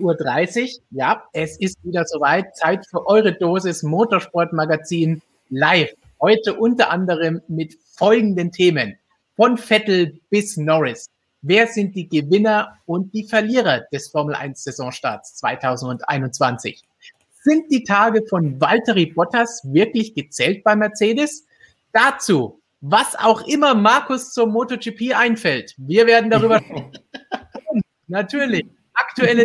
Uhr. Ja, es ist wieder soweit. Zeit für eure Dosis Motorsportmagazin live. Heute unter anderem mit folgenden Themen. Von Vettel bis Norris. Wer sind die Gewinner und die Verlierer des Formel 1 Saisonstarts 2021? Sind die Tage von Valtteri Bottas wirklich gezählt bei Mercedes? Dazu, was auch immer Markus zur MotoGP einfällt. Wir werden darüber sprechen. Natürlich aktuelle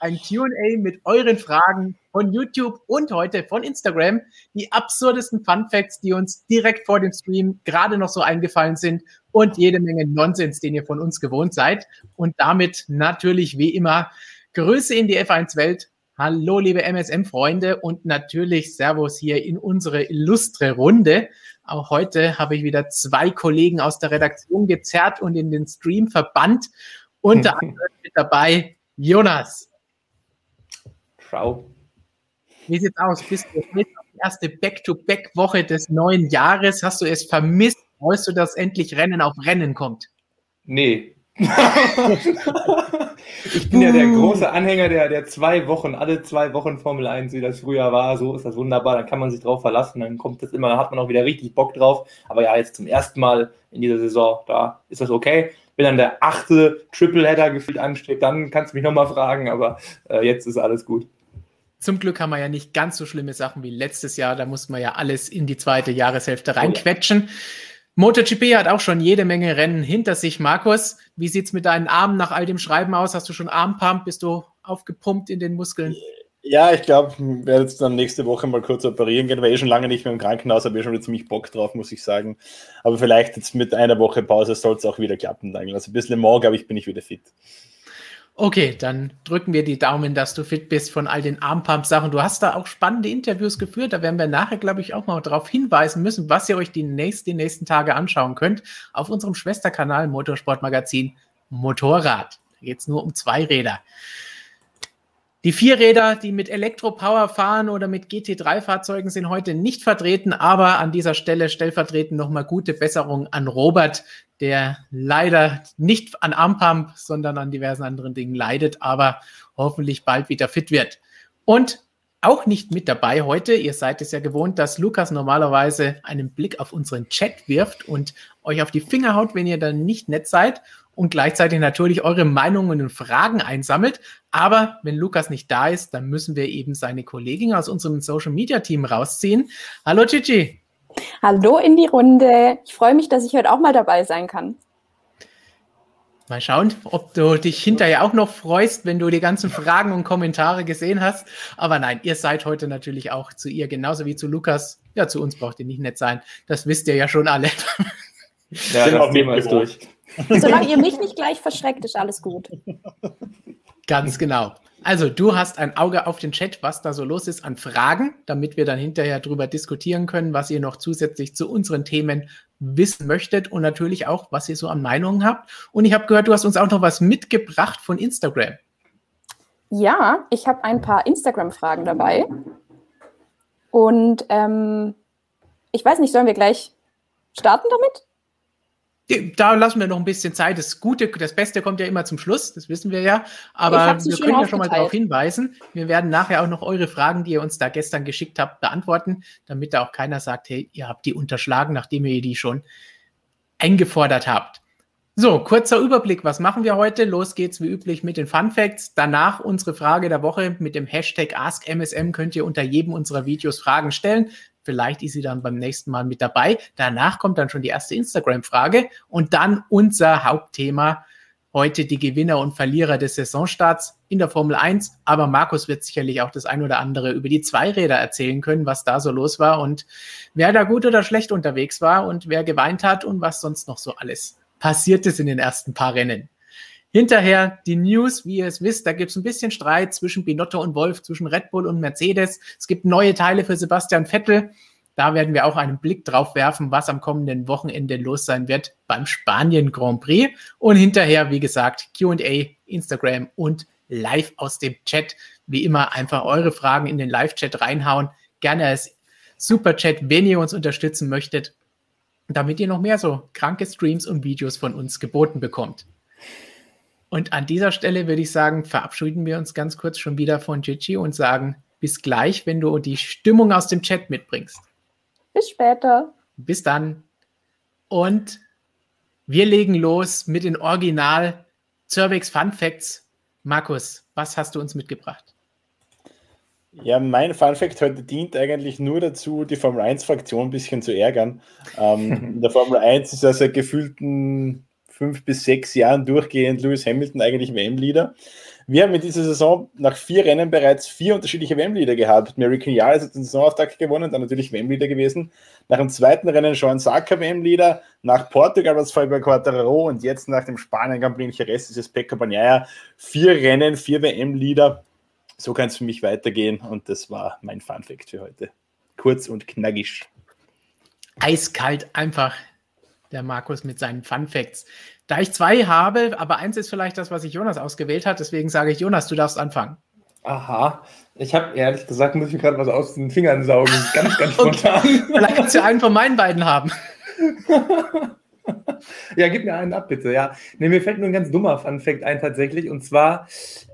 ein QA mit euren Fragen von YouTube und heute von Instagram. Die absurdesten Fun Facts, die uns direkt vor dem Stream gerade noch so eingefallen sind und jede Menge Nonsens, den ihr von uns gewohnt seid. Und damit natürlich wie immer Grüße in die F1-Welt. Hallo, liebe MSM-Freunde und natürlich Servus hier in unsere illustre Runde. Auch heute habe ich wieder zwei Kollegen aus der Redaktion gezerrt und in den Stream verbannt. Unter anderem mit dabei Jonas. Schau. Wie sieht's aus? Bist du jetzt auf die erste Back-to-Back-Woche des neuen Jahres? Hast du es vermisst? Weißt du, dass endlich Rennen auf Rennen kommt? Nee. ich bin ja der große Anhänger der, der zwei Wochen, alle zwei Wochen Formel 1, wie das früher war. So ist das wunderbar. Dann kann man sich drauf verlassen. Dann kommt das immer, dann hat man auch wieder richtig Bock drauf. Aber ja, jetzt zum ersten Mal in dieser Saison, da ist das okay wenn dann der achte Tripleheader gefühlt ansteht, dann kannst du mich nochmal fragen, aber äh, jetzt ist alles gut. Zum Glück haben wir ja nicht ganz so schlimme Sachen wie letztes Jahr. Da mussten wir ja alles in die zweite Jahreshälfte reinquetschen. MotoGP hat auch schon jede Menge Rennen hinter sich. Markus, wie sieht es mit deinen Armen nach all dem Schreiben aus? Hast du schon Armpump? Bist du aufgepumpt in den Muskeln? Ja, ich glaube, ich werde jetzt dann nächste Woche mal kurz operieren gehen, weil ich schon lange nicht mehr im Krankenhaus habe, ich schon wieder ziemlich Bock drauf, muss ich sagen. Aber vielleicht jetzt mit einer Woche Pause soll es auch wieder klappen. Also ein bisschen morgen, aber ich bin ich wieder fit. Okay, dann drücken wir die Daumen, dass du fit bist von all den Armpump-Sachen. Du hast da auch spannende Interviews geführt. Da werden wir nachher, glaube ich, auch mal darauf hinweisen müssen, was ihr euch die, nächst, die nächsten Tage anschauen könnt auf unserem Schwesterkanal Motorsportmagazin Motorrad. Da geht es nur um zwei Räder. Die Vierräder, die mit Elektropower fahren oder mit GT3-Fahrzeugen sind heute nicht vertreten, aber an dieser Stelle stellvertretend nochmal gute Besserung an Robert, der leider nicht an Armpump, sondern an diversen anderen Dingen leidet, aber hoffentlich bald wieder fit wird. Und auch nicht mit dabei heute. Ihr seid es ja gewohnt, dass Lukas normalerweise einen Blick auf unseren Chat wirft und euch auf die Finger haut, wenn ihr dann nicht nett seid und gleichzeitig natürlich eure Meinungen und Fragen einsammelt. Aber wenn Lukas nicht da ist, dann müssen wir eben seine Kollegin aus unserem Social Media Team rausziehen. Hallo Gigi. Hallo in die Runde. Ich freue mich, dass ich heute auch mal dabei sein kann. Mal schauen, ob du dich hinterher auch noch freust, wenn du die ganzen Fragen und Kommentare gesehen hast. Aber nein, ihr seid heute natürlich auch zu ihr, genauso wie zu Lukas. Ja, zu uns braucht ihr nicht nett sein. Das wisst ihr ja schon alle. Ja, das Thema ist durch. Solange ihr mich nicht gleich verschreckt, ist alles gut. Ganz genau. Also, du hast ein Auge auf den Chat, was da so los ist an Fragen, damit wir dann hinterher darüber diskutieren können, was ihr noch zusätzlich zu unseren Themen wissen möchtet und natürlich auch, was ihr so an Meinungen habt. Und ich habe gehört, du hast uns auch noch was mitgebracht von Instagram. Ja, ich habe ein paar Instagram-Fragen dabei. Und ähm, ich weiß nicht, sollen wir gleich starten damit? Da lassen wir noch ein bisschen Zeit. Das Gute, das Beste kommt ja immer zum Schluss, das wissen wir ja. Aber wir können ja schon mal darauf hinweisen. Wir werden nachher auch noch eure Fragen, die ihr uns da gestern geschickt habt, beantworten, damit da auch keiner sagt, hey, ihr habt die unterschlagen, nachdem ihr die schon eingefordert habt. So, kurzer Überblick. Was machen wir heute? Los geht's wie üblich mit den Fun Facts. Danach unsere Frage der Woche mit dem Hashtag AskMSM könnt ihr unter jedem unserer Videos Fragen stellen. Vielleicht ist sie dann beim nächsten Mal mit dabei. Danach kommt dann schon die erste Instagram-Frage und dann unser Hauptthema. Heute die Gewinner und Verlierer des Saisonstarts in der Formel 1. Aber Markus wird sicherlich auch das ein oder andere über die Zweiräder erzählen können, was da so los war und wer da gut oder schlecht unterwegs war und wer geweint hat und was sonst noch so alles passiert ist in den ersten paar Rennen. Hinterher die News, wie ihr es wisst, da gibt es ein bisschen Streit zwischen Binotto und Wolf, zwischen Red Bull und Mercedes. Es gibt neue Teile für Sebastian Vettel. Da werden wir auch einen Blick drauf werfen, was am kommenden Wochenende los sein wird beim Spanien Grand Prix. Und hinterher, wie gesagt, QA, Instagram und live aus dem Chat. Wie immer, einfach eure Fragen in den Live-Chat reinhauen. Gerne als Super-Chat, wenn ihr uns unterstützen möchtet, damit ihr noch mehr so kranke Streams und Videos von uns geboten bekommt. Und an dieser Stelle würde ich sagen, verabschieden wir uns ganz kurz schon wieder von Gigi und sagen, bis gleich, wenn du die Stimmung aus dem Chat mitbringst. Bis später. Bis dann. Und wir legen los mit den Original Cervix Fun Facts. Markus, was hast du uns mitgebracht? Ja, mein Fun Fact heute dient eigentlich nur dazu, die Formel 1-Fraktion ein bisschen zu ärgern. Ähm, in der Formel 1 ist ja seit gefühlten fünf bis sechs Jahren durchgehend Lewis Hamilton eigentlich WM-Leader. Wir haben in dieser Saison nach vier Rennen bereits vier unterschiedliche WM-Leader gehabt. Mary Quinial hat den Saisonauftakt gewonnen, dann natürlich WM-Leader gewesen. Nach dem zweiten Rennen Sean Saka WM-Leader, nach Portugal war es Fabio Quartararo und jetzt nach dem Spanien Grand Prix ist es Pekka Bagnaia. Vier Rennen, vier WM-Leader. So kann es für mich weitergehen und das war mein Fun Fact für heute. Kurz und knackig. Eiskalt einfach der Markus mit seinen Fun Facts. Da ich zwei habe, aber eins ist vielleicht das, was sich Jonas ausgewählt hat, deswegen sage ich, Jonas, du darfst anfangen. Aha, ich habe ehrlich gesagt, muss ich gerade was aus den Fingern saugen. Ganz, ganz spontan. vielleicht kannst du einen von meinen beiden haben. ja, gib mir einen ab, bitte. Ja, nee, mir fällt nur ein ganz dummer Fun-Fact ein tatsächlich. Und zwar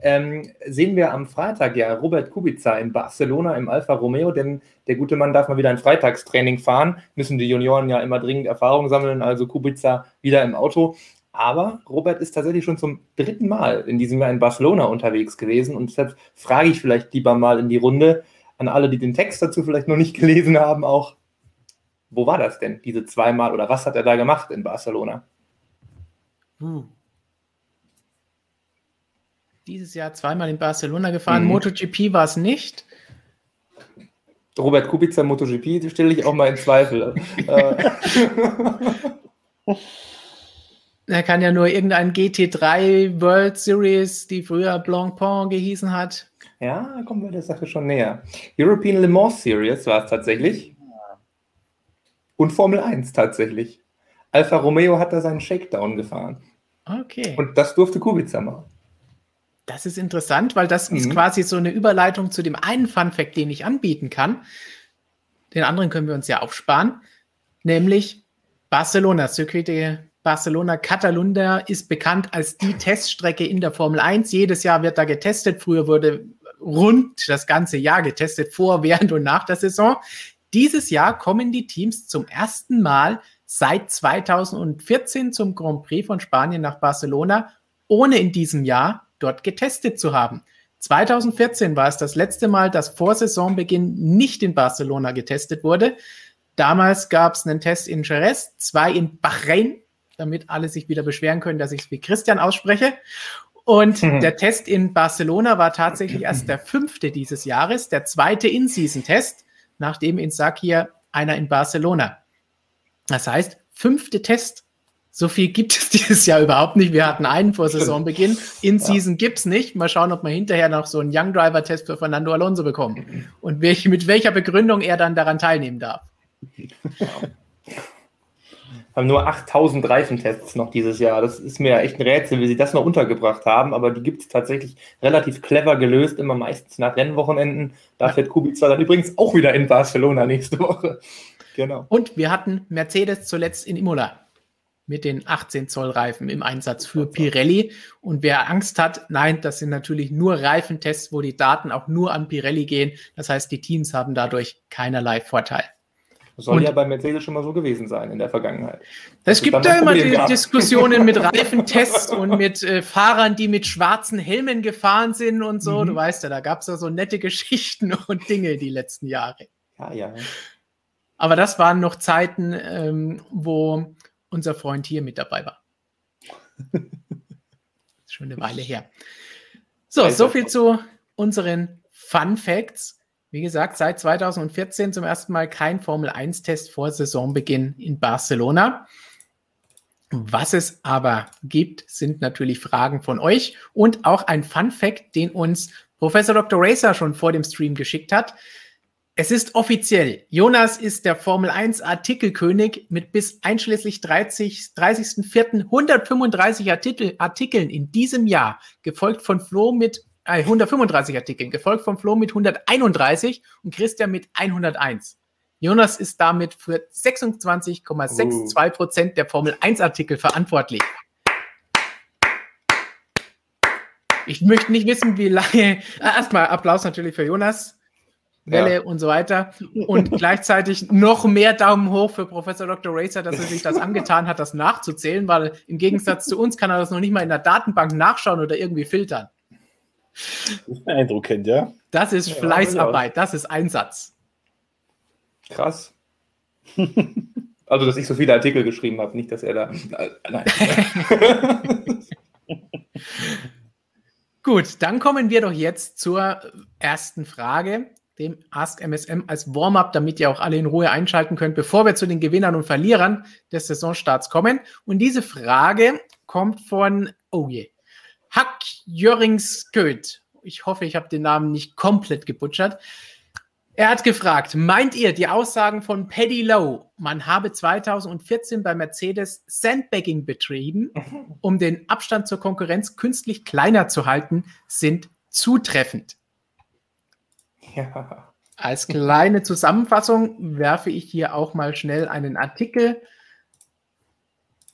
ähm, sehen wir am Freitag ja Robert Kubica in Barcelona im Alfa Romeo, denn der gute Mann darf mal wieder ein Freitagstraining fahren. Müssen die Junioren ja immer dringend Erfahrung sammeln, also Kubica wieder im Auto. Aber Robert ist tatsächlich schon zum dritten Mal in diesem Jahr in Barcelona unterwegs gewesen. Und deshalb frage ich vielleicht lieber mal in die Runde an alle, die den Text dazu vielleicht noch nicht gelesen haben, auch, wo war das denn, diese zweimal oder was hat er da gemacht in Barcelona? Hm. Dieses Jahr zweimal in Barcelona gefahren. Mhm. MotoGP war es nicht. Robert Kubica MotoGP stelle ich auch mal in Zweifel. Äh. Er kann ja nur irgendein GT3 World Series, die früher Blancpain gehießen hat. Ja, kommen wir der Sache schon näher. European Le Mans Series war es tatsächlich. Und Formel 1 tatsächlich. Alfa Romeo hat da seinen Shakedown gefahren. Okay. Und das durfte Kubica machen. Das ist interessant, weil das mhm. ist quasi so eine Überleitung zu dem einen Fun Fact, den ich anbieten kann. Den anderen können wir uns ja aufsparen, nämlich Barcelona, Circuit de Barcelona Catalunya ist bekannt als die Teststrecke in der Formel 1. Jedes Jahr wird da getestet. Früher wurde rund das ganze Jahr getestet, vor, während und nach der Saison. Dieses Jahr kommen die Teams zum ersten Mal seit 2014 zum Grand Prix von Spanien nach Barcelona, ohne in diesem Jahr dort getestet zu haben. 2014 war es das letzte Mal, dass vor Saisonbeginn nicht in Barcelona getestet wurde. Damals gab es einen Test in Jerez, zwei in Bahrain damit alle sich wieder beschweren können, dass ich es wie Christian ausspreche. Und mhm. der Test in Barcelona war tatsächlich erst der fünfte dieses Jahres, der zweite In-Season-Test, nachdem in Sakir einer in Barcelona. Das heißt, fünfte Test. So viel gibt es dieses Jahr überhaupt nicht. Wir hatten einen vor Saisonbeginn. In-Season ja. gibt es nicht. Mal schauen, ob wir hinterher noch so einen Young Driver-Test für Fernando Alonso bekommen. Und welch, mit welcher Begründung er dann daran teilnehmen darf. Ja haben nur 8000 Reifentests noch dieses Jahr. Das ist mir echt ein Rätsel, wie sie das noch untergebracht haben, aber die gibt es tatsächlich relativ clever gelöst, immer meistens nach Rennwochenenden. Da fährt Kubica dann übrigens auch wieder in Barcelona nächste Woche. Genau. Und wir hatten Mercedes zuletzt in Imola mit den 18 Zoll Reifen im Einsatz für Pirelli. Und wer Angst hat, nein, das sind natürlich nur Reifentests, wo die Daten auch nur an Pirelli gehen. Das heißt, die Teams haben dadurch keinerlei Vorteil. Soll und ja bei Mercedes schon mal so gewesen sein in der Vergangenheit. Es gibt da immer die. Diskussionen mit Reifentests und mit äh, Fahrern, die mit schwarzen Helmen gefahren sind und so. Mhm. Du weißt ja, da gab es ja so nette Geschichten und Dinge die letzten Jahre. Ja, ja. Aber das waren noch Zeiten, ähm, wo unser Freund hier mit dabei war. schon eine Weile her. So, so viel zu unseren Fun Facts. Wie gesagt, seit 2014 zum ersten Mal kein Formel-1-Test vor Saisonbeginn in Barcelona. Was es aber gibt, sind natürlich Fragen von euch und auch ein Fun Fact, den uns Professor Dr. Racer schon vor dem Stream geschickt hat. Es ist offiziell. Jonas ist der Formel 1 Artikelkönig mit bis einschließlich 30. 30.04. 135 Artikel, Artikeln in diesem Jahr, gefolgt von Flo mit äh, 135 Artikeln, gefolgt von Flo mit 131 und Christian mit 101. Jonas ist damit für 26,62 Prozent der Formel 1 Artikel verantwortlich. Ich möchte nicht wissen, wie lange. Äh, erstmal Applaus natürlich für Jonas. Welle ja. und so weiter. Und gleichzeitig noch mehr Daumen hoch für Professor Dr. Racer, dass er sich das angetan hat, das nachzuzählen, weil im Gegensatz zu uns kann er das noch nicht mal in der Datenbank nachschauen oder irgendwie filtern. Beeindruckend, ja. Das ist ja, Fleißarbeit, das ist Einsatz. Krass. Also, dass ich so viele Artikel geschrieben habe, nicht, dass er da. Äh, nein. Gut, dann kommen wir doch jetzt zur ersten Frage dem Ask MSM als Warm-up, damit ihr auch alle in Ruhe einschalten könnt, bevor wir zu den Gewinnern und Verlierern des Saisonstarts kommen. Und diese Frage kommt von, oh je, Hack Jöringsköth. Ich hoffe, ich habe den Namen nicht komplett gebutschert. Er hat gefragt, meint ihr die Aussagen von Paddy Lowe, man habe 2014 bei Mercedes Sandbagging betrieben, um den Abstand zur Konkurrenz künstlich kleiner zu halten, sind zutreffend? Ja. Als kleine Zusammenfassung werfe ich hier auch mal schnell einen Artikel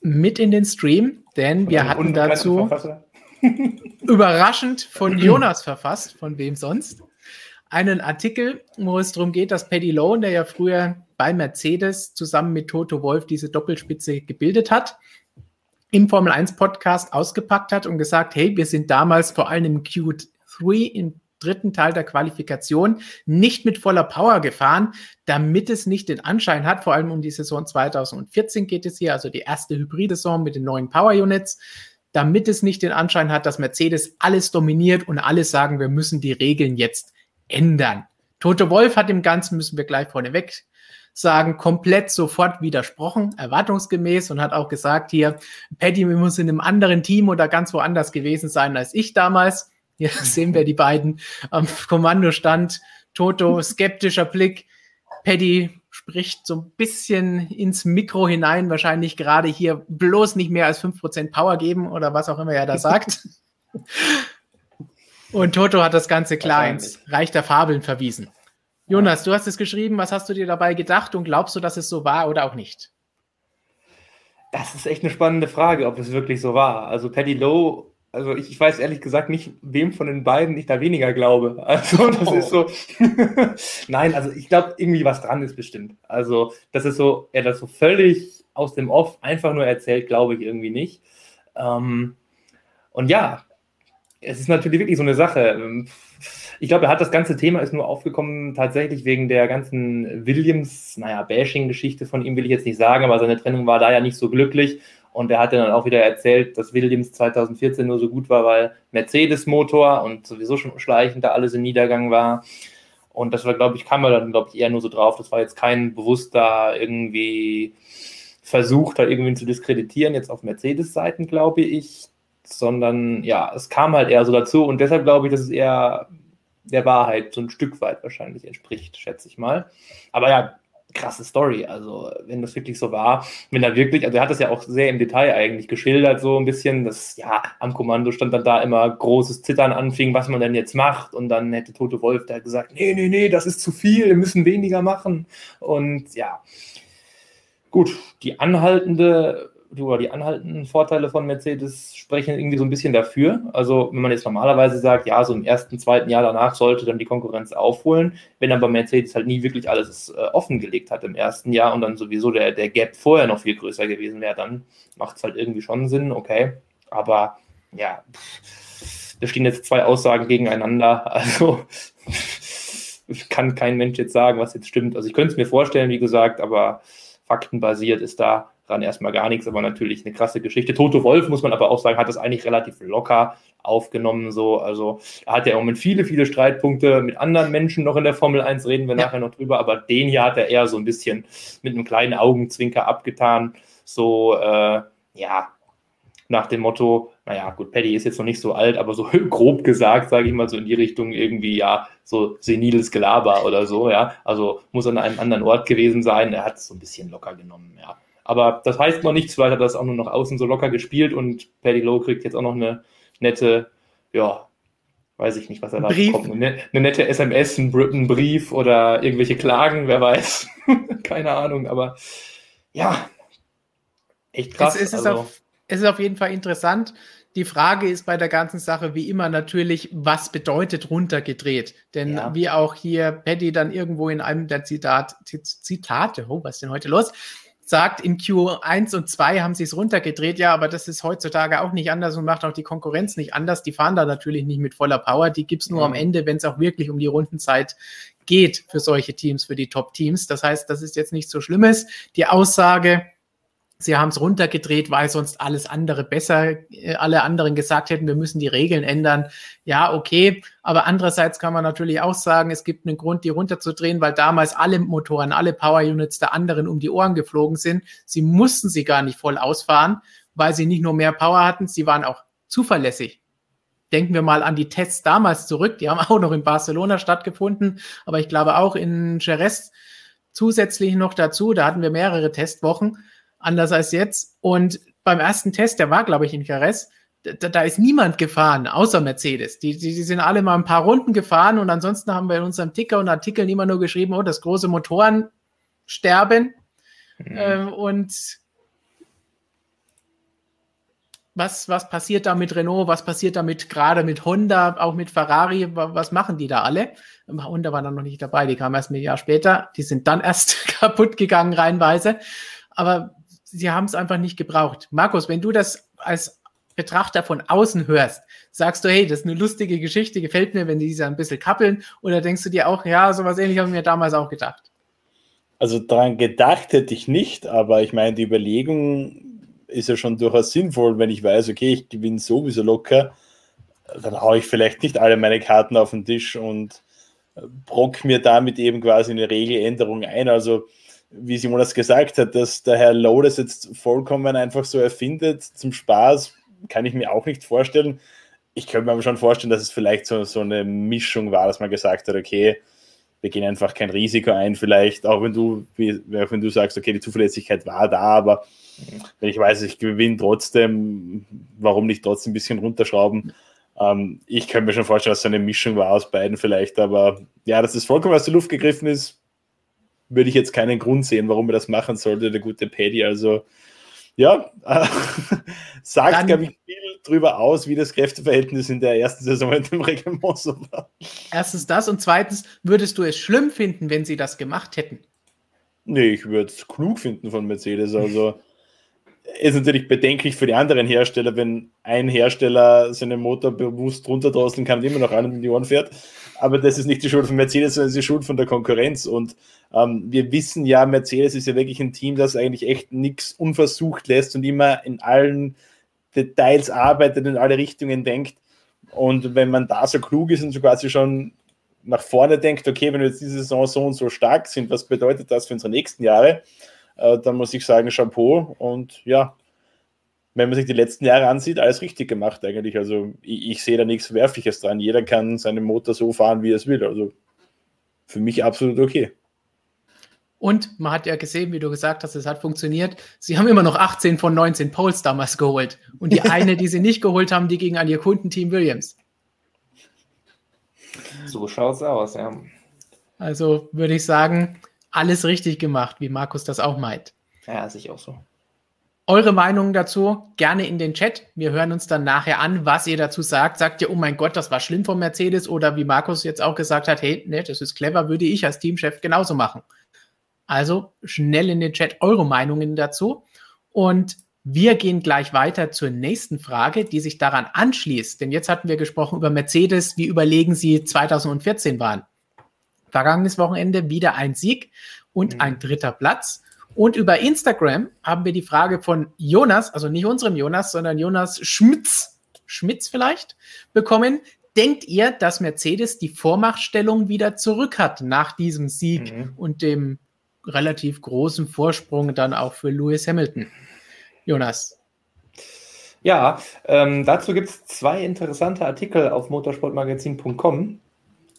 mit in den Stream, denn wir hatten dazu überraschend von Jonas verfasst, von wem sonst, einen Artikel, wo es darum geht, dass Paddy Lowe, der ja früher bei Mercedes zusammen mit Toto Wolf diese Doppelspitze gebildet hat, im Formel 1 Podcast ausgepackt hat und gesagt, hey, wir sind damals vor allem im Q3 in dritten Teil der Qualifikation nicht mit voller Power gefahren, damit es nicht den Anschein hat, vor allem um die Saison 2014 geht es hier, also die erste Hybrid-Saison mit den neuen Power Units, damit es nicht den Anschein hat, dass Mercedes alles dominiert und alle sagen, wir müssen die Regeln jetzt ändern. Toto Wolf hat dem Ganzen, müssen wir gleich vorneweg sagen, komplett sofort widersprochen, erwartungsgemäß und hat auch gesagt hier, Paddy muss in einem anderen Team oder ganz woanders gewesen sein als ich damals. Hier sehen wir die beiden am Kommandostand. Toto, skeptischer Blick. Paddy spricht so ein bisschen ins Mikro hinein, wahrscheinlich gerade hier bloß nicht mehr als 5% Power geben oder was auch immer er da sagt. Und Toto hat das Ganze klar ins Reich der Fabeln verwiesen. Jonas, du hast es geschrieben. Was hast du dir dabei gedacht und glaubst du, dass es so war oder auch nicht? Das ist echt eine spannende Frage, ob es wirklich so war. Also Paddy Lowe also ich, ich, weiß ehrlich gesagt nicht, wem von den beiden ich da weniger glaube. Also das oh. ist so. Nein, also ich glaube, irgendwie was dran ist bestimmt. Also, das ist so, er das so völlig aus dem Off einfach nur erzählt, glaube ich irgendwie nicht. Ähm, und ja, es ist natürlich wirklich so eine Sache. Ich glaube, er hat das ganze Thema ist nur aufgekommen tatsächlich wegen der ganzen Williams, naja, Bashing-Geschichte von ihm will ich jetzt nicht sagen, aber seine Trennung war da ja nicht so glücklich. Und er hat dann auch wieder erzählt, dass Williams 2014 nur so gut war, weil Mercedes-Motor und sowieso schon schleichend da alles in Niedergang war. Und das war, glaube ich, kam er dann, glaube ich, eher nur so drauf. Das war jetzt kein bewusster irgendwie Versuch, da irgendwie zu diskreditieren, jetzt auf Mercedes-Seiten, glaube ich, sondern ja, es kam halt eher so dazu und deshalb glaube ich, dass es eher der Wahrheit so ein Stück weit wahrscheinlich entspricht, schätze ich mal. Aber ja, krasse Story. Also, wenn das wirklich so war, wenn er wirklich, also er hat das ja auch sehr im Detail eigentlich geschildert, so ein bisschen, dass ja am Kommando stand dann da immer großes Zittern anfing, was man denn jetzt macht. Und dann hätte Tote Wolf da gesagt: Nee, nee, nee, das ist zu viel, wir müssen weniger machen. Und ja, gut, die anhaltende oder die anhaltenden Vorteile von Mercedes sprechen irgendwie so ein bisschen dafür. Also wenn man jetzt normalerweise sagt, ja, so im ersten, zweiten Jahr danach sollte dann die Konkurrenz aufholen, wenn aber Mercedes halt nie wirklich alles äh, offengelegt hat im ersten Jahr und dann sowieso der, der Gap vorher noch viel größer gewesen wäre, dann macht es halt irgendwie schon Sinn, okay. Aber ja, da stehen jetzt zwei Aussagen gegeneinander. Also kann kein Mensch jetzt sagen, was jetzt stimmt. Also ich könnte es mir vorstellen, wie gesagt, aber faktenbasiert ist da dran erstmal gar nichts, aber natürlich eine krasse Geschichte. Toto Wolf, muss man aber auch sagen, hat das eigentlich relativ locker aufgenommen. So. Also er hat ja im Moment viele, viele Streitpunkte mit anderen Menschen noch in der Formel 1, reden wir ja. nachher noch drüber, aber den hier hat er eher so ein bisschen mit einem kleinen Augenzwinker abgetan. So, äh, ja, nach dem Motto, naja, gut, Paddy ist jetzt noch nicht so alt, aber so grob gesagt, sage ich mal, so in die Richtung irgendwie, ja, so seniles Gelaber oder so, ja. Also muss an einem anderen Ort gewesen sein. Er hat es so ein bisschen locker genommen, ja. Aber das heißt noch nichts, weil er das auch nur noch außen so locker gespielt und Paddy Lowe kriegt jetzt auch noch eine nette, ja, weiß ich nicht, was er da Brief. bekommt. Eine, eine nette SMS, ein, Br- ein Brief oder irgendwelche Klagen, wer weiß. Keine Ahnung, aber ja, echt krass. Es, es, ist also, auf, es ist auf jeden Fall interessant. Die Frage ist bei der ganzen Sache wie immer natürlich, was bedeutet runtergedreht? Denn Ja. wie auch hier Paddy dann irgendwo in einem der Zitat, Zit- Zitate, oh, was ist denn heute los? Sagt, in Q1 und 2 haben sie es runtergedreht, ja, aber das ist heutzutage auch nicht anders und macht auch die Konkurrenz nicht anders. Die fahren da natürlich nicht mit voller Power, die gibt's nur Ja. am Ende, wenn es auch wirklich um die Rundenzeit geht für solche Teams, für die Top-Teams. Das heißt, das ist jetzt nichts so Schlimmes. Die Aussage, Sie haben es runtergedreht, weil sonst alles andere besser, äh, alle anderen gesagt hätten, wir müssen die Regeln ändern. Ja, okay. Aber andererseits kann man natürlich auch sagen, es gibt einen Grund, die runterzudrehen, weil damals alle Motoren, alle Power Units der anderen um die Ohren geflogen sind. Sie mussten sie gar nicht voll ausfahren, weil sie nicht nur mehr Power hatten, sie waren auch zuverlässig. Denken wir mal an die Tests damals zurück. Die haben auch noch in Barcelona stattgefunden, aber ich glaube auch in Jerez zusätzlich noch dazu. Da hatten wir mehrere Testwochen anders als jetzt. Und beim ersten Test, der war, glaube ich, in Jerez, da, da ist niemand gefahren, außer Mercedes. Die, die, die sind alle mal ein paar Runden gefahren und ansonsten haben wir in unserem Ticker und Artikeln immer nur geschrieben, oh, das große Motoren sterben. Mhm. Ähm, und was, was passiert da mit Renault? Was passiert da mit, gerade mit Honda, auch mit Ferrari? Wa- Was machen die da alle? Ähm, Honda war dann noch nicht dabei, die kamen erst ein Jahr später. Die sind dann erst kaputt gegangen, reihenweise. Aber sie haben es einfach nicht gebraucht. Markus, wenn du das als Betrachter von außen hörst, sagst du, hey, das ist eine lustige Geschichte, gefällt mir, wenn die sich ein bisschen kappeln? Oder denkst du dir auch, ja, sowas ähnliches habe ich mir damals auch gedacht? Also daran gedacht hätte ich nicht, aber ich meine, die Überlegung ist ja schon durchaus sinnvoll, wenn ich weiß, okay, ich gewinne sowieso locker, dann haue ich vielleicht nicht alle meine Karten auf den Tisch und äh, brock mir damit eben quasi eine Regeländerung ein. Also, wie Simon das gesagt hat, dass der Herr Lowe das jetzt vollkommen einfach so erfindet zum Spaß, kann ich mir auch nicht vorstellen. Ich könnte mir aber schon vorstellen, dass es vielleicht so, so eine Mischung war, dass man gesagt hat, okay, wir gehen einfach kein Risiko ein, vielleicht, auch wenn du, auch wenn du sagst, okay, die Zuverlässigkeit war da, aber wenn ich weiß, ich gewinne trotzdem, warum nicht trotzdem ein bisschen runterschrauben? Ähm, ich könnte mir schon vorstellen, dass so eine Mischung war aus beiden vielleicht, aber ja, dass das vollkommen aus der Luft gegriffen ist, würde ich jetzt keinen Grund sehen, warum er das machen sollte, der gute Paddy. Also ja, äh, sagt, Dann- glaube ich, viel drüber aus, wie das Kräfteverhältnis in der ersten Saison in dem Reglement so war. Erstens das und zweitens, würdest du es schlimm finden, wenn sie das gemacht hätten? Nee, ich würde es klug finden von Mercedes. Also ist natürlich bedenklich für die anderen Hersteller, wenn ein Hersteller seinen Motor bewusst runterdrosseln kann und immer noch einen Millionen fährt. Aber das ist nicht die Schuld von Mercedes, sondern die Schuld von der Konkurrenz. Und ähm, wir wissen ja, Mercedes ist ja wirklich ein Team, das eigentlich echt nichts unversucht lässt und immer in allen Details arbeitet, in alle Richtungen denkt. Und wenn man da so klug ist und so quasi schon nach vorne denkt, okay, wenn wir jetzt diese Saison so und so stark sind, was bedeutet das für unsere nächsten Jahre? Äh, dann muss ich sagen, Chapeau. Und ja, wenn man sich die letzten Jahre ansieht, alles richtig gemacht eigentlich. Also ich, ich sehe da nichts Verwerfliches dran. Jeder kann seinen Motor so fahren, wie er es will. Also für mich absolut okay. Und man hat ja gesehen, wie du gesagt hast, es hat funktioniert. Sie haben immer noch 18 von 19 Poles damals geholt. Und die eine, die sie nicht geholt haben, die ging an ihr Kundenteam Williams. So schaut's aus, ja. Also würde ich sagen, alles richtig gemacht, wie Markus das auch meint. Ja, sehe ich auch so. Eure Meinungen dazu gerne in den Chat. Wir hören uns dann nachher an, was ihr dazu sagt. Sagt ihr, oh mein Gott, das war schlimm von Mercedes? Oder wie Markus jetzt auch gesagt hat, hey, ne, das ist clever, würde ich als Teamchef genauso machen. Also schnell in den Chat eure Meinungen dazu. Und wir gehen gleich weiter zur nächsten Frage, die sich daran anschließt. Denn jetzt hatten wir gesprochen über Mercedes, wie überlegen sie 2014 waren. Vergangenes Wochenende wieder ein Sieg und Mhm. ein dritter Platz. Und über Instagram haben wir die Frage von Jonas, also nicht unserem Jonas, sondern Jonas Schmitz, Schmitz vielleicht, bekommen. Denkt ihr, dass Mercedes die Vormachtstellung wieder zurück hat nach diesem Sieg Mhm. und dem relativ großen Vorsprung dann auch für Lewis Hamilton? Jonas. Ja, ähm, dazu gibt es zwei interessante Artikel auf motorsportmagazin.com.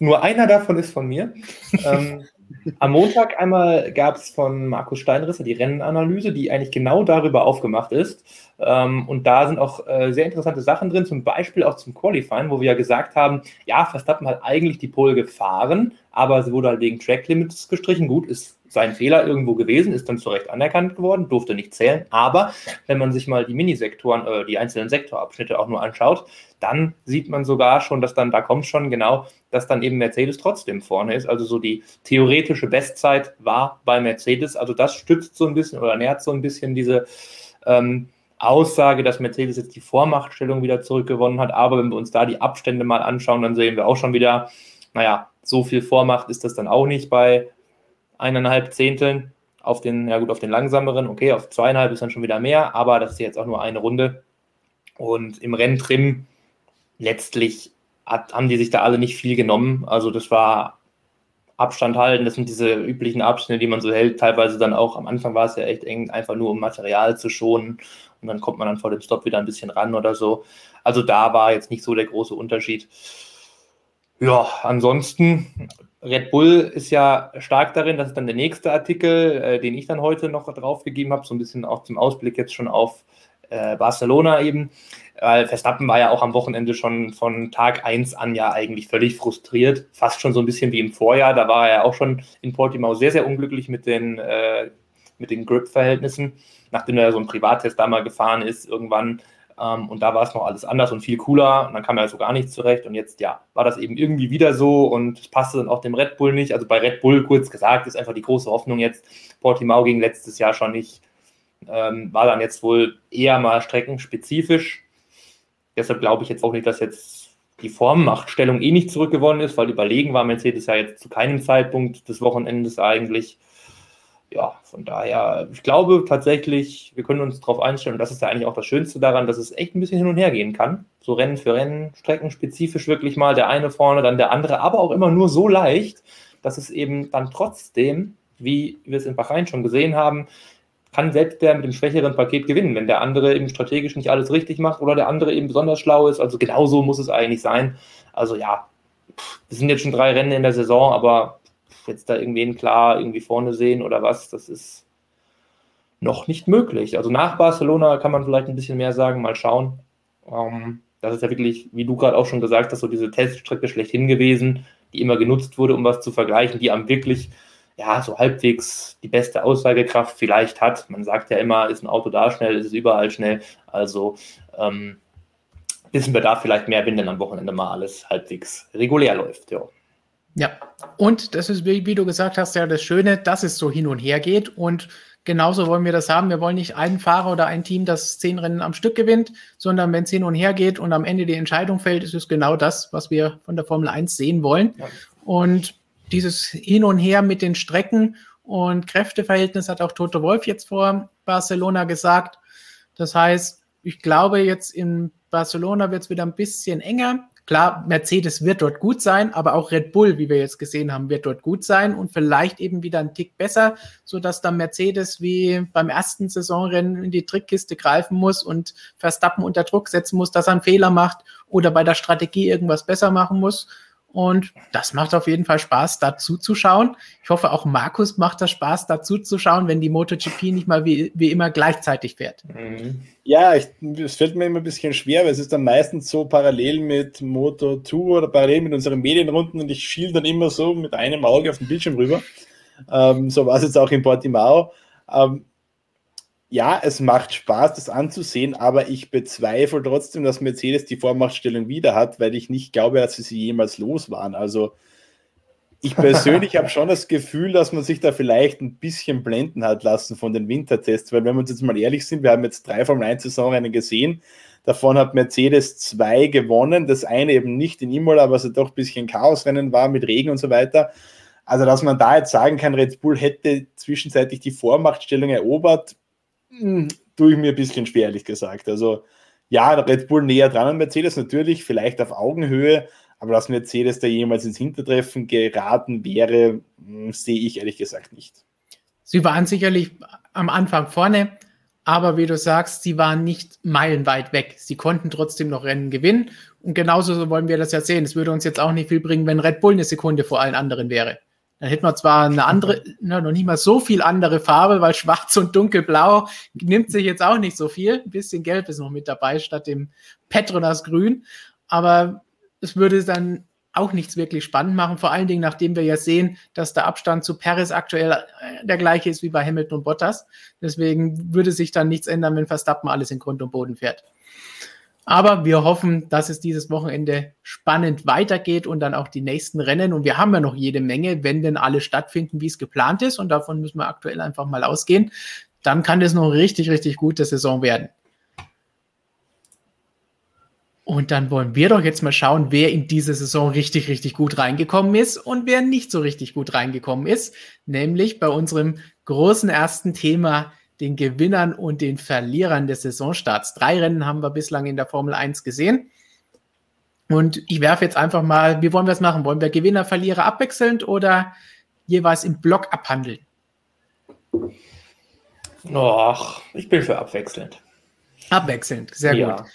Nur einer davon ist von mir. ähm, am Montag einmal gab es von Markus Steinrisser die Rennenanalyse, die eigentlich genau darüber aufgemacht ist. Ähm, und da sind auch äh, sehr interessante Sachen drin, zum Beispiel auch zum Qualifying, wo wir ja gesagt haben, ja, Verstappen hat eigentlich die Pole gefahren, aber sie wurde halt wegen Track Limits gestrichen. Gut, ist sein Fehler irgendwo gewesen, ist dann zu Recht anerkannt geworden, durfte nicht zählen. Aber wenn man sich mal die Minisektoren, äh, die einzelnen Sektorabschnitte auch nur anschaut, dann sieht man sogar schon, dass dann, da kommt schon genau, dass dann eben Mercedes trotzdem vorne ist. Also so die theoretische Bestzeit war bei Mercedes. Also das stützt so ein bisschen oder nährt so ein bisschen diese ähm, Aussage, dass Mercedes jetzt die Vormachtstellung wieder zurückgewonnen hat. Aber wenn wir uns da die Abstände mal anschauen, dann sehen wir auch schon wieder, naja, so viel Vormacht ist das dann auch nicht bei eineinhalb Zehnteln auf den, ja gut, auf den langsameren, okay, auf zweieinhalb ist dann schon wieder mehr, aber das ist jetzt auch nur eine Runde. Und im Renntrim letztlich hat, haben die sich da alle nicht viel genommen. Also das war Abstand halten, das sind diese üblichen Abstände, die man so hält. Teilweise dann auch, am Anfang war es ja echt eng, einfach nur um Material zu schonen und dann kommt man dann vor dem Stop wieder ein bisschen ran oder so. Also da war jetzt nicht so der große Unterschied. Ja, ansonsten Red Bull ist ja stark darin, das ist dann der nächste Artikel, äh, den ich dann heute noch draufgegeben habe, so ein bisschen auch zum Ausblick jetzt schon auf äh, Barcelona eben, weil Verstappen war ja auch am Wochenende schon von Tag 1 an ja eigentlich völlig frustriert, fast schon so ein bisschen wie im Vorjahr, da war er ja auch schon in Portimao sehr, sehr unglücklich mit den, äh, mit den Grip-Verhältnissen, nachdem er so ein Privattest da mal gefahren ist, irgendwann ähm, und da war es noch alles anders und viel cooler. Und dann kam er so gar nicht zurecht. Und jetzt, ja, war das eben irgendwie wieder so und es passte dann auch dem Red Bull nicht. Also bei Red Bull, kurz gesagt, ist einfach die große Hoffnung jetzt. Portimao ging letztes Jahr schon nicht. Ähm, war dann jetzt wohl eher mal streckenspezifisch. Deshalb glaube ich jetzt auch nicht, dass jetzt die Formmachtstellung eh nicht zurückgewonnen ist, weil überlegen war Mercedes ja jetzt zu keinem Zeitpunkt des Wochenendes eigentlich ja, von daher, ich glaube tatsächlich, wir können uns darauf einstellen, und das ist ja eigentlich auch das Schönste daran, dass es echt ein bisschen hin und her gehen kann. So Rennen für Rennen, streckenspezifisch wirklich mal der eine vorne, dann der andere, aber auch immer nur so leicht, dass es eben dann trotzdem, wie wir es in Bahrain schon gesehen haben, kann selbst der mit dem schwächeren Paket gewinnen, wenn der andere eben strategisch nicht alles richtig macht oder der andere eben besonders schlau ist. Also genauso muss es eigentlich sein. Also ja, es sind jetzt schon drei Rennen in der Saison, aber jetzt da irgendwen klar irgendwie vorne sehen oder was, das ist noch nicht möglich. Also nach Barcelona kann man vielleicht ein bisschen mehr sagen, mal schauen. Ähm, das ist ja wirklich, wie du gerade auch schon gesagt hast, so diese Teststrecke schlechthin gewesen, die immer genutzt wurde, um was zu vergleichen, die am wirklich, ja, so halbwegs die beste Aussagekraft vielleicht hat. Man sagt ja immer, ist ein Auto da schnell, ist es überall schnell. Also ähm, wissen wir da vielleicht mehr, wenn denn am Wochenende mal alles halbwegs regulär läuft. Ja. Ja, und das ist, wie, du gesagt hast, ja das Schöne, dass es so hin und her geht. Und genauso wollen wir das haben. Wir wollen nicht einen Fahrer oder ein Team, das zehn Rennen am Stück gewinnt, sondern wenn es hin und her geht und am Ende die Entscheidung fällt, ist es genau das, was wir von der Formel 1 sehen wollen. Ja. Und dieses Hin und Her mit den Strecken und Kräfteverhältnis hat auch Toto Wolf jetzt vor Barcelona gesagt. Das heißt, ich glaube, jetzt in Barcelona wird es wieder ein bisschen enger. Klar, Mercedes wird dort gut sein, aber auch Red Bull, wie wir jetzt gesehen haben, wird dort gut sein und vielleicht eben wieder ein Tick besser, sodass dann Mercedes wie beim ersten Saisonrennen in die Trickkiste greifen muss und Verstappen unter Druck setzen muss, dass er einen Fehler macht oder bei der Strategie irgendwas besser machen muss. Und das macht auf jeden Fall Spaß, dazu zu schauen. Ich hoffe, auch Markus macht das Spaß, dazu zu schauen, wenn die MotoGP nicht mal wie, wie immer gleichzeitig fährt. Mhm. Ja, es fällt mir immer ein bisschen schwer, weil es ist dann meistens so parallel mit Moto2 oder parallel mit unseren Medienrunden und ich schiel dann immer so mit einem Auge auf den Bildschirm rüber. Ähm, so war es jetzt auch in Portimao. Ähm, ja, es macht Spaß, das anzusehen, aber ich bezweifle trotzdem, dass Mercedes die Vormachtstellung wieder hat, weil ich nicht glaube, dass sie sie jemals los waren. Also ich persönlich habe schon das Gefühl, dass man sich da vielleicht ein bisschen blenden hat lassen von den Wintertests, weil wenn wir uns jetzt mal ehrlich sind, wir haben jetzt drei Formel 1 Saisonrennen gesehen. Davon hat Mercedes zwei gewonnen, das eine eben nicht in Imola, was ja doch ein bisschen Chaosrennen war mit Regen und so weiter. Also, dass man da jetzt sagen kann, Red Bull hätte zwischenzeitlich die Vormachtstellung erobert, hm, tue ich mir ein bisschen schwer, ehrlich gesagt. Also ja, Red Bull näher dran an Mercedes, natürlich, vielleicht auf Augenhöhe, aber dass Mercedes da jemals ins Hintertreffen geraten wäre, hm, sehe ich ehrlich gesagt nicht. Sie waren sicherlich am Anfang vorne, Aber wie du sagst, sie waren nicht meilenweit weg. Sie konnten trotzdem noch Rennen gewinnen. Und genauso wollen wir das ja sehen. Es würde uns jetzt auch nicht viel bringen, wenn Red Bull eine Sekunde vor allen anderen wäre. Dann hätten wir zwar eine andere, na, noch nicht mal so viel andere Farbe, weil schwarz und dunkelblau nimmt sich jetzt auch nicht so viel. Ein bisschen gelb ist noch mit dabei statt dem Petronas Grün. Aber es würde dann auch nichts wirklich spannend machen, vor allen Dingen nachdem wir ja sehen, dass der Abstand zu Paris aktuell äh, der gleiche ist wie bei Hamilton und Bottas. Deswegen würde sich dann nichts ändern, wenn Verstappen alles in Grund und Boden fährt. Aber wir hoffen, dass es dieses Wochenende spannend weitergeht und dann auch die nächsten Rennen. Und wir haben ja noch jede Menge, wenn denn alle stattfinden, wie es geplant ist. Und davon müssen wir aktuell einfach mal ausgehen. Dann kann es noch richtig, richtig gute Saison werden. Und dann wollen wir doch jetzt mal schauen, wer in diese Saison richtig, richtig gut reingekommen ist und wer nicht so richtig gut reingekommen ist. Nämlich bei unserem großen ersten Thema, den Gewinnern und den Verlierern des Saisonstarts. Drei Rennen haben wir bislang in der Formel 1 gesehen. Und ich werfe jetzt einfach mal, wie wollen wir es machen? Wollen wir Gewinner, Verlierer abwechselnd oder jeweils im Block abhandeln? Och, ich bin für abwechselnd. Abwechselnd, sehr ja. gut.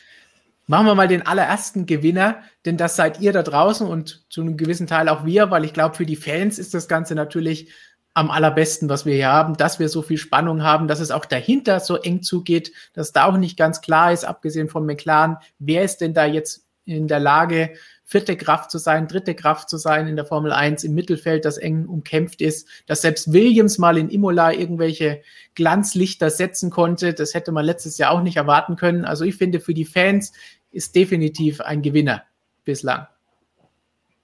Machen wir mal den allerersten Gewinner, denn das seid ihr da draußen und zu einem gewissen Teil auch wir, weil ich glaube, für die Fans ist das Ganze natürlich am allerbesten, was wir hier haben, dass wir so viel Spannung haben, dass es auch dahinter so eng zugeht, dass da auch nicht ganz klar ist, abgesehen von McLaren, wer ist denn da jetzt in der Lage, vierte Kraft zu sein, dritte Kraft zu sein in der Formel 1 im Mittelfeld, das eng umkämpft ist, dass selbst Williams mal in Imola irgendwelche Glanzlichter setzen konnte, das hätte man letztes Jahr auch nicht erwarten können. Also ich finde, für die Fans ist definitiv ein Gewinner bislang.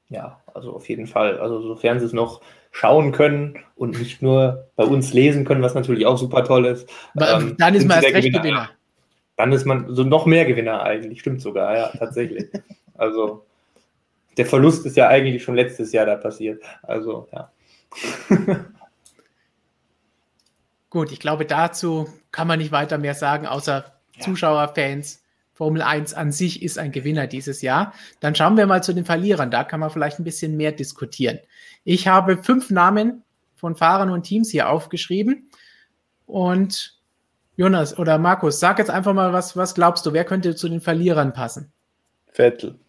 Ja, also auf jeden Fall. Also sofern sie es noch schauen können und nicht nur bei uns lesen können, was natürlich auch super toll ist. Ähm, dann ist man erst recht Gewinner. Gewinner. Dann ist man so noch mehr Gewinner eigentlich, stimmt sogar, ja, tatsächlich. also der Verlust ist ja eigentlich schon letztes Jahr da passiert. Also, ja. Gut, ich glaube, dazu kann man nicht weiter mehr sagen, außer ja. Zuschauer, Fans, Formel 1 an sich ist ein Gewinner dieses Jahr. Dann schauen wir mal zu den Verlierern. Da kann man vielleicht ein bisschen mehr diskutieren. Ich habe fünf Namen von Fahrern und Teams hier aufgeschrieben. Und Jonas oder Markus, sag jetzt einfach mal, was, was glaubst du, wer könnte zu den Verlierern passen? Vettel.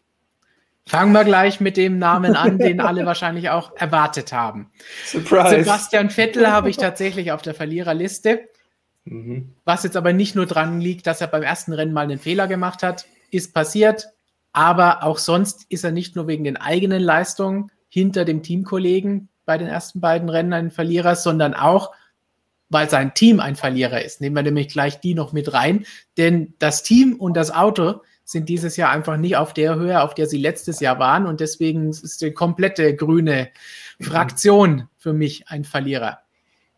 Fangen wir gleich mit dem Namen an, den alle wahrscheinlich auch erwartet haben. Surprise. Sebastian Vettel habe ich tatsächlich auf der Verliererliste. Mhm. Was jetzt aber nicht nur dran liegt, dass er beim ersten Rennen mal einen Fehler gemacht hat, ist passiert. Aber auch sonst ist er nicht nur wegen den eigenen Leistungen hinter dem Teamkollegen bei den ersten beiden Rennen ein Verlierer, sondern auch, weil sein Team ein Verlierer ist. Nehmen wir nämlich gleich die noch mit rein. Denn das Team und das Auto sind dieses Jahr einfach nicht auf der Höhe, auf der sie letztes Jahr waren. Und deswegen ist die komplette grüne Fraktion für mich ein Verlierer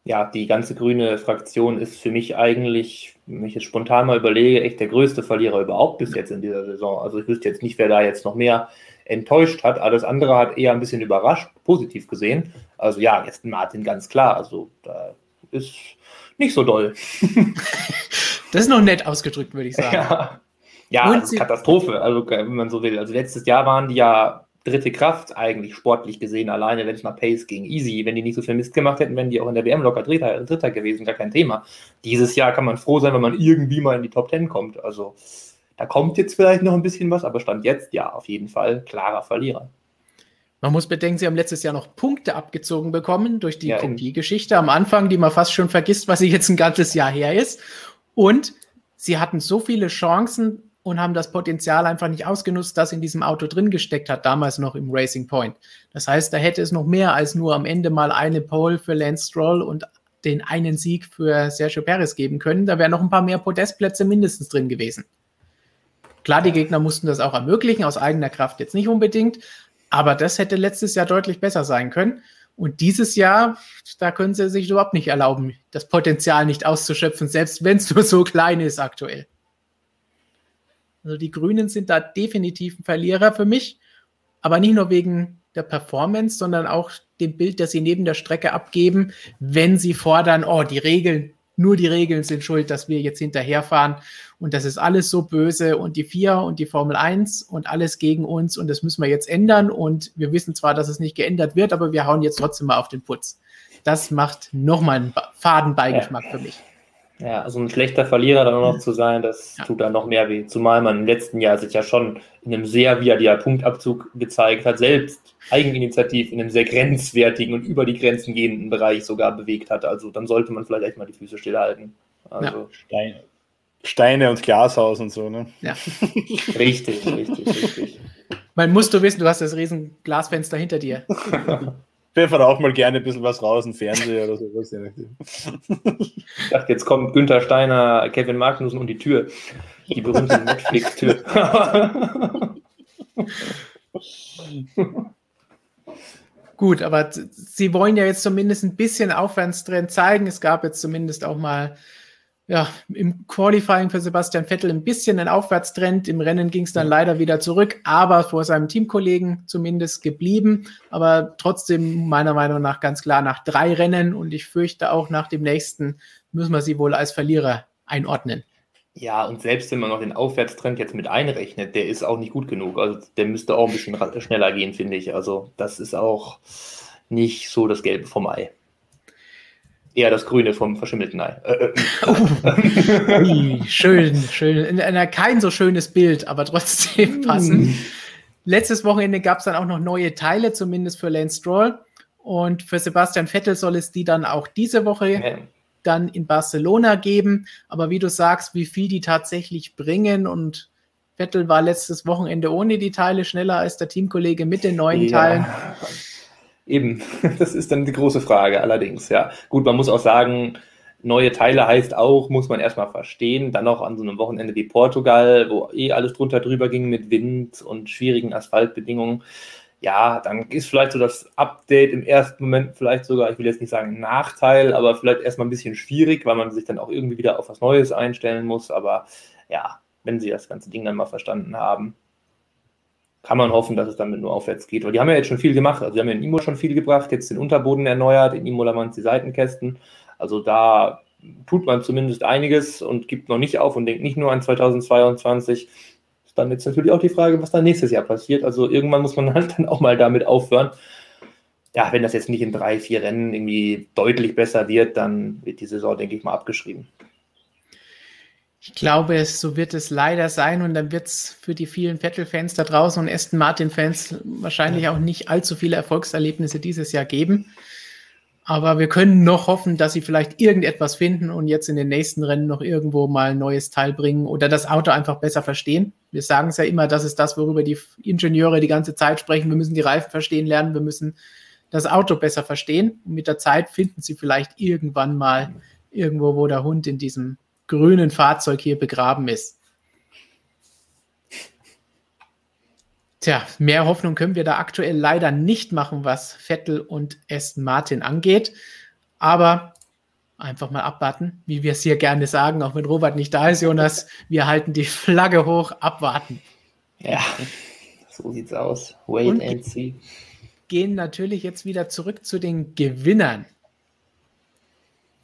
ja, die ganze grüne Fraktion ist für mich eigentlich, wenn ich jetzt spontan mal überlege, echt der größte Verlierer überhaupt bis jetzt in dieser Saison. Also ich wüsste jetzt nicht, wer da jetzt noch mehr enttäuscht hat. Alles andere hat eher ein bisschen überrascht, positiv gesehen. Also ja, Aston Martin ganz klar. Also da ist nicht so doll. das ist noch nett ausgedrückt, würde ich sagen. Ja, ja also Katastrophe, also wenn man so will. Also letztes Jahr waren die ja dritte Kraft eigentlich sportlich gesehen, alleine wenn es mal Pace ging. Easy, wenn die nicht so viel Mist gemacht hätten, wären die auch in der WM locker Dritter, Dritter gewesen, gar kein Thema. Dieses Jahr kann man froh sein, wenn man irgendwie mal in die Top Ten kommt. Also da kommt jetzt vielleicht noch ein bisschen was, aber Stand jetzt ja, auf jeden Fall klarer Verlierer. Man muss bedenken, sie haben letztes Jahr noch Punkte abgezogen bekommen durch die ja, Kopie-Geschichte am Anfang, die man fast schon vergisst, was sie jetzt ein ganzes Jahr her ist. Und sie hatten so viele Chancen, und haben das Potenzial einfach nicht ausgenutzt, das in diesem Auto drin gesteckt hat, damals noch im Racing Point. Das heißt, da hätte es noch mehr als nur am Ende mal eine Pole für Lance Stroll und den einen Sieg für Sergio Perez geben können. Da wären noch ein paar mehr Podestplätze mindestens drin gewesen. Klar, die Gegner mussten das auch ermöglichen, aus eigener Kraft jetzt nicht unbedingt, aber das hätte letztes Jahr deutlich besser sein können. Und dieses Jahr, da können sie sich überhaupt nicht erlauben, das Potenzial nicht auszuschöpfen, selbst wenn es nur so klein ist aktuell. Also die Grünen sind da definitiv ein Verlierer für mich, aber nicht nur wegen der Performance, sondern auch dem Bild, das sie neben der Strecke abgeben, wenn sie fordern, oh, die Regeln, nur die Regeln sind schuld, dass wir jetzt hinterherfahren und das ist alles so böse und die Vier und die Formel 1 und alles gegen uns und das müssen wir jetzt ändern und wir wissen zwar, dass es nicht geändert wird, aber wir hauen jetzt trotzdem mal auf den Putz. Das macht nochmal einen faden Beigeschmack ja. für mich. Ja, also ein schlechter Verlierer dann auch noch zu sein, das ja. tut dann noch mehr weh. Zumal man im letzten Jahr sich ja schon in einem sehr via Punktabzug gezeigt hat, selbst eigeninitiativ in einem sehr grenzwertigen und über die Grenzen gehenden Bereich sogar bewegt hat. Also dann sollte man vielleicht echt mal die Füße stillhalten. Also ja. Steine. Steine und Glashaus und so, ne? Ja. richtig, richtig, richtig. Man musst du wissen, du hast das riesen Glasfenster hinter dir. pfeffert auch mal gerne ein bisschen was raus, ein Fernseher oder sowas. ich dachte, jetzt kommt Günther Steiner, Kevin Magnussen und die Tür. Die berühmte Netflix-Tür. Gut, aber sie wollen ja jetzt zumindest ein bisschen Aufwärtstrend zeigen. Es gab jetzt zumindest auch mal ja, im Qualifying für Sebastian Vettel ein bisschen ein Aufwärtstrend. Im Rennen ging es dann leider wieder zurück, aber vor seinem Teamkollegen zumindest geblieben. Aber trotzdem meiner Meinung nach ganz klar nach drei Rennen und ich fürchte auch nach dem nächsten müssen wir sie wohl als Verlierer einordnen. Ja, und selbst wenn man noch den Aufwärtstrend jetzt mit einrechnet, der ist auch nicht gut genug. Also der müsste auch ein bisschen schneller gehen, finde ich. Also das ist auch nicht so das Gelbe vom Ei eher das Grüne vom verschimmelten Ei. Äh, äh. Ui, schön, schön. In einer kein so schönes Bild, aber trotzdem passend. Letztes Wochenende gab es dann auch noch neue Teile, zumindest für Lance Stroll. Und für Sebastian Vettel soll es die dann auch diese Woche ja. dann in Barcelona geben. Aber wie du sagst, wie viel die tatsächlich bringen und Vettel war letztes Wochenende ohne die Teile schneller als der Teamkollege mit den neuen ja. Teilen. Eben, das ist dann die große Frage allerdings, ja. Gut, man muss auch sagen, neue Teile heißt auch, muss man erstmal verstehen, dann noch an so einem Wochenende wie Portugal, wo eh alles drunter drüber ging mit Wind und schwierigen Asphaltbedingungen. Ja, dann ist vielleicht so das Update im ersten Moment vielleicht sogar, ich will jetzt nicht sagen Nachteil, aber vielleicht erstmal ein bisschen schwierig, weil man sich dann auch irgendwie wieder auf was Neues einstellen muss. Aber ja, wenn sie das ganze Ding dann mal verstanden haben, kann man hoffen, dass es damit nur aufwärts geht. Weil die haben ja jetzt schon viel gemacht. Also, die haben ja in Imo schon viel gebracht, jetzt den Unterboden erneuert, in Imo man die Seitenkästen. Also, da tut man zumindest einiges und gibt noch nicht auf und denkt nicht nur an 2022. Ist dann jetzt natürlich auch die Frage, was dann nächstes Jahr passiert. Also, irgendwann muss man halt dann auch mal damit aufhören. Ja, wenn das jetzt nicht in drei, vier Rennen irgendwie deutlich besser wird, dann wird die Saison, denke ich mal, abgeschrieben. Ich glaube, so wird es leider sein und dann wird es für die vielen Vettel-Fans da draußen und Aston Martin-Fans wahrscheinlich auch nicht allzu viele Erfolgserlebnisse dieses Jahr geben. Aber wir können noch hoffen, dass sie vielleicht irgendetwas finden und jetzt in den nächsten Rennen noch irgendwo mal ein neues Teil bringen oder das Auto einfach besser verstehen. Wir sagen es ja immer, das ist das, worüber die Ingenieure die ganze Zeit sprechen. Wir müssen die Reifen verstehen lernen, wir müssen das Auto besser verstehen. Und mit der Zeit finden sie vielleicht irgendwann mal irgendwo, wo der Hund in diesem grünen Fahrzeug hier begraben ist. Tja, mehr Hoffnung können wir da aktuell leider nicht machen, was Vettel und Aston Martin angeht. Aber einfach mal abwarten, wie wir es hier gerne sagen, auch wenn Robert nicht da ist, Jonas. Wir halten die Flagge hoch, abwarten. Ja, so sieht's aus. Wait und and see. Gehen natürlich jetzt wieder zurück zu den Gewinnern.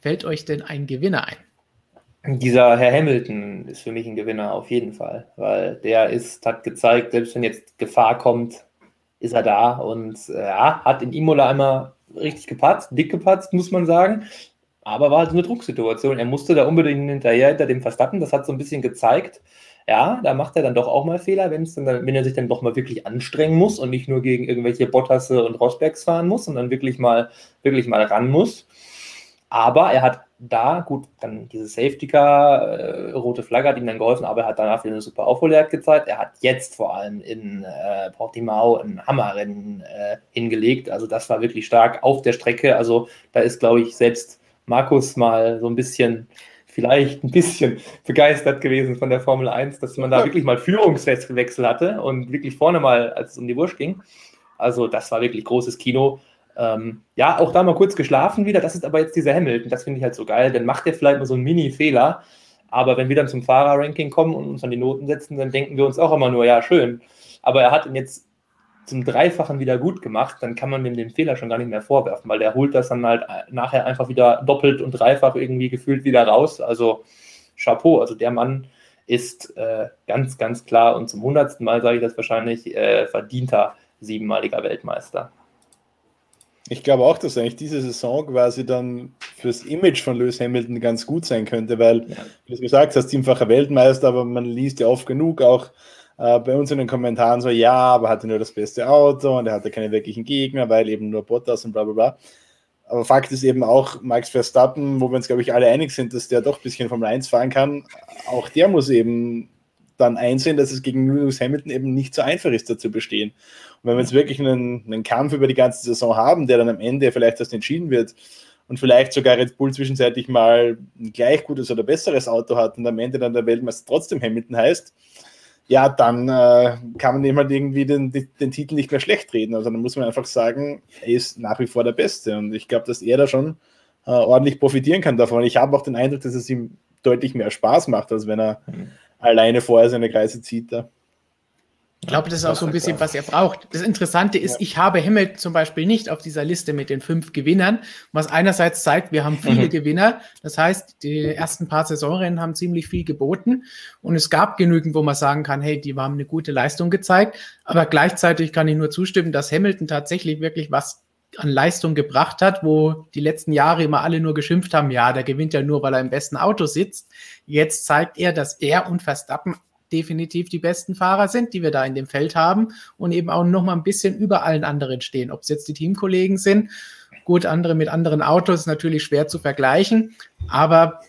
Fällt euch denn ein Gewinner ein? Dieser Herr Hamilton ist für mich ein Gewinner auf jeden Fall, weil der ist, hat gezeigt, selbst wenn jetzt Gefahr kommt, ist er da und äh, ja, hat in Imola einmal richtig gepatzt, dick gepatzt, muss man sagen. Aber war halt so eine Drucksituation. Er musste da unbedingt hinterher hinter dem Verstappen. Das hat so ein bisschen gezeigt. Ja, da macht er dann doch auch mal Fehler, wenn dann, wenn er sich dann doch mal wirklich anstrengen muss und nicht nur gegen irgendwelche Bottasse und Rosbergs fahren muss, sondern wirklich mal, wirklich mal ran muss. Aber er hat da, gut, dann diese Safety Car, äh, rote Flagge hat ihm dann geholfen, aber er hat danach wieder eine super Aufholjagd gezeigt. Er hat jetzt vor allem in äh, Portimao ein Hammerrennen äh, hingelegt. Also das war wirklich stark auf der Strecke. Also da ist, glaube ich, selbst Markus mal so ein bisschen, vielleicht ein bisschen begeistert gewesen von der Formel 1, dass man da wirklich mal Führungswechsel hatte und wirklich vorne mal, als es um die Wurst ging. Also das war wirklich großes Kino. Ähm, ja, auch da mal kurz geschlafen wieder. Das ist aber jetzt dieser Hamilton. Das finde ich halt so geil. Dann macht er vielleicht mal so einen Mini-Fehler. Aber wenn wir dann zum Fahrerranking kommen und uns an die Noten setzen, dann denken wir uns auch immer nur, ja, schön. Aber er hat ihn jetzt zum Dreifachen wieder gut gemacht, dann kann man ihm den Fehler schon gar nicht mehr vorwerfen, weil der holt das dann halt nachher einfach wieder doppelt und dreifach irgendwie gefühlt wieder raus. Also Chapeau, also der Mann ist äh, ganz, ganz klar und zum hundertsten Mal sage ich das wahrscheinlich, äh, verdienter siebenmaliger Weltmeister. Ich glaube auch, dass eigentlich diese Saison quasi dann fürs Image von Lewis Hamilton ganz gut sein könnte, weil, ja. wie du gesagt hast, siebenfacher Weltmeister, aber man liest ja oft genug auch äh, bei uns in den Kommentaren so, ja, aber hatte nur das beste Auto und er hatte keine wirklichen Gegner, weil eben nur Bottas und bla bla bla. Aber Fakt ist eben auch, Max Verstappen, wo wir uns, glaube ich, alle einig sind, dass der doch ein bisschen vom 1 fahren kann, auch der muss eben dann einsehen, dass es gegen Lewis Hamilton eben nicht so einfach ist, da zu bestehen. Wenn wir jetzt wirklich einen, einen Kampf über die ganze Saison haben, der dann am Ende vielleicht erst entschieden wird und vielleicht sogar Red Bull zwischenzeitlich mal ein gleich gutes oder besseres Auto hat und am Ende dann der Weltmeister trotzdem Hamilton heißt, ja, dann äh, kann man eben halt irgendwie den, den, den, Titel nicht mehr schlecht reden. Also dann muss man einfach sagen, er ist nach wie vor der Beste. Und ich glaube, dass er da schon äh, ordentlich profitieren kann davon. Ich habe auch den Eindruck, dass es ihm deutlich mehr Spaß macht, als wenn er mhm. alleine vorher seine Kreise zieht. Da. Ich glaube, das ist auch so ein bisschen, was er braucht. Das Interessante ist, ich habe Hamilton zum Beispiel nicht auf dieser Liste mit den fünf Gewinnern, was einerseits zeigt, wir haben viele mhm. Gewinner. Das heißt, die ersten paar Saisonrennen haben ziemlich viel geboten und es gab genügend, wo man sagen kann, hey, die haben eine gute Leistung gezeigt. Aber gleichzeitig kann ich nur zustimmen, dass Hamilton tatsächlich wirklich was an Leistung gebracht hat, wo die letzten Jahre immer alle nur geschimpft haben, ja, der gewinnt ja nur, weil er im besten Auto sitzt. Jetzt zeigt er, dass er und Verstappen definitiv die besten Fahrer sind, die wir da in dem Feld haben und eben auch noch mal ein bisschen über allen anderen stehen. Ob es jetzt die Teamkollegen sind, gut, andere mit anderen Autos natürlich schwer zu vergleichen, aber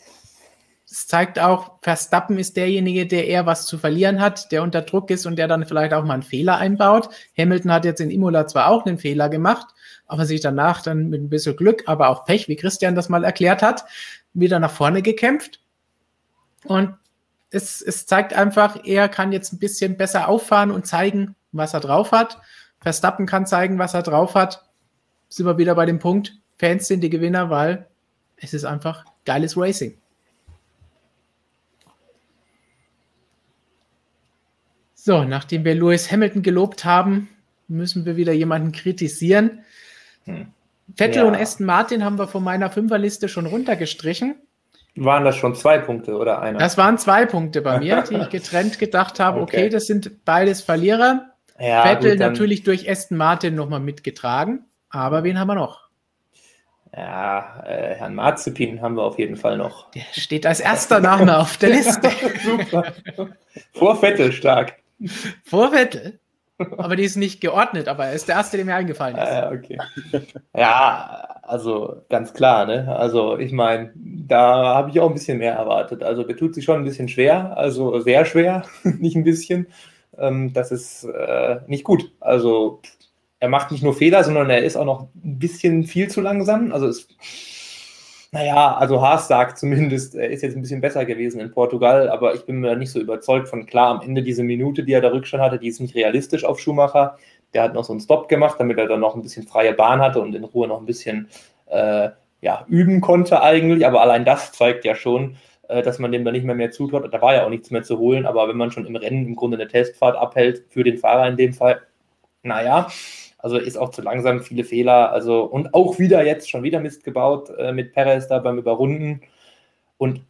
es zeigt auch, Verstappen ist derjenige, der eher was zu verlieren hat, der unter Druck ist und der dann vielleicht auch mal einen Fehler einbaut. Hamilton hat jetzt in Imola zwar auch einen Fehler gemacht, aber sich danach dann mit ein bisschen Glück, aber auch Pech, wie Christian das mal erklärt hat, wieder nach vorne gekämpft. Und es, es zeigt einfach, er kann jetzt ein bisschen besser auffahren und zeigen, was er drauf hat. Verstappen kann zeigen, was er drauf hat. Sind wir wieder bei dem Punkt, Fans sind die Gewinner, weil es ist einfach geiles Racing. So, nachdem wir Lewis Hamilton gelobt haben, müssen wir wieder jemanden kritisieren. Hm. Vettel ja. und Aston Martin haben wir von meiner Fünferliste schon runtergestrichen. Waren das schon zwei Punkte oder einer? Das waren zwei Punkte bei mir, die ich getrennt gedacht habe, okay, okay das sind beides Verlierer. Ja, Vettel gut, natürlich durch Aston Martin nochmal mitgetragen. Aber wen haben wir noch? Ja, äh, Herrn Marzipin haben wir auf jeden Fall noch. Der steht als erster Name auf der Liste. Super. Vor Vettel stark. Vor Vettel. Aber die ist nicht geordnet, aber er ist der erste, der mir eingefallen ist. Ah, okay. Ja, also ganz klar, ne? Also ich meine, da habe ich auch ein bisschen mehr erwartet. Also der tut sich schon ein bisschen schwer, also sehr schwer, nicht ein bisschen. Ähm, das ist äh, nicht gut. Also er macht nicht nur Fehler, sondern er ist auch noch ein bisschen viel zu langsam. Also es naja, also Haas sagt zumindest, er ist jetzt ein bisschen besser gewesen in Portugal, aber ich bin mir nicht so überzeugt von, klar, am Ende diese Minute, die er da Rückstand hatte, die ist nicht realistisch auf Schumacher. Der hat noch so einen Stop gemacht, damit er dann noch ein bisschen freie Bahn hatte und in Ruhe noch ein bisschen äh, ja, üben konnte eigentlich. Aber allein das zeigt ja schon, äh, dass man dem da nicht mehr mehr zutraut. Da war ja auch nichts mehr zu holen, aber wenn man schon im Rennen im Grunde eine Testfahrt abhält, für den Fahrer in dem Fall, naja, also ist auch zu langsam, viele Fehler. Also und auch wieder jetzt schon wieder Mist gebaut äh, mit Perez da beim Überrunden. Und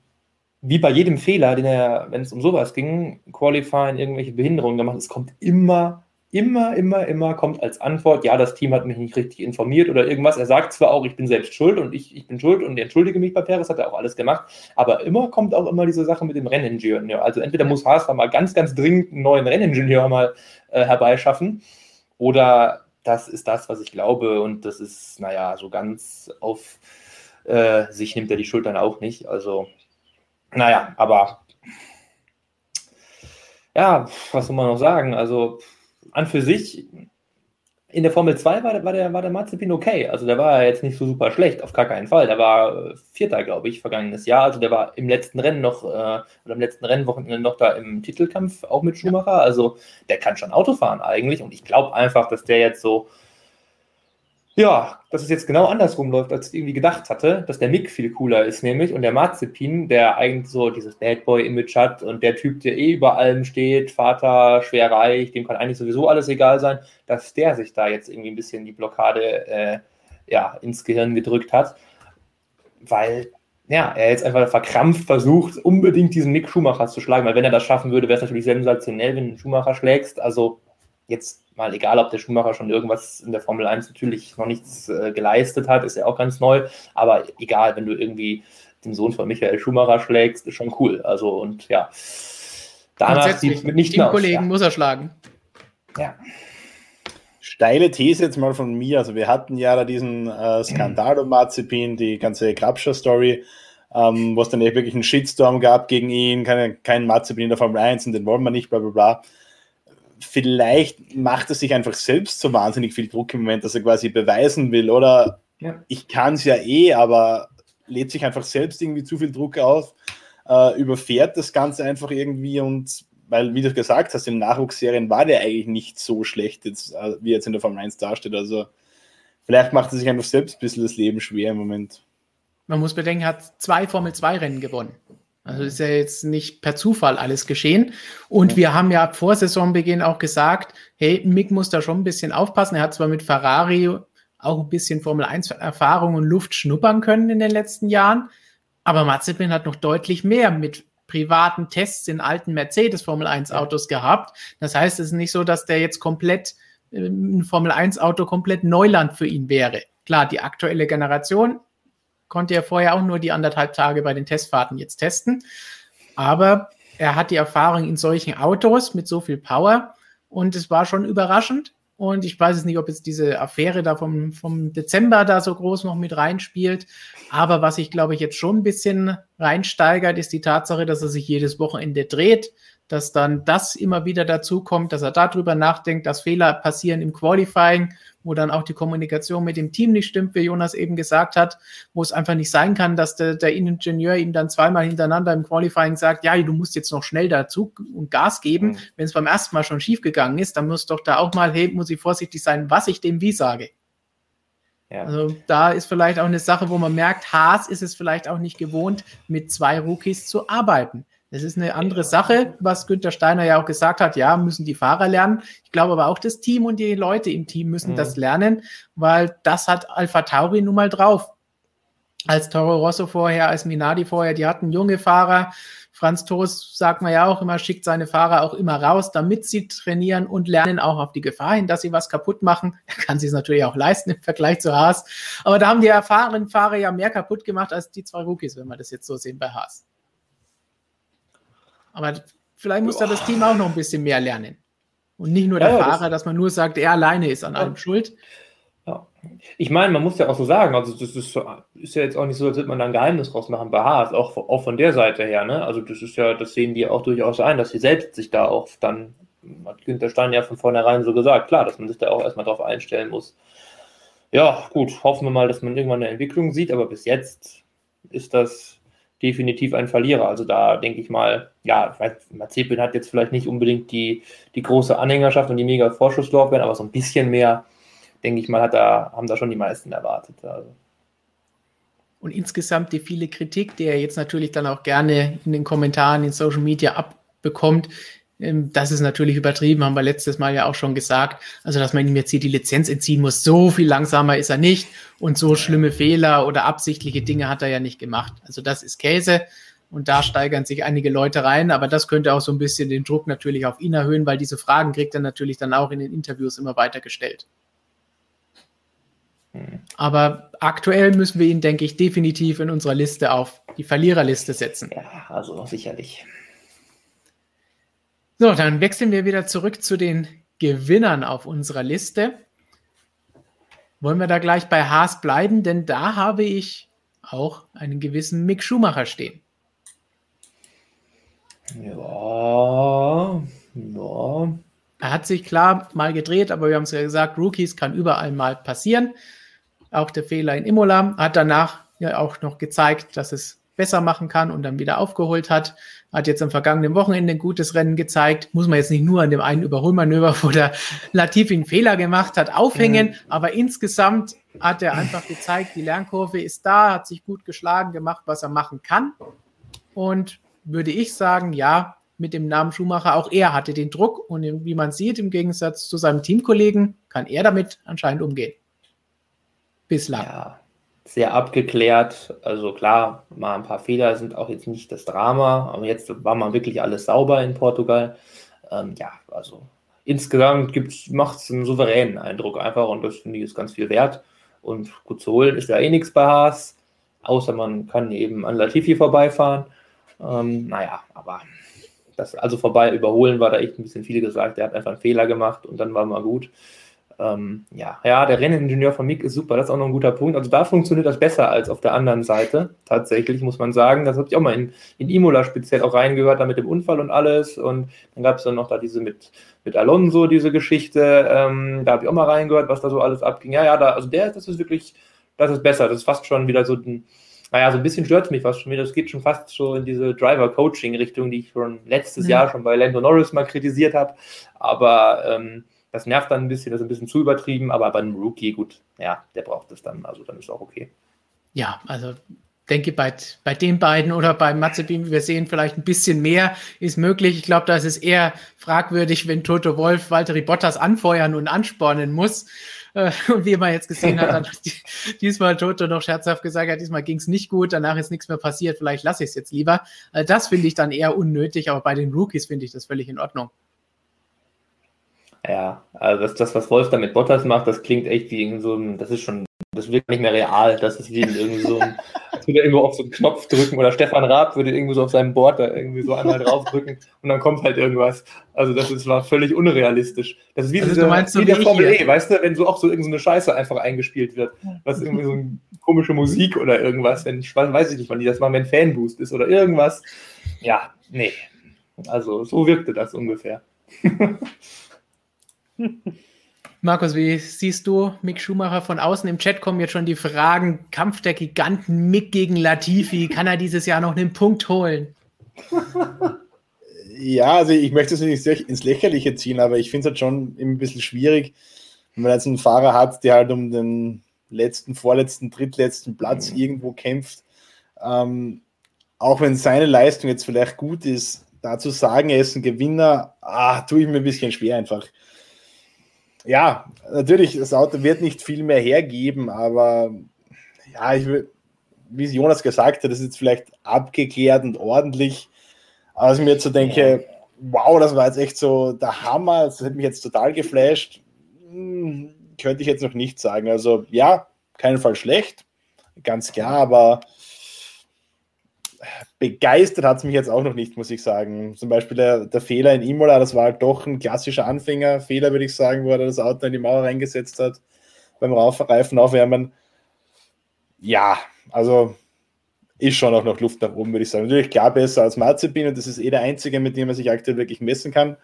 wie bei jedem Fehler, den er, wenn es um sowas ging, Qualifying, irgendwelche Behinderungen gemacht, es kommt immer, immer, immer, immer kommt als Antwort, ja, das Team hat mich nicht richtig informiert oder irgendwas. Er sagt zwar auch, ich bin selbst schuld und ich, ich bin schuld und entschuldige mich bei Perez, hat er auch alles gemacht, aber immer kommt auch immer diese Sache mit dem Renningenieur. Also entweder muss Haas mal ganz, ganz dringend einen neuen Renningenieur mal äh, herbeischaffen oder das ist das, was ich glaube. Und das ist, naja, so ganz auf äh, sich nimmt er die Schultern auch nicht. Also, naja, aber ja, was soll man noch sagen? Also, an für sich in der Formel 2 war, war, der, war der Mazepin okay. Also der war jetzt nicht so super schlecht, auf gar keinen Fall. Der war äh, Vierter, glaube ich, vergangenes Jahr. Also der war im letzten Rennen noch, äh, oder im letzten Rennwochenende noch da im Titelkampf, auch mit Schumacher. Also der kann schon Auto fahren eigentlich. Und ich glaube einfach, dass der jetzt so ja, dass es jetzt genau andersrum läuft, als ich irgendwie gedacht hatte, dass der Mick viel cooler ist, nämlich und der Marzipin, der eigentlich so dieses Bad Boy-Image hat und der Typ, der eh über allem steht, Vater, schwer reich, dem kann eigentlich sowieso alles egal sein, dass der sich da jetzt irgendwie ein bisschen die Blockade äh, ja, ins Gehirn gedrückt hat, weil ja, er jetzt einfach verkrampft versucht, unbedingt diesen Mick Schumacher zu schlagen, weil wenn er das schaffen würde, wäre es natürlich sensationell, wenn du einen Schumacher schlägst. Also jetzt mal egal, ob der Schumacher schon irgendwas in der Formel 1 natürlich noch nichts äh, geleistet hat, ist ja auch ganz neu, aber egal, wenn du irgendwie den Sohn von Michael Schumacher schlägst, ist schon cool. Also und ja, danach sieht es nicht mehr aus. Kollegen ja. muss er schlagen. Ja. Steile These jetzt mal von mir. Also wir hatten ja da diesen äh, Skandal um Mazepin, die ganze Grabscher-Story, ähm, wo es dann wirklich einen Shitstorm gab gegen ihn, kein, kein Mazepin in der Formel 1 und den wollen wir nicht, bla bla bla. Vielleicht macht er sich einfach selbst so wahnsinnig viel Druck im Moment, dass er quasi beweisen will, oder ja. ich kann es ja eh, aber lädt sich einfach selbst irgendwie zu viel Druck auf, äh, überfährt das Ganze einfach irgendwie und weil, wie du gesagt hast, in Nachwuchsserien war der eigentlich nicht so schlecht, jetzt, äh, wie jetzt in der Formel 1 dasteht. Also vielleicht macht er sich einfach selbst ein bisschen das Leben schwer im Moment. Man muss bedenken, er hat zwei Formel 2 Rennen gewonnen. Also ist ja jetzt nicht per Zufall alles geschehen. Und ja. wir haben ja vor Saisonbeginn auch gesagt, hey, Mick muss da schon ein bisschen aufpassen. Er hat zwar mit Ferrari auch ein bisschen Formel 1 Erfahrung und Luft schnuppern können in den letzten Jahren, aber Mazepin hat noch deutlich mehr mit privaten Tests in alten Mercedes Formel 1 Autos gehabt. Das heißt, es ist nicht so, dass der jetzt komplett äh, ein Formel 1 Auto komplett Neuland für ihn wäre. Klar, die aktuelle Generation konnte er vorher auch nur die anderthalb Tage bei den Testfahrten jetzt testen. Aber er hat die Erfahrung in solchen Autos mit so viel Power und es war schon überraschend. Und ich weiß es nicht, ob jetzt diese Affäre da vom, vom Dezember da so groß noch mit reinspielt. Aber was ich glaube ich jetzt schon ein bisschen reinsteigert, ist die Tatsache, dass er sich jedes Wochenende dreht, dass dann das immer wieder dazu kommt, dass er darüber nachdenkt, dass Fehler passieren im Qualifying, wo dann auch die Kommunikation mit dem Team nicht stimmt, wie Jonas eben gesagt hat, wo es einfach nicht sein kann, dass der, der Ingenieur ihm dann zweimal hintereinander im Qualifying sagt, ja, du musst jetzt noch schnell dazu und Gas geben. Mhm. Wenn es beim ersten Mal schon schief gegangen ist, dann muss doch da auch mal, hey, muss ich vorsichtig sein, was ich dem wie sage. Ja. Also da ist vielleicht auch eine Sache, wo man merkt, Haas ist es vielleicht auch nicht gewohnt, mit zwei Rookies zu arbeiten. Das ist eine andere Sache, was Günther Steiner ja auch gesagt hat. Ja, müssen die Fahrer lernen. Ich glaube aber auch das Team und die Leute im Team müssen mhm. das lernen, weil das hat Alpha Tauri nun mal drauf. Als Toro Rosso vorher, als Minardi vorher, die hatten junge Fahrer. Franz Toast sagt man ja auch immer, schickt seine Fahrer auch immer raus, damit sie trainieren und lernen auch auf die Gefahr hin, dass sie was kaputt machen. Er kann sich es natürlich auch leisten im Vergleich zu Haas. Aber da haben die erfahrenen Fahrer ja mehr kaputt gemacht als die zwei Rookies, wenn wir das jetzt so sehen bei Haas. Aber vielleicht muss da das Team auch noch ein bisschen mehr lernen. Und nicht nur der ja, Fahrer, das dass man nur sagt, er alleine ist an ja. allem schuld. Ja. Ich meine, man muss ja auch so sagen, also das ist, ist ja jetzt auch nicht so, als würde man da ein Geheimnis draus machen bei Haas, auch, auch von der Seite her, ne? Also das ist ja, das sehen die auch durchaus ein, dass sie selbst sich da auch dann, hat Günther Stein ja von vornherein so gesagt, klar, dass man sich da auch erstmal drauf einstellen muss. Ja, gut, hoffen wir mal, dass man irgendwann eine Entwicklung sieht, aber bis jetzt ist das definitiv ein Verlierer. Also da denke ich mal, ja, Mazepin hat jetzt vielleicht nicht unbedingt die, die große Anhängerschaft und die mega Vorschusslorbeeren, aber so ein bisschen mehr, denke ich mal, hat da, haben da schon die meisten erwartet. Also. Und insgesamt die viele Kritik, die er jetzt natürlich dann auch gerne in den Kommentaren in Social Media abbekommt, das ist natürlich übertrieben, haben wir letztes Mal ja auch schon gesagt. Also, dass man ihm jetzt hier die Lizenz entziehen muss, so viel langsamer ist er nicht und so schlimme Fehler oder absichtliche Dinge hat er ja nicht gemacht. Also, das ist Käse und da steigern sich einige Leute rein, aber das könnte auch so ein bisschen den Druck natürlich auf ihn erhöhen, weil diese Fragen kriegt er natürlich dann auch in den Interviews immer weiter gestellt. Aber aktuell müssen wir ihn, denke ich, definitiv in unserer Liste auf die Verliererliste setzen. Ja, also sicherlich. So, dann wechseln wir wieder zurück zu den Gewinnern auf unserer Liste. Wollen wir da gleich bei Haas bleiben, denn da habe ich auch einen gewissen Mick Schumacher stehen. Ja, ja. Er hat sich klar mal gedreht, aber wir haben es ja gesagt, Rookies kann überall mal passieren. Auch der Fehler in Imola hat danach ja auch noch gezeigt, dass es besser machen kann und dann wieder aufgeholt hat. Hat jetzt am vergangenen Wochenende ein gutes Rennen gezeigt. Muss man jetzt nicht nur an dem einen Überholmanöver, wo der Latifi einen Fehler gemacht hat, aufhängen. Mhm. Aber insgesamt hat er einfach gezeigt, die Lernkurve ist da, hat sich gut geschlagen, gemacht, was er machen kann. Und würde ich sagen, ja, mit dem Namen Schumacher, auch er hatte den Druck und wie man sieht, im Gegensatz zu seinem Teamkollegen, kann er damit anscheinend umgehen. Bislang. Ja sehr abgeklärt. Also klar, mal ein paar Fehler sind auch jetzt nicht das Drama, aber jetzt war mal wirklich alles sauber in Portugal. Ähm, ja, also insgesamt macht es einen souveränen Eindruck einfach und das finde ich ist ganz viel wert. Und gut zu holen ist ja eh nichts bei Haas, außer man kann eben an Latifi vorbeifahren. Ähm, naja, aber das, also vorbei überholen war da echt ein bisschen viel gesagt. Der hat einfach einen Fehler gemacht und dann war mal gut. Ähm, ja, ja, der Renningenieur von Mick ist super, das ist auch noch ein guter Punkt. Also da funktioniert das besser als auf der anderen Seite. Tatsächlich muss man sagen, das habe ich auch mal in, in Imola speziell auch reingehört, da mit dem Unfall und alles. Und dann gab es dann noch da diese mit, mit Alonso, diese Geschichte. Ähm, da habe ich auch mal reingehört, was da so alles abging. Ja, ja, da, also der, das ist wirklich, das ist besser. Das ist fast schon wieder so ein, naja, so ein bisschen stört mich fast schon wieder. Das geht schon fast so in diese Driver-Coaching-Richtung, die ich schon letztes mhm. Jahr schon bei Lando Norris mal kritisiert habe. Aber ähm, das nervt dann ein bisschen, das ist ein bisschen zu übertrieben, aber bei einem Rookie, gut, ja, der braucht es dann, also dann ist auch okay. Ja, also denke bei, bei den beiden oder bei Mazepin, wie wir sehen, vielleicht ein bisschen mehr ist möglich. Ich glaube, da ist es eher fragwürdig, wenn Toto Wolf Valtteri Bottas anfeuern und anspornen muss. Äh, und wie man jetzt gesehen hat, hat diesmal Toto noch scherzhaft gesagt, ja, diesmal ging es nicht gut, danach ist nichts mehr passiert, vielleicht lasse ich es jetzt lieber. Äh, das finde ich dann eher unnötig, aber bei den Rookies finde ich das völlig in Ordnung. Ja, also das, das, was Wolf da mit Bottas macht, das klingt echt wie so ein, das ist schon, das wirkt nicht mehr real. Das ist wie irgendwie so ein, als würde er irgendwo auf so einen Knopf drücken oder Stefan Raab würde irgendwie so auf seinem Board da irgendwie so einmal draufdrücken und dann kommt halt irgendwas. Also das ist, war völlig unrealistisch. Das ist wie, also diese, meinst, wie der Formel E, weißt du, wenn so auch so irgendeine Scheiße einfach eingespielt wird. Was irgendwie so eine komische Musik oder irgendwas, wenn, ich weiß ich nicht, wann die das machen, wenn Fanboost ist oder irgendwas. Ja, nee. Also so wirkte das ungefähr. Markus, wie siehst du Mick Schumacher von außen? Im Chat kommen jetzt schon die Fragen: Kampf der Giganten, Mick gegen Latifi. Kann er dieses Jahr noch einen Punkt holen? Ja, also ich möchte es nicht ins Lächerliche ziehen, aber ich finde es halt schon ein bisschen schwierig, wenn man jetzt einen Fahrer hat, der halt um den letzten, vorletzten, drittletzten Platz mhm. irgendwo kämpft. Ähm, auch wenn seine Leistung jetzt vielleicht gut ist, da zu sagen, er ist ein Gewinner, ah, tue ich mir ein bisschen schwer einfach ja, natürlich, das Auto wird nicht viel mehr hergeben, aber ja, ich will, wie Jonas gesagt hat, das ist jetzt vielleicht abgeklärt und ordentlich. Aber ich mir jetzt so denke, wow, das war jetzt echt so der Hammer, das hat mich jetzt total geflasht. Hm, könnte ich jetzt noch nicht sagen. Also ja, keinen Fall schlecht, ganz klar, aber begeistert hat es mich jetzt auch noch nicht, muss ich sagen. Zum Beispiel der, der Fehler in Imola, das war halt doch ein klassischer Anfängerfehler, würde ich sagen, wo er das Auto in die Mauer reingesetzt hat beim Reifen aufwärmen. Ja, also ist schon auch noch Luft nach oben, würde ich sagen. Natürlich klar besser als Marzipin und das ist eh der einzige, mit dem er sich aktuell wirklich messen kann.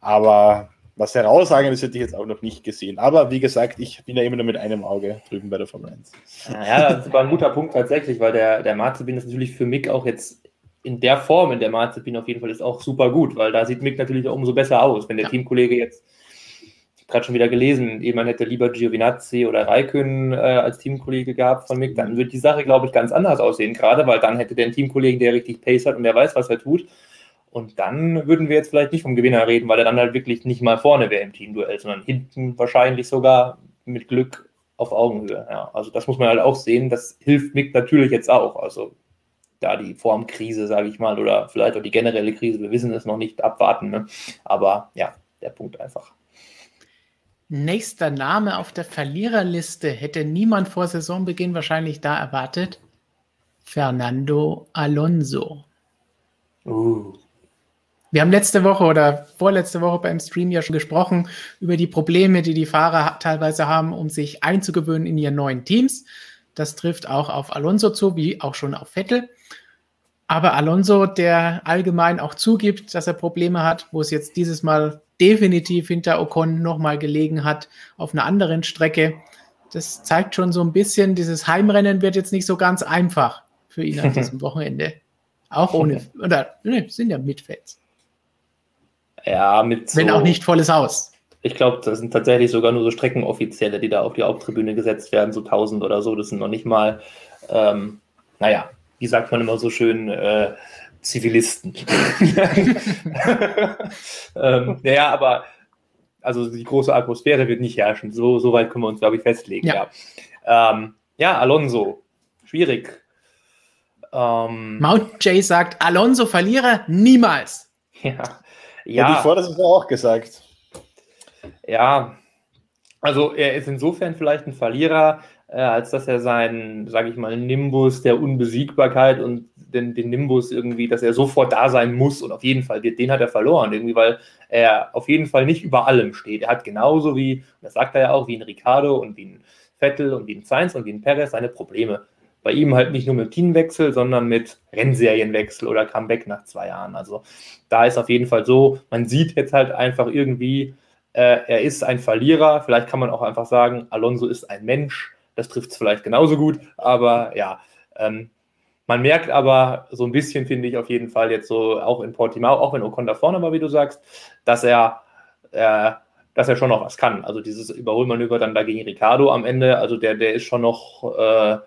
Aber was heraussagen, das hätte ich jetzt auch noch nicht gesehen. Aber wie gesagt, ich bin ja immer nur mit einem Auge drüben bei der Formel 1. Ja, das war ein guter Punkt tatsächlich, weil der, der Marzipin ist natürlich für Mick auch jetzt in der Form, in der Marzipin auf jeden Fall ist, auch super gut, weil da sieht Mick natürlich auch umso besser aus. Wenn der ja. Teamkollege jetzt, ich gerade schon wieder gelesen, jemand hätte lieber Giovinazzi oder Raikön äh, als Teamkollege gehabt von Mick, dann wird die Sache, glaube ich, ganz anders aussehen, gerade weil dann hätte der einen Teamkollegen, der richtig Pace hat und der weiß, was er tut. Und dann würden wir jetzt vielleicht nicht vom Gewinner reden, weil er dann halt wirklich nicht mal vorne wäre im Teamduell, sondern hinten wahrscheinlich sogar mit Glück auf Augenhöhe. Ja, also das muss man halt auch sehen. Das hilft Mick natürlich jetzt auch. Also da die Formkrise, sage ich mal, oder vielleicht auch die generelle Krise, wir wissen es noch nicht, abwarten. Ne? Aber ja, der Punkt einfach. Nächster Name auf der Verliererliste hätte niemand vor Saisonbeginn wahrscheinlich da erwartet. Fernando Alonso. Uh. Wir haben letzte Woche oder vorletzte Woche beim Stream ja schon gesprochen über die Probleme, die die Fahrer teilweise haben, um sich einzugewöhnen in ihren neuen Teams. Das trifft auch auf Alonso zu, wie auch schon auf Vettel. Aber Alonso, der allgemein auch zugibt, dass er Probleme hat, wo es jetzt dieses Mal definitiv hinter Ocon nochmal gelegen hat auf einer anderen Strecke, das zeigt schon so ein bisschen, dieses Heimrennen wird jetzt nicht so ganz einfach für ihn an diesem Wochenende. Auch ohne, oder ne, sind ja Mitfels. Ja, mit so, Wenn auch nicht volles Haus. Ich glaube, das sind tatsächlich sogar nur so Streckenoffizielle, die da auf die Haupttribüne gesetzt werden, so 1000 oder so. Das sind noch nicht mal, ähm, naja, wie sagt man immer so schön, äh, Zivilisten. ähm, naja, aber also die große Atmosphäre wird nicht herrschen. So, so weit können wir uns, glaube ich, festlegen. Ja, ja. Ähm, ja Alonso, schwierig. Ähm, Mount J sagt, Alonso Verlierer niemals. Ja, ja. Hätte ich vor der Saison auch gesagt. Ja, also er ist insofern vielleicht ein Verlierer, äh, als dass er seinen, sage ich mal, Nimbus der Unbesiegbarkeit und den, den, Nimbus irgendwie, dass er sofort da sein muss und auf jeden Fall, den hat er verloren, irgendwie, weil er auf jeden Fall nicht über allem steht. Er hat genauso wie, das sagt er ja auch, wie ein Ricardo und wie ein Vettel und wie ein Sainz und wie ein Perez seine Probleme. Bei ihm halt nicht nur mit Teamwechsel, sondern mit Rennserienwechsel oder Comeback nach zwei Jahren. Also da ist auf jeden Fall so, man sieht jetzt halt einfach irgendwie, äh, er ist ein Verlierer. Vielleicht kann man auch einfach sagen, Alonso ist ein Mensch. Das trifft es vielleicht genauso gut. Aber ja, ähm, man merkt aber so ein bisschen, finde ich auf jeden Fall jetzt so auch in Portimao, auch wenn Ocon da vorne war, wie du sagst, dass er, äh, dass er schon noch was kann. Also dieses Überholmanöver dann da gegen Ricardo am Ende, also der, der ist schon noch, äh,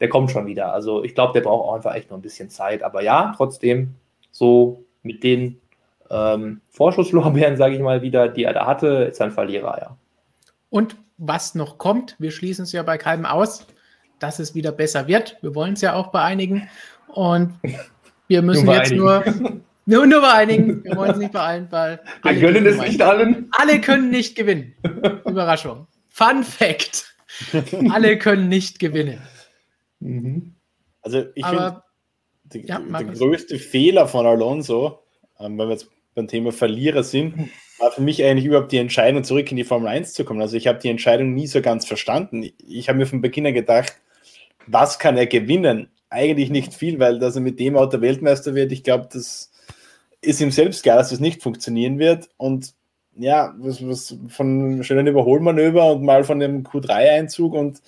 der kommt schon wieder. Also ich glaube, der braucht auch einfach echt noch ein bisschen Zeit. Aber ja, trotzdem so mit den ähm, Vorschusslorbeeren, sage ich mal wieder, die er da hatte, ist ein Verlierer, ja. Und was noch kommt, wir schließen es ja bei keinem aus, dass es wieder besser wird. Wir wollen es ja auch bei einigen. Und wir müssen nur jetzt nur, nur, nur bei einigen, wir wollen es nicht bei allen, weil wir können es nicht allen. Alle können nicht gewinnen. Überraschung. Fun Fact. alle können nicht gewinnen. Mhm. Also ich finde, ja, der größte Fehler von Alonso, ähm, wenn wir jetzt beim Thema Verlierer sind, war für mich eigentlich überhaupt die Entscheidung, zurück in die Formel 1 zu kommen. Also ich habe die Entscheidung nie so ganz verstanden. Ich habe mir von Beginn an gedacht, was kann er gewinnen? Eigentlich nicht viel, weil dass er mit dem Auto Weltmeister wird, ich glaube, das ist ihm selbst klar, dass das nicht funktionieren wird. Und ja, was, was von einem schönen Überholmanöver und mal von dem Q3-Einzug und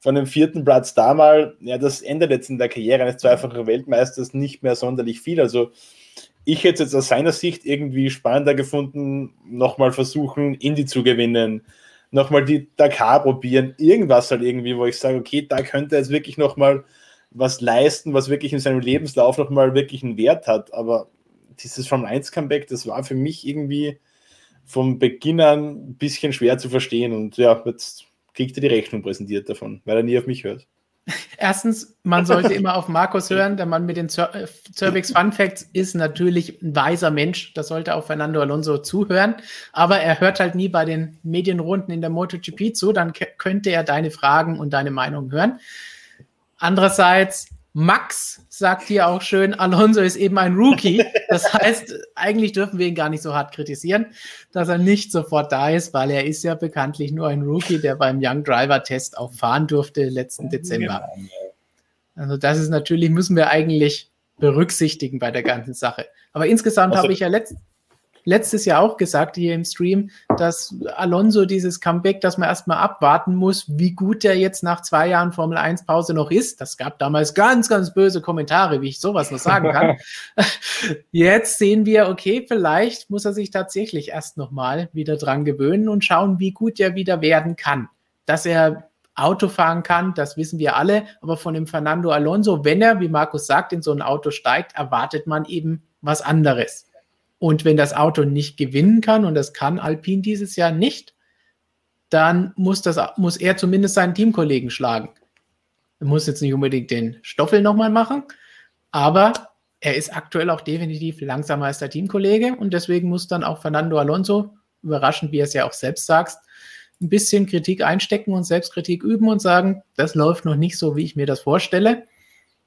von dem vierten Platz da mal, ja, das ändert jetzt in der Karriere eines zweifachen Weltmeisters nicht mehr sonderlich viel. Also ich hätte jetzt aus seiner Sicht irgendwie spannender gefunden, nochmal versuchen, Indie zu gewinnen, nochmal die Dakar probieren, irgendwas halt irgendwie, wo ich sage, okay, da könnte er jetzt wirklich nochmal was leisten, was wirklich in seinem Lebenslauf nochmal wirklich einen Wert hat. Aber dieses Formel 1 Comeback, das war für mich irgendwie vom Beginn an ein bisschen schwer zu verstehen. Und ja, jetzt kriegt er die Rechnung präsentiert davon, weil er nie auf mich hört. Erstens, man sollte immer auf Markus hören. Der Mann mit den äh, Cervix Fun Facts ist natürlich ein weiser Mensch. Da sollte auch Fernando Alonso zuhören. Aber er hört halt nie bei den Medienrunden in der MotoGP zu. Dann könnte er deine Fragen und deine Meinung hören. Andererseits, Max sagt hier auch schön, Alonso ist eben ein Rookie. Das heißt, eigentlich dürfen wir ihn gar nicht so hart kritisieren, dass er nicht sofort da ist, weil er ist ja bekanntlich nur ein Rookie, der beim Young Driver Test auch fahren durfte letzten Dezember. Also das ist natürlich, müssen wir eigentlich berücksichtigen bei der ganzen Sache. Aber insgesamt also, habe ich ja letztens letztes Jahr auch gesagt hier im Stream, dass Alonso dieses Comeback, dass man erstmal abwarten muss, wie gut er jetzt nach zwei Jahren Formel 1 Pause noch ist. Das gab damals ganz, ganz böse Kommentare, wie ich sowas noch sagen kann. jetzt sehen wir, okay, vielleicht muss er sich tatsächlich erst nochmal wieder dran gewöhnen und schauen, wie gut er wieder werden kann. Dass er Auto fahren kann, das wissen wir alle. Aber von dem Fernando Alonso, wenn er, wie Markus sagt, in so ein Auto steigt, erwartet man eben was anderes. Und wenn das Auto nicht gewinnen kann, und das kann Alpine dieses Jahr nicht, dann muss, das, muss er zumindest seinen Teamkollegen schlagen. Er muss jetzt nicht unbedingt den Stoffel nochmal machen, aber er ist aktuell auch definitiv langsamer als der Teamkollege und deswegen muss dann auch Fernando Alonso, überraschend, wie er es ja auch selbst sagt, ein bisschen Kritik einstecken und Selbstkritik üben und sagen, das läuft noch nicht so, wie ich mir das vorstelle.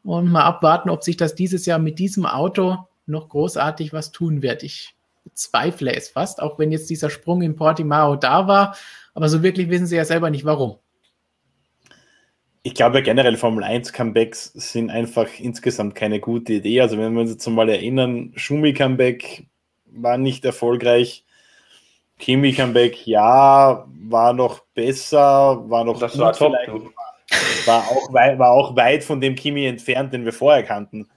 Und mal abwarten, ob sich das dieses Jahr mit diesem Auto noch großartig was tun wird. Ich bezweifle es fast, auch wenn jetzt dieser Sprung in Portimao da war. Aber so wirklich wissen sie ja selber nicht, warum. Ich glaube generell Formel 1 Comebacks sind einfach insgesamt keine gute Idee. Also wenn wir uns jetzt mal erinnern, Schumi Comeback war nicht erfolgreich. Kimi Comeback, ja, war noch besser, war noch das war, top, war, auch weit, war auch weit von dem Kimi entfernt, den wir vorher kannten.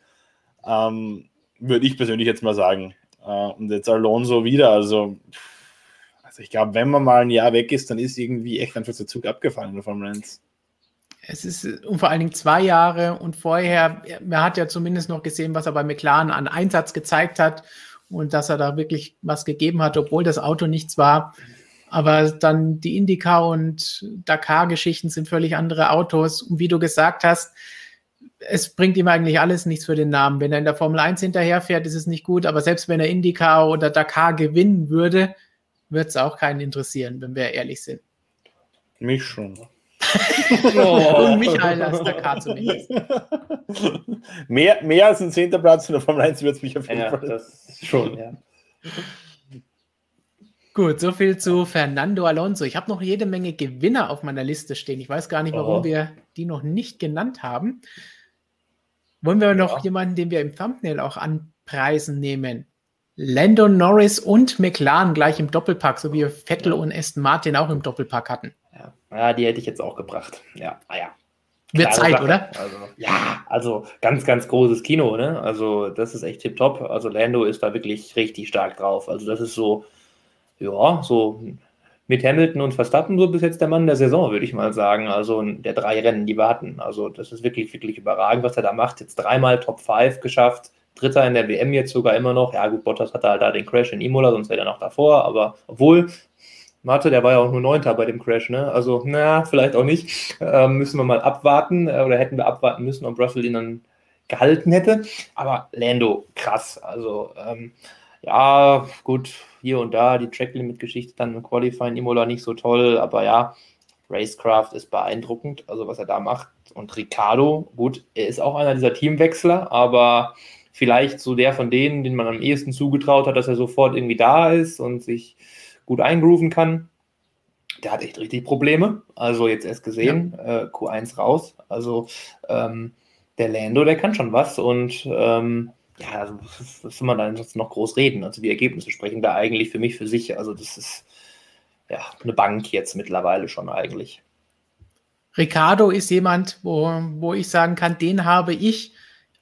Ähm, würde ich persönlich jetzt mal sagen. Äh, und jetzt Alonso wieder, also, also ich glaube, wenn man mal ein Jahr weg ist, dann ist irgendwie echt einfach der Zug abgefallen in der Formel 1. Es ist und vor allen Dingen zwei Jahre und vorher, man hat ja zumindest noch gesehen, was er bei McLaren an Einsatz gezeigt hat und dass er da wirklich was gegeben hat, obwohl das Auto nichts war. Aber dann die Indica und Dakar-Geschichten sind völlig andere Autos. Und wie du gesagt hast, es bringt ihm eigentlich alles nichts für den Namen. Wenn er in der Formel 1 hinterherfährt, ist es nicht gut, aber selbst wenn er IndyCar oder Dakar gewinnen würde, wird es auch keinen interessieren, wenn wir ehrlich sind. Mich schon. oh. Und Michael als der K zumindest. Mehr, mehr als ein zehnter Platz in der Formel 1 wird es mich auf jeden Ja, Fall. das schon, ja. Gut, so viel zu Fernando Alonso. Ich habe noch jede Menge Gewinner auf meiner Liste stehen. Ich weiß gar nicht, warum Oh. wir die noch nicht genannt haben. Wollen wir noch Ja. jemanden, den wir im Thumbnail auch anpreisen nehmen? Lando Norris und McLaren gleich im Doppelpack, so wie Vettel und Aston Martin auch im Doppelpack hatten. Ja. ja, die hätte ich jetzt auch gebracht. Ja, ah ja. Wird Zeit, Sache. oder? Also, ja, also ganz, ganz großes Kino, ne? Also das ist echt tipptopp. Also Lando ist da wirklich richtig stark drauf. Also das ist so, ja, so mit Hamilton und Verstappen so bis jetzt der Mann der Saison, würde ich mal sagen. Also der drei Rennen, die wir hatten. Also das ist wirklich, wirklich überragend, was er da macht. Jetzt dreimal Top 5 geschafft. Dritter in der WM jetzt sogar immer noch. Ja gut, Bottas hatte halt da den Crash in Imola, sonst wäre er noch davor. Aber obwohl, Mathe, der war ja auch nur Neunter bei dem Crash, ne? Also, na, vielleicht auch nicht. Ähm, müssen wir mal abwarten äh, oder hätten wir abwarten müssen, ob Russell ihn dann gehalten hätte. Aber Lando, krass. Also, ähm, ja, gut, hier und da die Track-Limit-Geschichte dann im Qualifying Imola nicht so toll, aber ja, Racecraft ist beeindruckend, also was er da macht. Und Ricardo, gut, er ist auch einer dieser Teamwechsler, aber vielleicht so der von denen, den man am ehesten zugetraut hat, dass er sofort irgendwie da ist und sich gut eingrooven kann. Der hat echt richtig Probleme. Also jetzt erst gesehen, äh, Q1 raus. Also ähm, der Lando, der kann schon was und ähm, ja, also, was soll man da jetzt noch groß reden? Also die Ergebnisse sprechen da eigentlich für mich für sich. Also das ist ja eine Bank jetzt mittlerweile schon eigentlich. Ricardo ist jemand, wo, wo ich sagen kann, den habe ich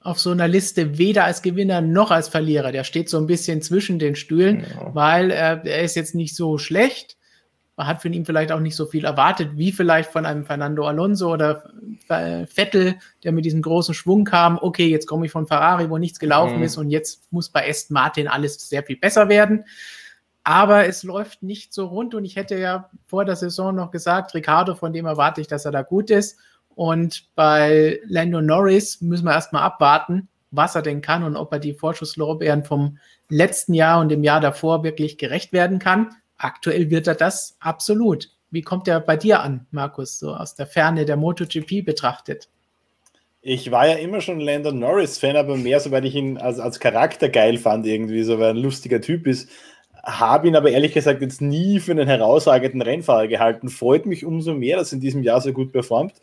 auf so einer Liste weder als Gewinner noch als Verlierer. Der steht so ein bisschen zwischen den Stühlen, Ja. weil äh, er ist jetzt nicht so schlecht. Man hat von ihm vielleicht auch nicht so viel erwartet, wie vielleicht von einem Fernando Alonso oder äh, Vettel, der mit diesem großen Schwung kam. Okay, jetzt komme ich von Ferrari, wo nichts gelaufen Mhm. ist und jetzt muss bei Aston Martin alles sehr viel besser werden. Aber es läuft nicht so rund und ich hätte ja vor der Saison noch gesagt, Ricardo, von dem erwarte ich, dass er da gut ist. Und bei Lando Norris müssen wir erstmal abwarten, was er denn kann und ob er die Vorschusslorbeeren vom letzten Jahr und dem Jahr davor wirklich gerecht werden kann. Aktuell wird er das absolut. Wie kommt er bei dir an, Markus, so aus der Ferne der MotoGP betrachtet? Ich war ja immer schon Lando Norris-Fan, aber mehr so, weil ich ihn als, als Charakter geil fand, irgendwie, so weil er ein lustiger Typ ist. Habe ihn aber ehrlich gesagt jetzt nie für einen herausragenden Rennfahrer gehalten. Freut mich umso mehr, dass er in diesem Jahr so gut performt.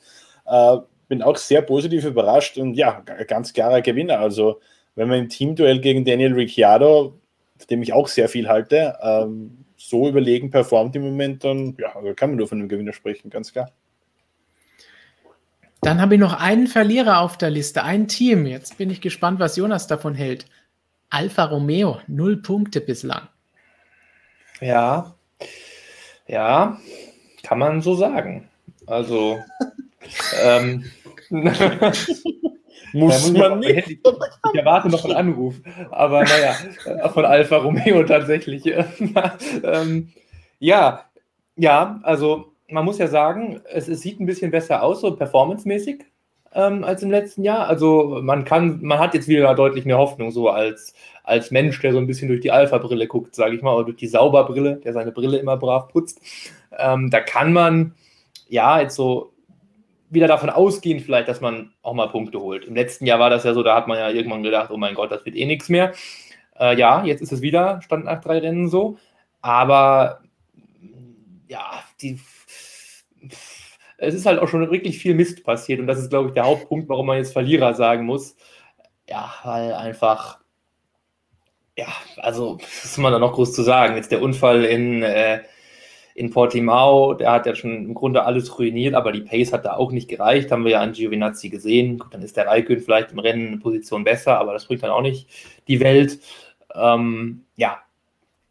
Äh, bin auch sehr positiv überrascht und ja, ganz klarer Gewinner. Also, wenn man im Teamduell gegen Daniel Ricciardo, dem ich auch sehr viel halte, ähm, so überlegen performt im Moment, dann ja, also kann man nur von einem Gewinner sprechen, ganz klar. Dann habe ich noch einen Verlierer auf der Liste, ein Team. Jetzt bin ich gespannt, was Jonas davon hält. Alfa Romeo, null Punkte bislang. Ja, ja, kann man so sagen. Also, ähm, Muss Da man ich- nicht. Ich erwarte noch einen Anruf, aber naja, äh, von Alfa Romeo tatsächlich. ähm, ja, ja, also man muss ja sagen, es, es sieht ein bisschen besser aus, so performancemäßig, ähm, als im letzten Jahr. Also man kann, man hat jetzt wieder deutlich mehr Hoffnung, so als, als Mensch, der so ein bisschen durch die Alpha-Brille guckt, sage ich mal, oder durch die Sauberbrille, der seine Brille immer brav putzt. Ähm, da kann man ja jetzt so wieder davon ausgehen, vielleicht, dass man auch mal Punkte holt. Im letzten Jahr war das ja so, da hat man ja irgendwann gedacht, oh mein Gott, das wird eh nichts mehr. Äh, ja, jetzt ist es wieder, stand nach drei Rennen so. Aber ja, die, es ist halt auch schon wirklich viel Mist passiert und das ist, glaube ich, der Hauptpunkt, warum man jetzt Verlierer sagen muss. Ja, weil einfach, ja, also, was ist man da noch groß zu sagen? Jetzt der Unfall in, äh, in Portimao, der hat ja schon im Grunde alles ruiniert, aber die Pace hat da auch nicht gereicht, haben wir ja an Giovinazzi gesehen. Gut, dann ist der Raikön vielleicht im Rennen eine Position besser, aber das bringt dann auch nicht die Welt. Ähm, ja,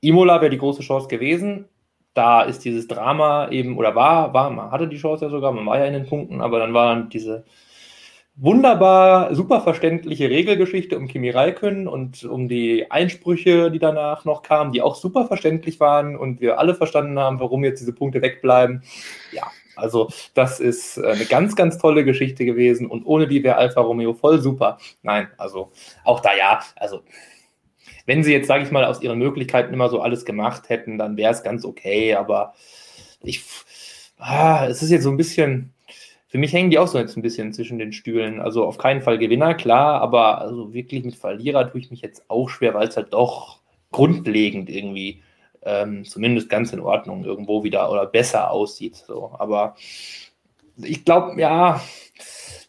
Imola wäre die große Chance gewesen. Da ist dieses Drama eben, oder war, war, man hatte die Chance ja sogar, man war ja in den Punkten, aber dann war dann diese wunderbar, super verständliche Regelgeschichte um Kimi Räikkönen und um die Einsprüche, die danach noch kamen, die auch super verständlich waren und wir alle verstanden haben, warum jetzt diese Punkte wegbleiben. Ja, also das ist äh, eine ganz, ganz tolle Geschichte gewesen und ohne die wäre Alfa Romeo voll super. Nein, also auch da ja, also wenn sie jetzt, sage ich mal, aus ihren Möglichkeiten immer so alles gemacht hätten, dann wäre es ganz okay. Aber ich, ah, es ist jetzt so ein bisschen, für mich hängen die auch so jetzt ein bisschen zwischen den Stühlen. Also auf keinen Fall Gewinner, klar, aber also wirklich mit Verlierer tue ich mich jetzt auch schwer, weil es halt doch grundlegend irgendwie ähm, zumindest ganz in Ordnung irgendwo wieder oder besser aussieht. So. Aber ich glaube, ja,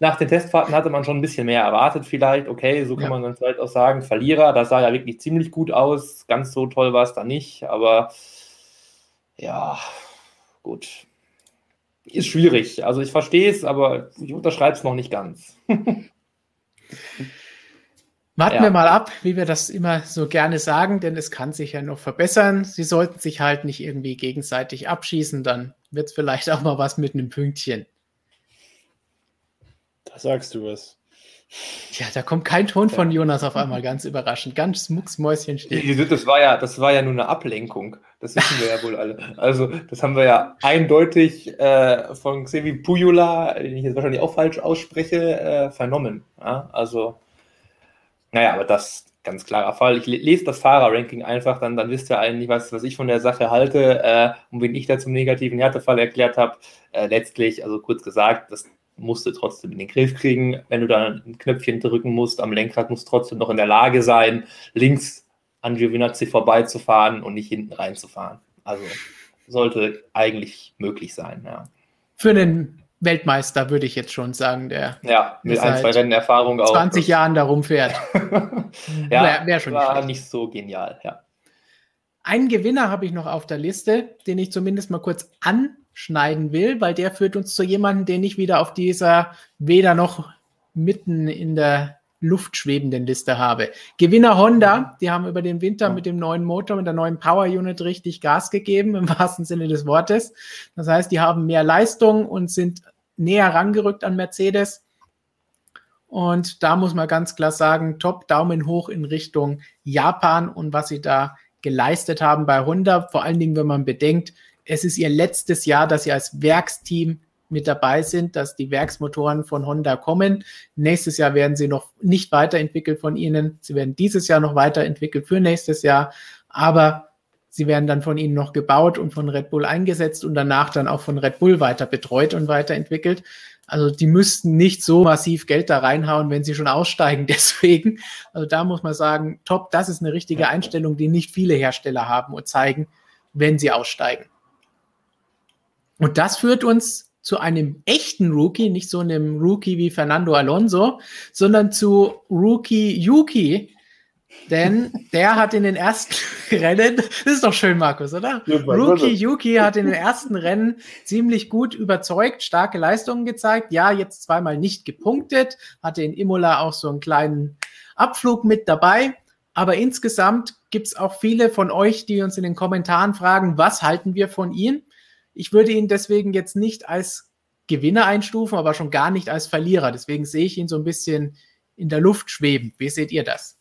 nach den Testfahrten hatte man schon ein bisschen mehr erwartet, vielleicht. Okay, so kann ja. man dann vielleicht auch sagen. Verlierer, das sah ja wirklich ziemlich gut aus. Ganz so toll war es da nicht, aber ja, gut. Ist schwierig. Also ich verstehe es, aber ich unterschreibe es noch nicht ganz. Warten ja. wir mal ab, wie wir das immer so gerne sagen, denn es kann sich ja noch verbessern. Sie sollten sich halt nicht irgendwie gegenseitig abschießen, dann wird es vielleicht auch mal was mit einem Pünktchen. Da sagst du was. Ja, da kommt kein Ton von Jonas auf einmal ganz überraschend. Ganz mucksmäuschen still. Das war ja, das war ja nur eine Ablenkung. Das wissen wir ja wohl alle. Also, das haben wir ja eindeutig äh, von Xavi Pujula, den ich jetzt wahrscheinlich auch falsch ausspreche, äh, vernommen. Ja, also, naja, aber das ganz klarer Fall. Ich lese das Fahrerranking einfach, dann, dann wisst ihr eigentlich, was, was ich von der Sache halte äh, und wen ich da zum negativen Härtefall erklärt habe. Äh, letztlich, also kurz gesagt, das musst du trotzdem in den Griff kriegen. Wenn du da ein Knöpfchen drücken musst am Lenkrad, musst du trotzdem noch in der Lage sein, links an Giovinazzi vorbeizufahren und nicht hinten reinzufahren. Also sollte eigentlich möglich sein, ja. Für den Weltmeister würde ich jetzt schon sagen, der ja, mit ein, zwei Rennen Erfahrung 20 auch. 20 Jahren darum fährt. ja, wäre wär schon war nicht, nicht so genial, ja. Einen Gewinner habe ich noch auf der Liste, den ich zumindest mal kurz an schneiden will, weil der führt uns zu jemandem, den ich wieder auf dieser weder noch mitten in der Luft schwebenden Liste habe. Gewinner Honda, die haben über den Winter mit dem neuen Motor, mit der neuen Power Unit richtig Gas gegeben, im wahrsten Sinne des Wortes. Das heißt, die haben mehr Leistung und sind näher rangerückt an Mercedes. Und da muss man ganz klar sagen, top Daumen hoch in Richtung Japan und was sie da geleistet haben bei Honda. Vor allen Dingen, wenn man bedenkt, es ist ihr letztes Jahr, dass sie als Werksteam mit dabei sind, dass die Werksmotoren von Honda kommen. Nächstes Jahr werden sie noch nicht weiterentwickelt von ihnen. Sie werden dieses Jahr noch weiterentwickelt für nächstes Jahr, aber sie werden dann von ihnen noch gebaut und von Red Bull eingesetzt und danach dann auch von Red Bull weiter betreut und weiterentwickelt. Also die müssten nicht so massiv Geld da reinhauen, wenn sie schon aussteigen. Deswegen, also da muss man sagen, top, das ist eine richtige Einstellung, die nicht viele Hersteller haben und zeigen, wenn sie aussteigen. Und das führt uns zu einem echten Rookie, nicht so einem Rookie wie Fernando Alonso, sondern zu Rookie Yuki. Denn der hat in den ersten Rennen, das ist doch schön, Markus, oder? Super, Rookie Yuki hat in den ersten Rennen ziemlich gut überzeugt, starke Leistungen gezeigt. Ja, jetzt zweimal nicht gepunktet, hatte in Imola auch so einen kleinen Abflug mit dabei. Aber insgesamt gibt es auch viele von euch, die uns in den Kommentaren fragen, was halten wir von ihm? Ich würde ihn deswegen jetzt nicht als Gewinner einstufen, aber schon gar nicht als Verlierer. Deswegen sehe ich ihn so ein bisschen in der Luft schweben. Wie seht ihr das?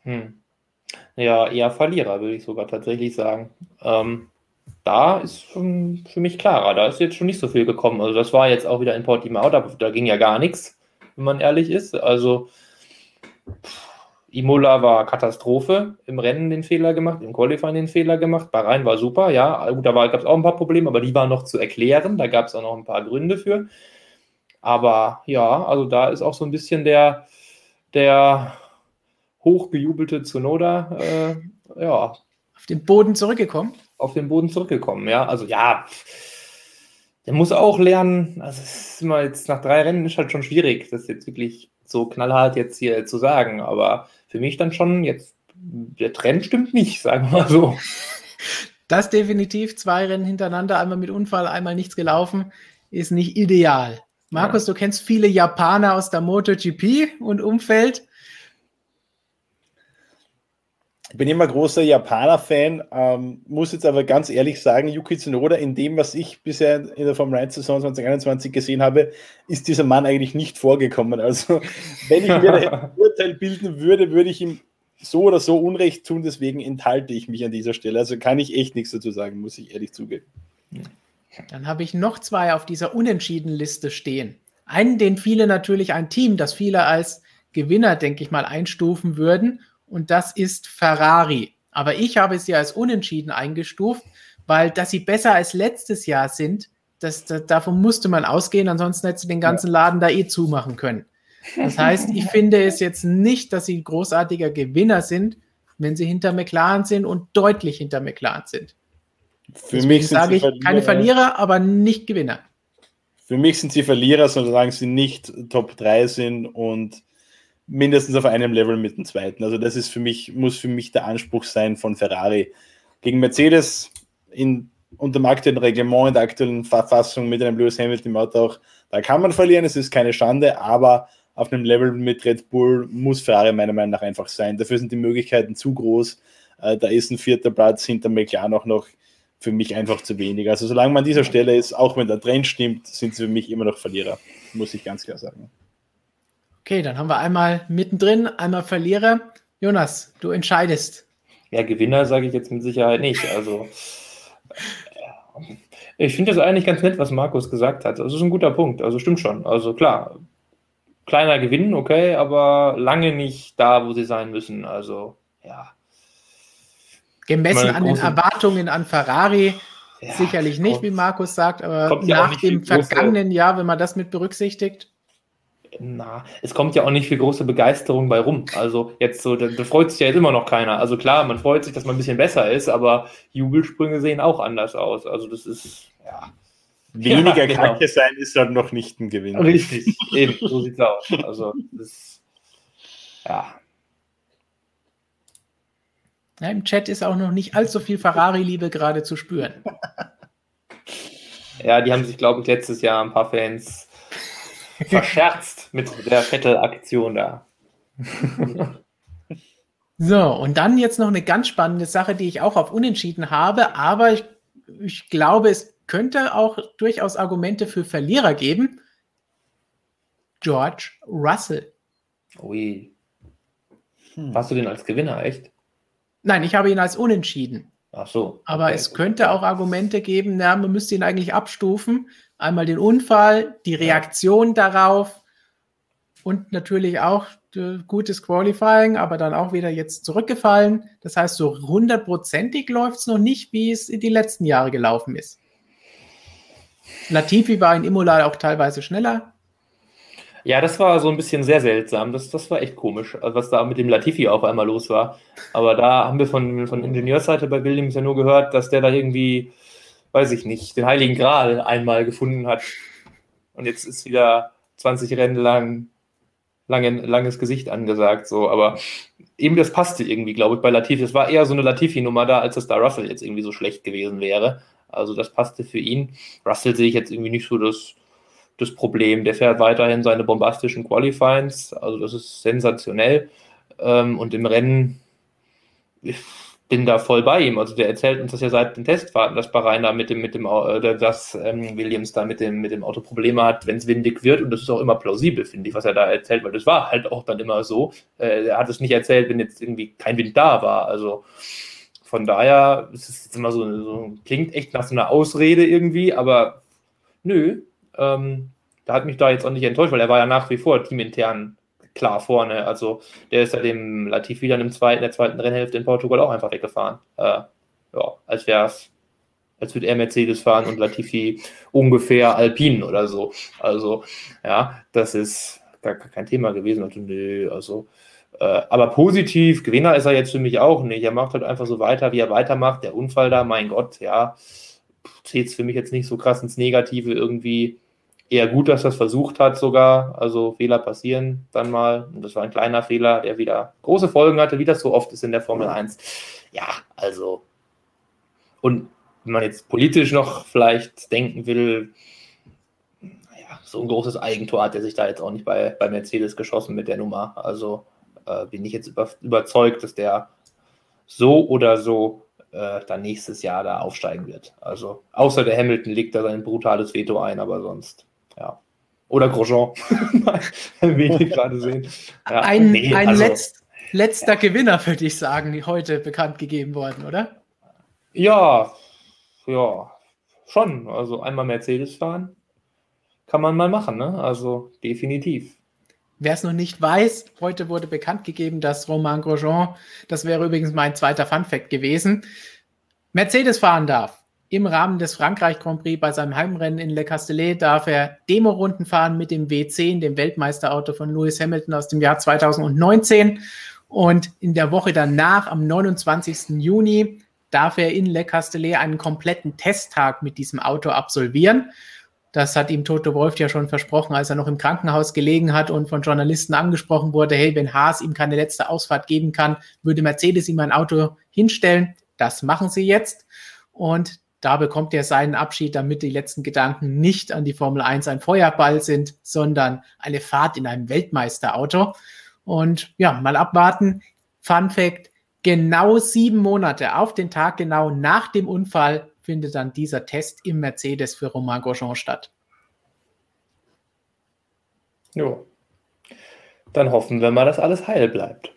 Hm. Ja, eher Verlierer, würde ich sogar tatsächlich sagen. Ähm, da ist schon für mich klarer. Da ist jetzt schon nicht so viel gekommen. Also, das war jetzt auch wieder in Portimao. Da, da ging ja gar nichts, wenn man ehrlich ist. Also, pff Imola war Katastrophe, im Rennen den Fehler gemacht, im Qualifying den Fehler gemacht, Bahrain war super, ja, gut, da gab es auch ein paar Probleme, aber die waren noch zu erklären, da gab es auch noch ein paar Gründe für. Aber ja, also da ist auch so ein bisschen der, der hochgejubelte Zunoda, äh, ja. Auf den Boden zurückgekommen? Auf den Boden zurückgekommen, ja. Also ja, der muss auch lernen, also es ist immer jetzt nach drei Rennen ist halt schon schwierig, das jetzt wirklich so knallhart jetzt hier zu sagen, aber für mich dann schon jetzt, der Trend stimmt nicht, sagen wir mal so. Das definitiv, zwei Rennen hintereinander, einmal mit Unfall, einmal nichts gelaufen, ist nicht ideal. Markus, ja. du kennst viele Japaner aus der MotoGP und Umfeld. Ich bin immer großer Japaner-Fan, ähm, muss jetzt aber ganz ehrlich sagen, Yuki Tsunoda, in dem, was ich bisher in der Formel 1-Saison 2021 gesehen habe, ist dieser Mann eigentlich nicht vorgekommen. Also, wenn ich mir ein Urteil bilden würde, würde ich ihm so oder so Unrecht tun, deswegen enthalte ich mich an dieser Stelle. Also kann ich echt nichts dazu sagen, muss ich ehrlich zugeben. Dann habe ich noch zwei auf dieser Unentschieden-Liste stehen. Einen, den viele natürlich, ein Team, das viele als Gewinner, denke ich mal, einstufen würden. Und das ist Ferrari. Aber ich habe sie als unentschieden eingestuft, weil dass sie besser als letztes Jahr sind, das, das, davon musste man ausgehen, ansonsten hätte sie den ganzen Laden da eh zumachen können. Das heißt, ich finde es jetzt nicht, dass sie ein großartiger Gewinner sind, wenn sie hinter McLaren sind und deutlich hinter McLaren sind. Für Deswegen mich sage ich Verlierer, keine Verlierer, aber nicht Gewinner. Für mich sind sie Verlierer, solange sie nicht Top 3 sind und mindestens auf einem Level mit dem zweiten. Also das ist für mich, muss für mich der Anspruch sein von Ferrari. Gegen Mercedes in, unter dem aktuellen Reglement, in der aktuellen Verfassung mit einem Lewis Hamilton im Auto auch, da kann man verlieren, es ist keine Schande, aber auf einem Level mit Red Bull muss Ferrari meiner Meinung nach einfach sein. Dafür sind die Möglichkeiten zu groß. Äh, da ist ein vierter Platz hinter McLaren auch noch für mich einfach zu wenig. Also solange man an dieser Stelle ist, auch wenn der Trend stimmt, sind sie für mich immer noch Verlierer, muss ich ganz klar sagen. Okay, dann haben wir einmal mittendrin, einmal Verlierer. Jonas, du entscheidest. Ja, Gewinner sage ich jetzt mit Sicherheit nicht. Also äh, ich finde das eigentlich ganz nett, was Markus gesagt hat. Das ist ein guter Punkt. Also stimmt schon. Also klar, kleiner Gewinn, okay, aber lange nicht da, wo sie sein müssen. Also ja. Gemessen an den Erwartungen an Ferrari, ja, sicherlich nicht, wie Markus sagt, aber nach dem vergangenen Jahr, wenn man das mit berücksichtigt. Na, es kommt ja auch nicht viel große Begeisterung bei rum. Also jetzt so, da, da, freut sich ja jetzt immer noch keiner. Also klar, man freut sich, dass man ein bisschen besser ist, aber Jubelsprünge sehen auch anders aus. Also das ist, ja. Weniger ja, genau. Kacke sein ist halt noch nicht ein Gewinn. Richtig, eben, so sieht's aus. Also das, ja. Ja, Im Chat ist auch noch nicht allzu viel Ferrari-Liebe gerade zu spüren. Ja, die haben sich, glaube ich, letztes Jahr ein paar Fans verscherzt mit der Vettel-Aktion da. so, und dann jetzt noch eine ganz spannende Sache, die ich auch auf Unentschieden habe, aber ich, ich glaube, es könnte auch durchaus Argumente für Verlierer geben. George Russell. Ui. Hm. Warst du den als Gewinner, echt? Nein, ich habe ihn als unentschieden. Ach so. Aber okay. es könnte auch Argumente geben, na, man müsste ihn eigentlich abstufen. Einmal den Unfall, die Reaktion darauf und natürlich auch äh, gutes Qualifying, aber dann auch wieder jetzt zurückgefallen. Das heißt, so hundertprozentig läuft es noch nicht, wie es in die letzten Jahre gelaufen ist. Latifi war in Imola auch teilweise schneller. Ja, das war so ein bisschen sehr seltsam. Das, das war echt komisch, was da mit dem Latifi auf einmal los war. Aber da haben wir von, von Ingenieursseite bei Williams ja nur gehört, dass der da irgendwie, weiß ich nicht, den Heiligen Gral einmal gefunden hat. Und jetzt ist wieder 20 Rennen lang lange, langes Gesicht angesagt. So. Aber eben das passte irgendwie, glaube ich, bei Latifi. Es war eher so eine Latifi-Nummer da, als dass da Russell jetzt irgendwie so schlecht gewesen wäre. Also das passte für ihn. Russell sehe ich jetzt irgendwie nicht so das, das Problem. Der fährt weiterhin seine bombastischen Qualifyings. Also das ist sensationell. Ähm, und im Rennen, bin da voll bei ihm. Also der erzählt uns das ja seit den Testfahrten, dass Bahrain da mit dem, mit dem, äh, dass ähm, Williams da mit dem, mit dem Auto Probleme hat, wenn es windig wird. Und das ist auch immer plausibel, finde ich, was er da erzählt, weil das war halt auch dann immer so. Äh, er hat es nicht erzählt, wenn jetzt irgendwie kein Wind da war. Also von daher ist es jetzt immer so, so, klingt echt nach so einer Ausrede irgendwie, aber nö, ähm, da hat mich da jetzt auch nicht enttäuscht, weil er war ja nach wie vor teamintern klar vorne. Also der ist ja dem Latifi dann im zweiten, der zweiten Rennhälfte in Portugal auch einfach weggefahren. Äh, ja, als wäre es, als würde er Mercedes fahren und Latifi ungefähr Alpinen oder so. Also, ja, das ist gar kein Thema gewesen. Also, nö, also äh, aber positiv, Gewinner ist er jetzt für mich auch nicht. Er macht halt einfach so weiter, wie er weitermacht. Der Unfall da, mein Gott, ja, zählt es für mich jetzt nicht so krass ins Negative irgendwie. Eher gut, dass es versucht hat sogar. Also Fehler passieren dann mal. Und das war ein kleiner Fehler, der wieder große Folgen hatte, wie das so oft ist in der Formel 1. Ja, also. Und wenn man jetzt politisch noch vielleicht denken will, naja, so ein großes Eigentor hat er sich da jetzt auch nicht bei, bei Mercedes geschossen mit der Nummer. Also äh, bin ich jetzt über, überzeugt, dass der so oder so äh, dann nächstes Jahr da aufsteigen wird. Also außer der Hamilton legt da sein brutales Veto ein, aber sonst, ja. Oder Grosjean, wie wir gerade sehen. Ja. Ein, nee, ein also, letzt, letzter ja. Gewinner, würde ich sagen, heute bekannt gegeben worden, oder? Ja, ja, schon. Also einmal Mercedes fahren kann man mal machen, ne? Also definitiv. Wer es noch nicht weiß, heute wurde bekannt gegeben, dass Romain Grosjean, das wäre übrigens mein zweiter Fun-Fact gewesen, Mercedes fahren darf. Im Rahmen des Frankreich Grand Prix bei seinem Heimrennen in Le Castellet darf er Demo-Runden fahren mit dem W10, dem Weltmeisterauto von Lewis Hamilton aus dem Jahr 2019. Und in der Woche danach, am 29. Juni, darf er in Le Castellet einen kompletten Testtag mit diesem Auto absolvieren. Das hat ihm Toto Wolf ja schon versprochen, als er noch im Krankenhaus gelegen hat und von Journalisten angesprochen wurde, hey, wenn Haas ihm keine letzte Ausfahrt geben kann, würde Mercedes ihm ein Auto hinstellen. Das machen sie jetzt. Und da bekommt er seinen Abschied, damit die letzten Gedanken nicht an die Formel 1 ein Feuerball sind, sondern eine Fahrt in einem Weltmeisterauto. Und ja, mal abwarten. Fun Fact, genau sieben Monate auf den Tag genau nach dem Unfall findet dann dieser Test im Mercedes für Romain Grosjean statt. Jo. Dann hoffen wir mal, dass alles heil bleibt.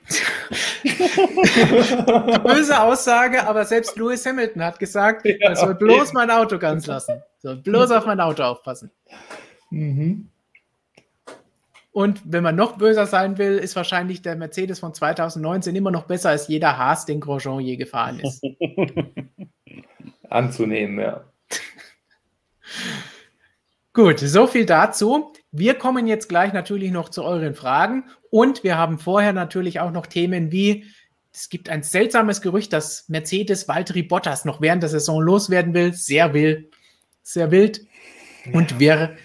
Böse Aussage, aber selbst Lewis Hamilton hat gesagt, ja, er soll bloß okay. mein Auto ganz lassen. Soll bloß auf mein Auto aufpassen. Mhm. Und wenn man noch böser sein will, ist wahrscheinlich der Mercedes von 2019 immer noch besser als jeder Haas, den Grosjean je gefahren ist. anzunehmen, ja. Gut, so viel dazu. Wir kommen jetzt gleich natürlich noch zu euren Fragen und wir haben vorher natürlich auch noch Themen wie es gibt ein seltsames Gerücht, dass Mercedes Valtteri Bottas noch während der Saison loswerden will. Sehr will, sehr wild. Und wer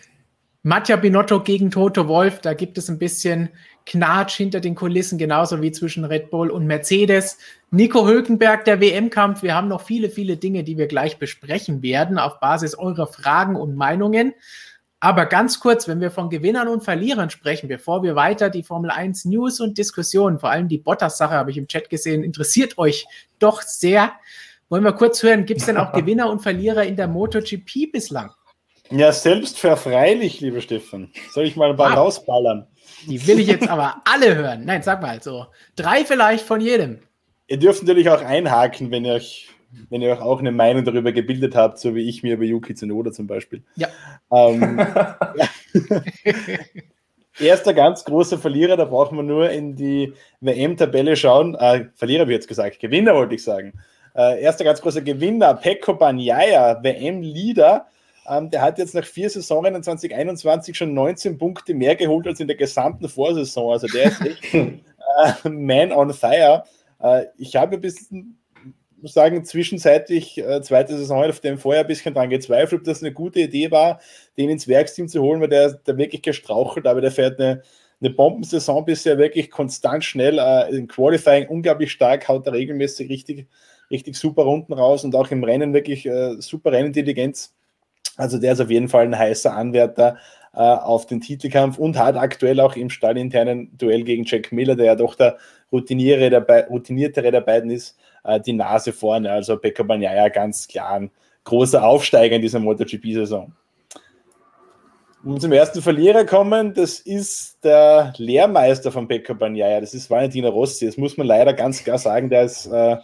Mattia Binotto gegen Toto Wolf, da gibt es ein bisschen Knatsch hinter den Kulissen, genauso wie zwischen Red Bull und Mercedes. Nico Hülkenberg, der WM-Kampf. Wir haben noch viele, viele Dinge, die wir gleich besprechen werden auf Basis eurer Fragen und Meinungen. Aber ganz kurz, wenn wir von Gewinnern und Verlierern sprechen, bevor wir weiter die Formel 1 News und Diskussionen, vor allem die Bottas-Sache habe ich im Chat gesehen, interessiert euch doch sehr. Wollen wir kurz hören, gibt es denn auch Gewinner und Verlierer in der MotoGP bislang? Ja, selbstverfreilich, lieber Stefan. Soll ich mal ein paar wow. rausballern? Die will ich jetzt aber alle hören. Nein, sag mal so. Drei vielleicht von jedem. Ihr dürft natürlich auch einhaken, wenn ihr euch, wenn ihr euch auch eine Meinung darüber gebildet habt, so wie ich mir über Yuki Tsunoda zum Beispiel. Ja. Ähm, Erster ganz großer Verlierer, da brauchen wir nur in die WM-Tabelle schauen. Äh, Verlierer habe ich jetzt gesagt, Gewinner wollte ich sagen. Äh, erster ganz großer Gewinner, Pecco Bagnaia, WM-Leader ähm, der hat jetzt nach vier Saisonen 2021 schon 19 Punkte mehr geholt als in der gesamten Vorsaison. Also der ist echt äh, man on fire. Äh, ich habe bis muss sagen, zwischenzeitlich äh, zweite Saison auf dem vorher ein bisschen dran gezweifelt, ob das eine gute Idee war, den ins Werksteam zu holen, weil der, der wirklich gestrauchelt, aber der fährt eine, eine Bombensaison bisher wirklich konstant schnell, äh, im Qualifying unglaublich stark, haut er regelmäßig richtig, richtig super Runden raus und auch im Rennen wirklich äh, super Rennintelligenz. Also der ist auf jeden Fall ein heißer Anwärter äh, auf den Titelkampf und hat aktuell auch im stallinternen Duell gegen Jack Miller, der ja doch der Routiniere der routiniertere der beiden ist, äh, die Nase vorne. Also Pekka Bagnaia ganz klar ein großer Aufsteiger in dieser MotoGP-Saison. Und zum ersten Verlierer kommen, das ist der Lehrmeister von Pekka Bagnaia, das ist Valentino Rossi. Das muss man leider ganz klar sagen, der ist äh,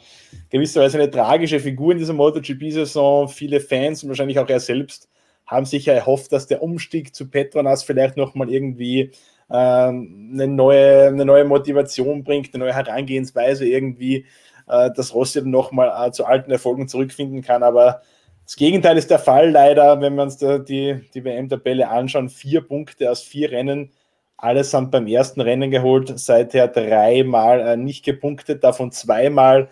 gewisserweise eine tragische Figur in dieser MotoGP-Saison. Viele Fans und wahrscheinlich auch er selbst haben sich ja erhofft, dass der Umstieg zu Petronas vielleicht nochmal irgendwie äh, eine, neue, eine neue Motivation bringt, eine neue Herangehensweise irgendwie, äh, dass Rossi dann nochmal äh, zu alten Erfolgen zurückfinden kann. Aber das Gegenteil ist der Fall leider, wenn wir uns die, die WM-Tabelle anschauen. Vier Punkte aus vier Rennen, allesamt beim ersten Rennen geholt, seither dreimal äh, nicht gepunktet, davon zweimal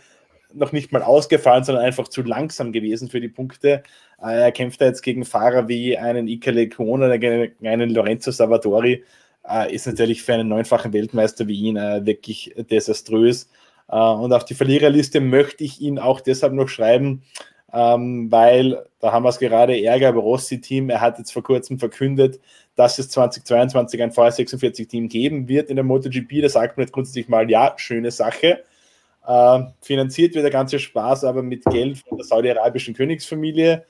noch nicht mal ausgefallen, sondern einfach zu langsam gewesen für die Punkte. Äh, er kämpft da jetzt gegen Fahrer wie einen Ikele Kuona, einen Lorenzo Salvatori. Äh, ist natürlich für einen neunfachen Weltmeister wie ihn äh, wirklich desaströs. Äh, und auf die Verliererliste möchte ich ihn auch deshalb noch schreiben, ähm, weil da haben wir es gerade Ärger über Rossi-Team. Er hat jetzt vor kurzem verkündet, dass es 2022 ein VR46-Team geben wird in der MotoGP. Da sagt man jetzt grundsätzlich mal, ja, schöne Sache. Äh, finanziert wird der ganze Spaß aber mit Geld von der saudi-arabischen Königsfamilie.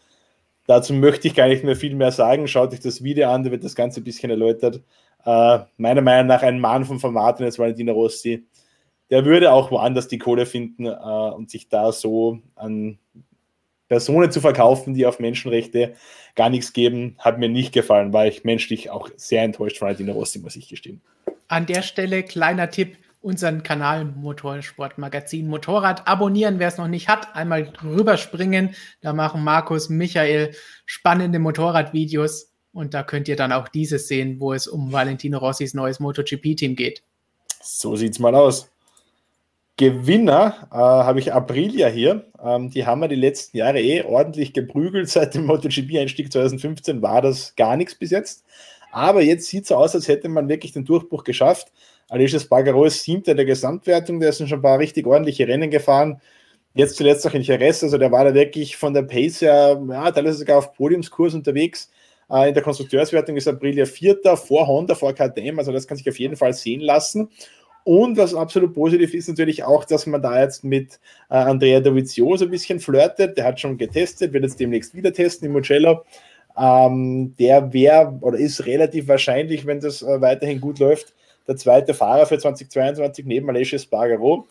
Dazu möchte ich gar nicht mehr viel mehr sagen. Schaut euch das Video an, da wird das Ganze ein bisschen erläutert. Äh, meiner Meinung nach ein Mann von Format, und jetzt Valentino Rossi, der würde auch woanders die Kohle finden äh, und sich da so an Personen zu verkaufen, die auf Menschenrechte gar nichts geben, hat mir nicht gefallen, war ich menschlich auch sehr enttäuscht von Adina Rossi, muss ich gestehen. an der Stelle kleiner Tipp, unseren Kanal Motorsportmagazin Motorrad abonnieren, wer es noch nicht hat, einmal rüberspringen. Da machen Markus, Michael spannende Motorradvideos und da könnt ihr dann auch dieses sehen, wo es um Valentino Rossis neues MotoGP-Team geht. So sieht's mal aus. Gewinner äh, habe ich Aprilia hier. Ähm, die haben wir die letzten Jahre eh ordentlich geprügelt. Seit dem MotoGP-Einstieg 2015 war das gar nichts bis jetzt. Aber jetzt sieht es so aus, als hätte man wirklich den Durchbruch geschafft. Alicia Spargaro ist siebter der Gesamtwertung, der ist schon ein paar richtig ordentliche Rennen gefahren. Jetzt zuletzt auch in Jerez, also der war da wirklich von der Pace her, ja, teilweise sogar auf Podiumskurs unterwegs. Äh, in der Konstrukteurswertung ist Aprilia Vierter vor Honda, vor KTM, also das kann sich auf jeden Fall sehen lassen. Und was absolut positiv ist natürlich auch, dass man da jetzt mit äh, Andrea Dovizioso ein bisschen flirtet. Der hat schon getestet, wird jetzt demnächst wieder testen im Mugello. Ähm, der wäre oder ist relativ wahrscheinlich, wenn das äh, weiterhin gut läuft, der zweite Fahrer für 2022 neben Alessio Spargaro.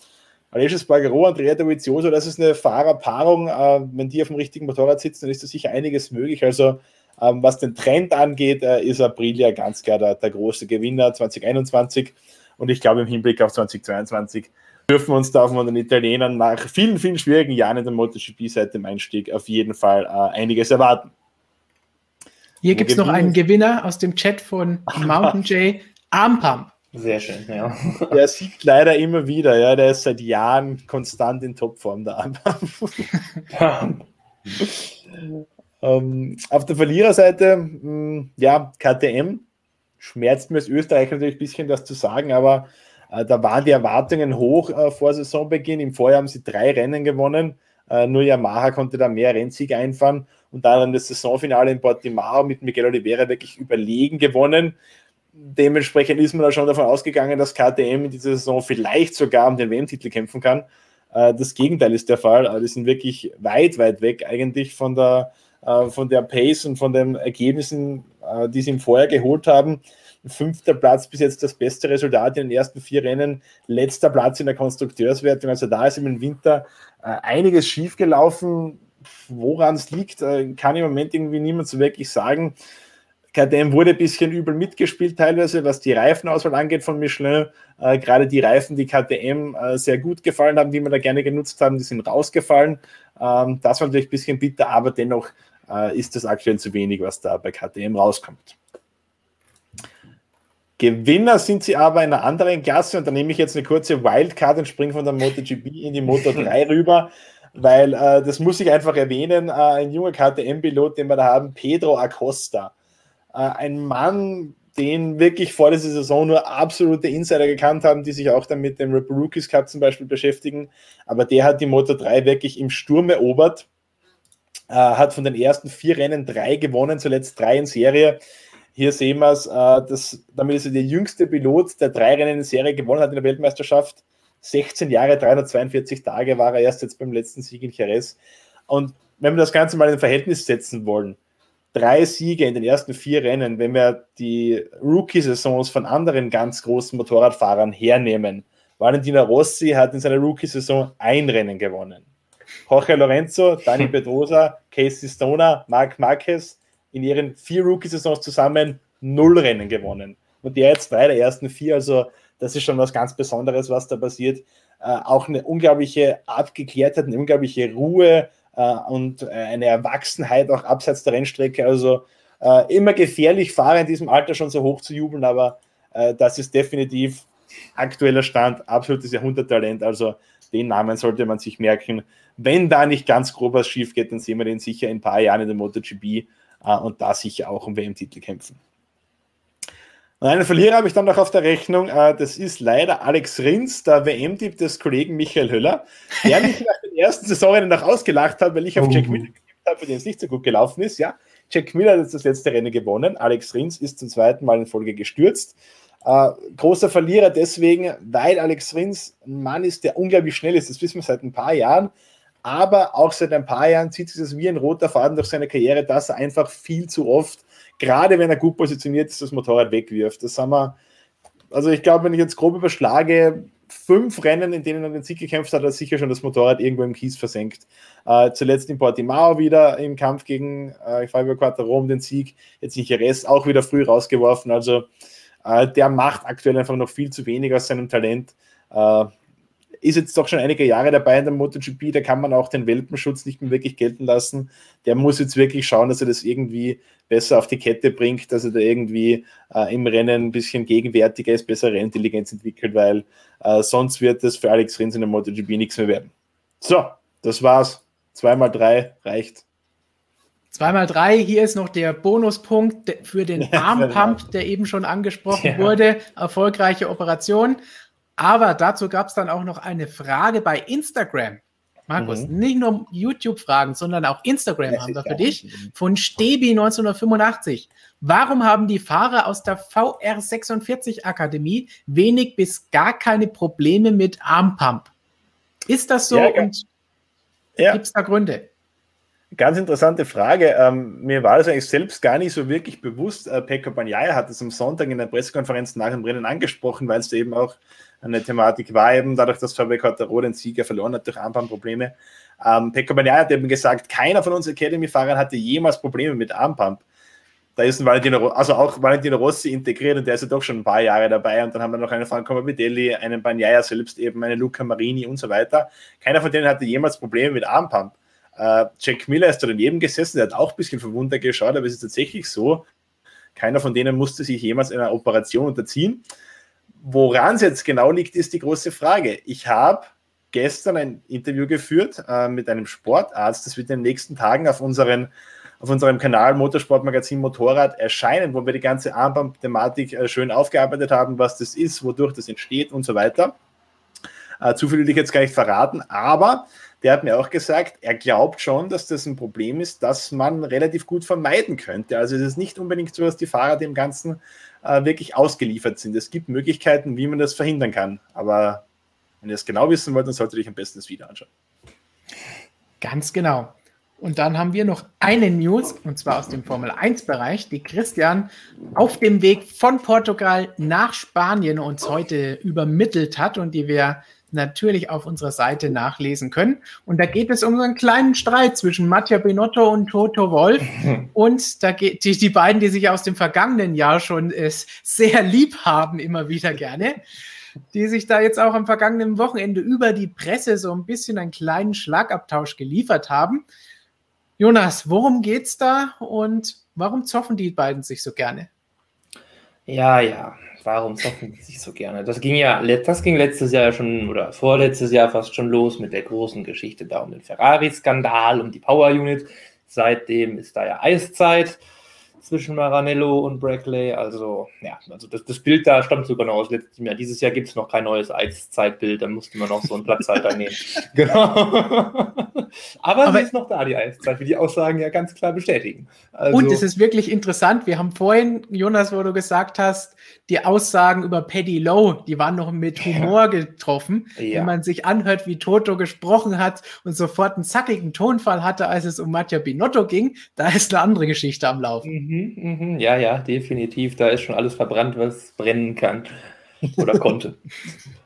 Alessio Spargaro, Andrea Dovizioso, das ist eine Fahrerpaarung. Äh, wenn die auf dem richtigen Motorrad sitzen, dann ist da sicher einiges möglich. Also ähm, was den Trend angeht, äh, ist Aprilia ganz klar der, der große Gewinner 2021. Und ich glaube, im Hinblick auf 2022 dürfen wir uns da von den Italienern nach vielen, vielen schwierigen Jahren in der MotoGP seit dem Einstieg auf jeden Fall äh, einiges erwarten. Hier gibt es noch einen Gewinner aus dem Chat von Mountain J, Armpump. Sehr schön, ja. Der siegt leider immer wieder, ja. Der ist seit Jahren konstant in Topform, der Armpump. ähm, auf der Verliererseite, mh, hm, ja, KTM. Schmerzt mir als Österreicher natürlich ein bisschen das zu sagen, aber äh, da waren die Erwartungen hoch äh, vor Saisonbeginn. Im Vorjahr haben sie drei Rennen gewonnen. Äh, nur Yamaha konnte da mehr Rennsiege einfahren und dann das Saisonfinale in Portimao mit Miguel Oliveira wirklich überlegen gewonnen. Dementsprechend ist man da schon davon ausgegangen, dass KTM in dieser Saison vielleicht sogar um den WM-Titel kämpfen kann. Äh, das Gegenteil ist der Fall. Äh, die sind wirklich weit, weit weg eigentlich von der, äh, von der Pace und von den Ergebnissen, die sie im Vorjahr geholt haben. Fünfter Platz bis jetzt das beste Resultat in den ersten vier Rennen. Letzter Platz in der Konstrukteurswertung. Also da ist im Winter einiges schiefgelaufen woran es liegt, äh, kann im Moment irgendwie niemand so wirklich sagen. KTM wurde ein bisschen übel mitgespielt teilweise, was die Reifenauswahl angeht von Michelin. Äh, gerade die Reifen, die KTM äh, sehr gut gefallen haben, die wir da gerne genutzt haben, die sind rausgefallen. Ähm, das war natürlich ein bisschen bitter, aber dennoch äh, ist das aktuell zu wenig, was da bei KTM rauskommt. Gewinner sind sie aber in einer anderen Klasse und da nehme ich jetzt eine kurze Wildcard und springe von der MotoGP in die Moto 3 rüber weil äh, das muss ich einfach erwähnen, äh, ein junger KTM-Pilot, den wir da haben, Pedro Acosta. Äh, ein Mann, den wirklich vor dieser Saison nur absolute Insider gekannt haben, die sich auch dann mit dem Rookies Cup zum Beispiel beschäftigen. Aber der hat die Moto 3 wirklich im Sturm erobert, äh, hat von den ersten vier Rennen drei gewonnen, zuletzt drei in Serie. Hier sehen wir es, äh, damit ist er der jüngste Pilot, der drei Rennen in Serie gewonnen hat in der Weltmeisterschaft. 16 Jahre, 342 Tage war er erst jetzt beim letzten Sieg in Jerez. Und wenn wir das Ganze mal in Verhältnis setzen wollen, drei Siege in den ersten vier Rennen, wenn wir die Rookie-Saisons von anderen ganz großen Motorradfahrern hernehmen. Valentino Rossi hat in seiner Rookie-Saison ein Rennen gewonnen. Jorge Lorenzo, Dani Pedrosa, Casey Stoner, Marc Marquez in ihren vier Rookie-Saisons zusammen null Rennen gewonnen. Und der jetzt drei der ersten vier, also das ist schon was ganz Besonderes, was da passiert. Äh, auch eine unglaubliche Abgeklärtheit, eine unglaubliche Ruhe äh, und äh, eine Erwachsenheit auch abseits der Rennstrecke. Also äh, immer gefährlich, Fahrer in diesem Alter schon so hoch zu jubeln, aber äh, das ist definitiv aktueller Stand, absolutes Jahrhunderttalent. Also den Namen sollte man sich merken. Wenn da nicht ganz grob was schief geht, dann sehen wir den sicher in ein paar Jahren in der MotoGP äh, und da sicher auch um WM-Titel kämpfen. Und einen Verlierer habe ich dann noch auf der Rechnung. Äh, das ist leider Alex Rins, der WM-Tipp des Kollegen Michael Höller, der mich nach den ersten Saisonrennen noch ausgelacht hat, weil ich auf oh. Jack Miller getippt habe, für den es nicht so gut gelaufen ist. Ja, Jack Miller hat jetzt das letzte Rennen gewonnen. Alex Rins ist zum zweiten Mal in Folge gestürzt. Äh, großer Verlierer deswegen, weil Alex Rins ein Mann ist, der unglaublich schnell ist. Das wissen wir seit ein paar Jahren. Aber auch seit ein paar Jahren zieht sich das wie ein roter Faden durch seine Karriere, dass er einfach viel zu oft gerade wenn er gut positioniert ist, das Motorrad wegwirft. Das haben wir, also ich glaube, wenn ich jetzt grob überschlage, fünf Rennen, in denen er den Sieg gekämpft hat, hat er sicher schon das Motorrad irgendwo im Kies versenkt. Äh, zuletzt in Portimao wieder im Kampf gegen äh, Fabio Quattaro um den Sieg, jetzt in Jerez auch wieder früh rausgeworfen. Also der macht aktuell einfach noch viel zu wenig aus seinem Talent. Äh, ist jetzt doch schon einige Jahre dabei in der MotoGP, da kann man auch den Welpenschutz nicht mehr wirklich gelten lassen. Der muss jetzt wirklich schauen, dass er das irgendwie besser auf die Kette bringt, dass er da irgendwie äh, im Rennen ein bisschen gegenwärtiger ist, bessere Rennintelligenz entwickelt, weil äh, sonst wird das für Alex Rins in der MotoGP nichts mehr werden. So, das war's. Zweimal drei reicht. Zweimal drei, hier ist noch der Bonuspunkt für den Armpump, der eben schon angesprochen ja. wurde. Erfolgreiche Operation. Aber dazu gab es dann auch noch eine Frage bei Instagram. Markus, mhm. nicht nur YouTube-Fragen, sondern auch Instagram haben wir für dich. Von Stebi 1985. Warum haben die Fahrer aus der VR46 Akademie wenig bis gar keine Probleme mit Armpump? Ist das so ja, und gibt es da Gründe? Ganz interessante Frage. Ähm, mir war das eigentlich selbst gar nicht so wirklich bewusst. Äh, Pekka Banyaya hat es am Sonntag in der Pressekonferenz nach dem Rennen angesprochen, weil es eben auch eine Thematik war, eben dadurch, dass Fabio Quattaro den Sieger verloren hat durch Armpump-Probleme. Ähm, Pekka Banyaya hat eben gesagt, keiner von uns Academy-Fahrern hatte jemals Probleme mit Armpump. Da ist ein Valentino, also auch Valentino Rossi integriert und der ist ja doch schon ein paar Jahre dabei. Und dann haben wir noch einen Franco Morbidelli, einen Banyaya selbst eben, einen Luca Marini und so weiter. Keiner von denen hatte jemals Probleme mit Armpump. Äh, Jack Miller ist da daneben gesessen, der hat auch ein bisschen verwundert geschaut, aber es ist tatsächlich so, keiner von denen musste sich jemals einer Operation unterziehen. Woran es jetzt genau liegt, ist die große Frage. Ich habe gestern ein Interview geführt äh, mit einem Sportarzt, das wird in den nächsten Tagen auf, unseren, auf unserem Kanal Motorsportmagazin Motorrad erscheinen, wo wir die ganze Armband-Thematik äh, schön aufgearbeitet haben, was das ist, wodurch das entsteht und so weiter. Äh, zu viel will ich jetzt gar nicht verraten, aber der hat mir auch gesagt, er glaubt schon, dass das ein Problem ist, das man relativ gut vermeiden könnte. Also es ist nicht unbedingt so, dass die Fahrer dem Ganzen äh, wirklich ausgeliefert sind. Es gibt Möglichkeiten, wie man das verhindern kann. Aber wenn ihr es genau wissen wollt, dann solltet ihr euch am besten das Video anschauen. Ganz genau. Und dann haben wir noch eine News, und zwar aus dem Formel 1-Bereich, die Christian auf dem Weg von Portugal nach Spanien uns heute übermittelt hat und die wir natürlich auf unserer Seite nachlesen können. Und da geht es um so einen kleinen Streit zwischen Mattia Benotto und Toto Wolf. Und da geht die, die beiden, die sich aus dem vergangenen Jahr schon äh, sehr lieb haben, immer wieder gerne, die sich da jetzt auch am vergangenen Wochenende über die Presse so ein bisschen einen kleinen Schlagabtausch geliefert haben. Jonas, worum geht's da und warum zoffen die beiden sich so gerne? Ja, ja, warum zocken die sich so gerne? Das ging ja, das ging letztes Jahr schon oder vorletztes Jahr fast schon los mit der großen Geschichte da um den Ferrari-Skandal, um die Power Unit. Seitdem ist da ja Eiszeit zwischen Maranello und Brackley. Also, ja, also das, das Bild da stammt sogar noch aus letztem Jahr. Dieses Jahr gibt es noch kein neues Eiszeitbild, da musste man noch so einen Platzhalter nehmen. Genau. Aber, Aber sie ist noch da, die Eiszeit, wie die Aussagen ja ganz klar bestätigen. Also, und es ist wirklich interessant. Wir haben vorhin, Jonas, wo du gesagt hast, die Aussagen über Paddy Lowe, die waren noch mit Humor getroffen. Ja. Wenn man sich anhört, wie Toto gesprochen hat und sofort einen zackigen Tonfall hatte, als es um Mattia Binotto ging, da ist eine andere Geschichte am Laufen. Mhm, mhm. Ja, ja, definitiv. Da ist schon alles verbrannt, was brennen kann oder konnte.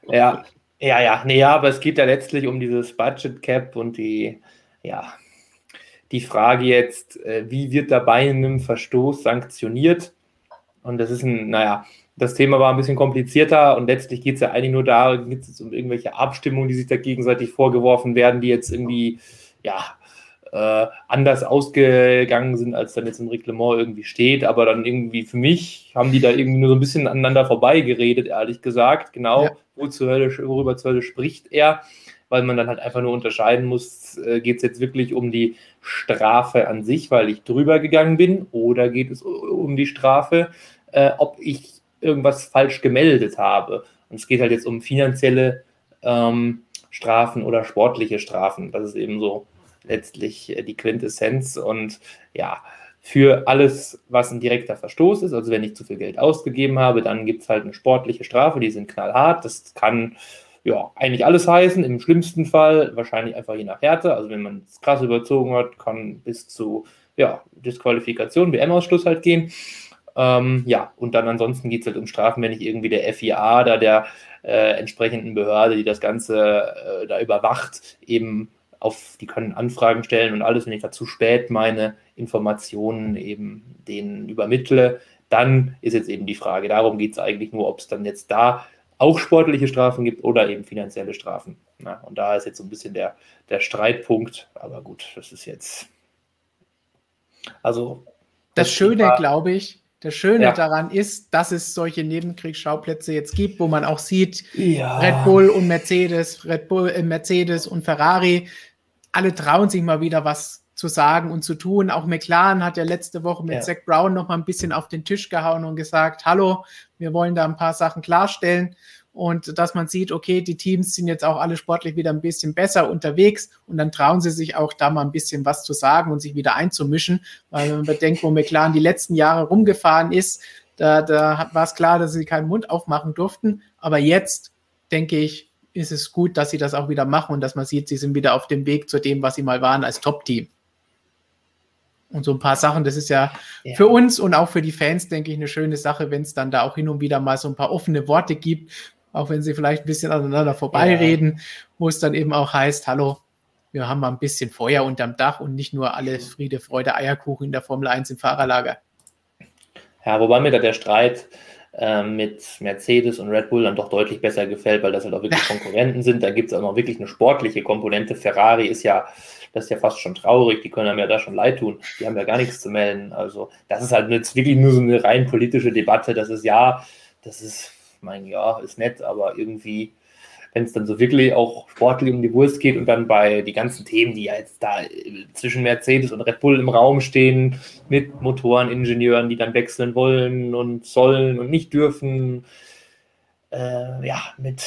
ja, ja, ja. Nee, ja, aber es geht ja letztlich um dieses Budget Cap und die, ja, die Frage jetzt, äh, wie wird dabei in einem Verstoß sanktioniert? Und das ist ein, naja, das Thema war ein bisschen komplizierter und letztlich geht es ja eigentlich nur da, geht es um irgendwelche Abstimmungen, die sich da gegenseitig vorgeworfen werden, die jetzt irgendwie, ja, äh, anders ausgegangen sind, als dann jetzt im Reglement irgendwie steht. Aber dann irgendwie für mich haben die da irgendwie nur so ein bisschen aneinander vorbeigeredet, ehrlich gesagt. Genau, ja. wo zur Hölle, worüber zur Hölle spricht er, weil man dann halt einfach nur unterscheiden muss, äh, geht es jetzt wirklich um die Strafe an sich, weil ich drüber gegangen bin, oder geht es um die Strafe, äh, ob ich irgendwas falsch gemeldet habe. Und es geht halt jetzt um finanzielle ähm, Strafen oder sportliche Strafen. Das ist eben so letztlich äh, die Quintessenz. Und ja, für alles, was ein direkter Verstoß ist, also wenn ich zu viel Geld ausgegeben habe, dann gibt es halt eine sportliche Strafe, die sind knallhart. Das kann ja eigentlich alles heißen. Im schlimmsten Fall wahrscheinlich einfach je nach Härte. Also wenn man es krass überzogen hat, kann bis zu ja, Disqualifikation, WM-Ausschluss halt gehen. Ähm, ja, und dann ansonsten geht es halt um Strafen, wenn ich irgendwie der FIA da der äh, entsprechenden Behörde, die das Ganze äh, da überwacht, eben auf, die können Anfragen stellen und alles, wenn ich da zu spät meine Informationen eben denen übermittle, dann ist jetzt eben die Frage, darum geht es eigentlich nur, ob es dann jetzt da auch sportliche Strafen gibt oder eben finanzielle Strafen. Na, und da ist jetzt so ein bisschen der, der Streitpunkt. Aber gut, das ist jetzt. Also. Das, das Schöne, glaube ich, das Schöne ja. daran ist, dass es solche Nebenkriegsschauplätze jetzt gibt, wo man auch sieht, ja. Red Bull und Mercedes, Red Bull, äh, Mercedes und Ferrari, alle trauen sich mal wieder was zu sagen und zu tun. Auch McLaren hat ja letzte Woche mit ja. Zach Brown noch mal ein bisschen auf den Tisch gehauen und gesagt, hallo, wir wollen da ein paar Sachen klarstellen und dass man sieht, okay, die Teams sind jetzt auch alle sportlich wieder ein bisschen besser unterwegs und dann trauen sie sich auch da mal ein bisschen was zu sagen und sich wieder einzumischen, weil wenn man bedenkt, wo McLaren die letzten Jahre rumgefahren ist, da, da war es klar, dass sie keinen Mund aufmachen durften, aber jetzt denke ich, ist es gut, dass sie das auch wieder machen und dass man sieht, sie sind wieder auf dem Weg zu dem, was sie mal waren als Top-Team. Und so ein paar Sachen, das ist ja, ja, für uns und auch für die Fans, denke ich, eine schöne Sache, wenn es dann da auch hin und wieder mal so ein paar offene Worte gibt, auch wenn sie vielleicht ein bisschen aneinander vorbeireden, ja. wo es dann eben auch heißt, hallo, wir haben mal ein bisschen Feuer unterm Dach und nicht nur alle Friede, Freude, Eierkuchen in der Formel 1 im Fahrerlager. Ja, wobei mir da der Streit mit Mercedes und Red Bull dann doch deutlich besser gefällt, weil das halt auch wirklich Konkurrenten sind. Da gibt es auch noch wirklich eine sportliche Komponente. Ferrari ist ja, das ist ja fast schon traurig, die können einem ja da schon leid tun. Die haben ja gar nichts zu melden. Also, das ist halt jetzt wirklich nur so eine rein politische Debatte. Das ist ja, das ist mein, ja, ist nett, aber irgendwie, wenn es dann so wirklich auch sportlich um die Wurst geht und dann bei die ganzen Themen, die ja jetzt da zwischen Mercedes und Red Bull im Raum stehen, mit Motoreningenieuren, die dann wechseln wollen und sollen und nicht dürfen, äh, ja, mit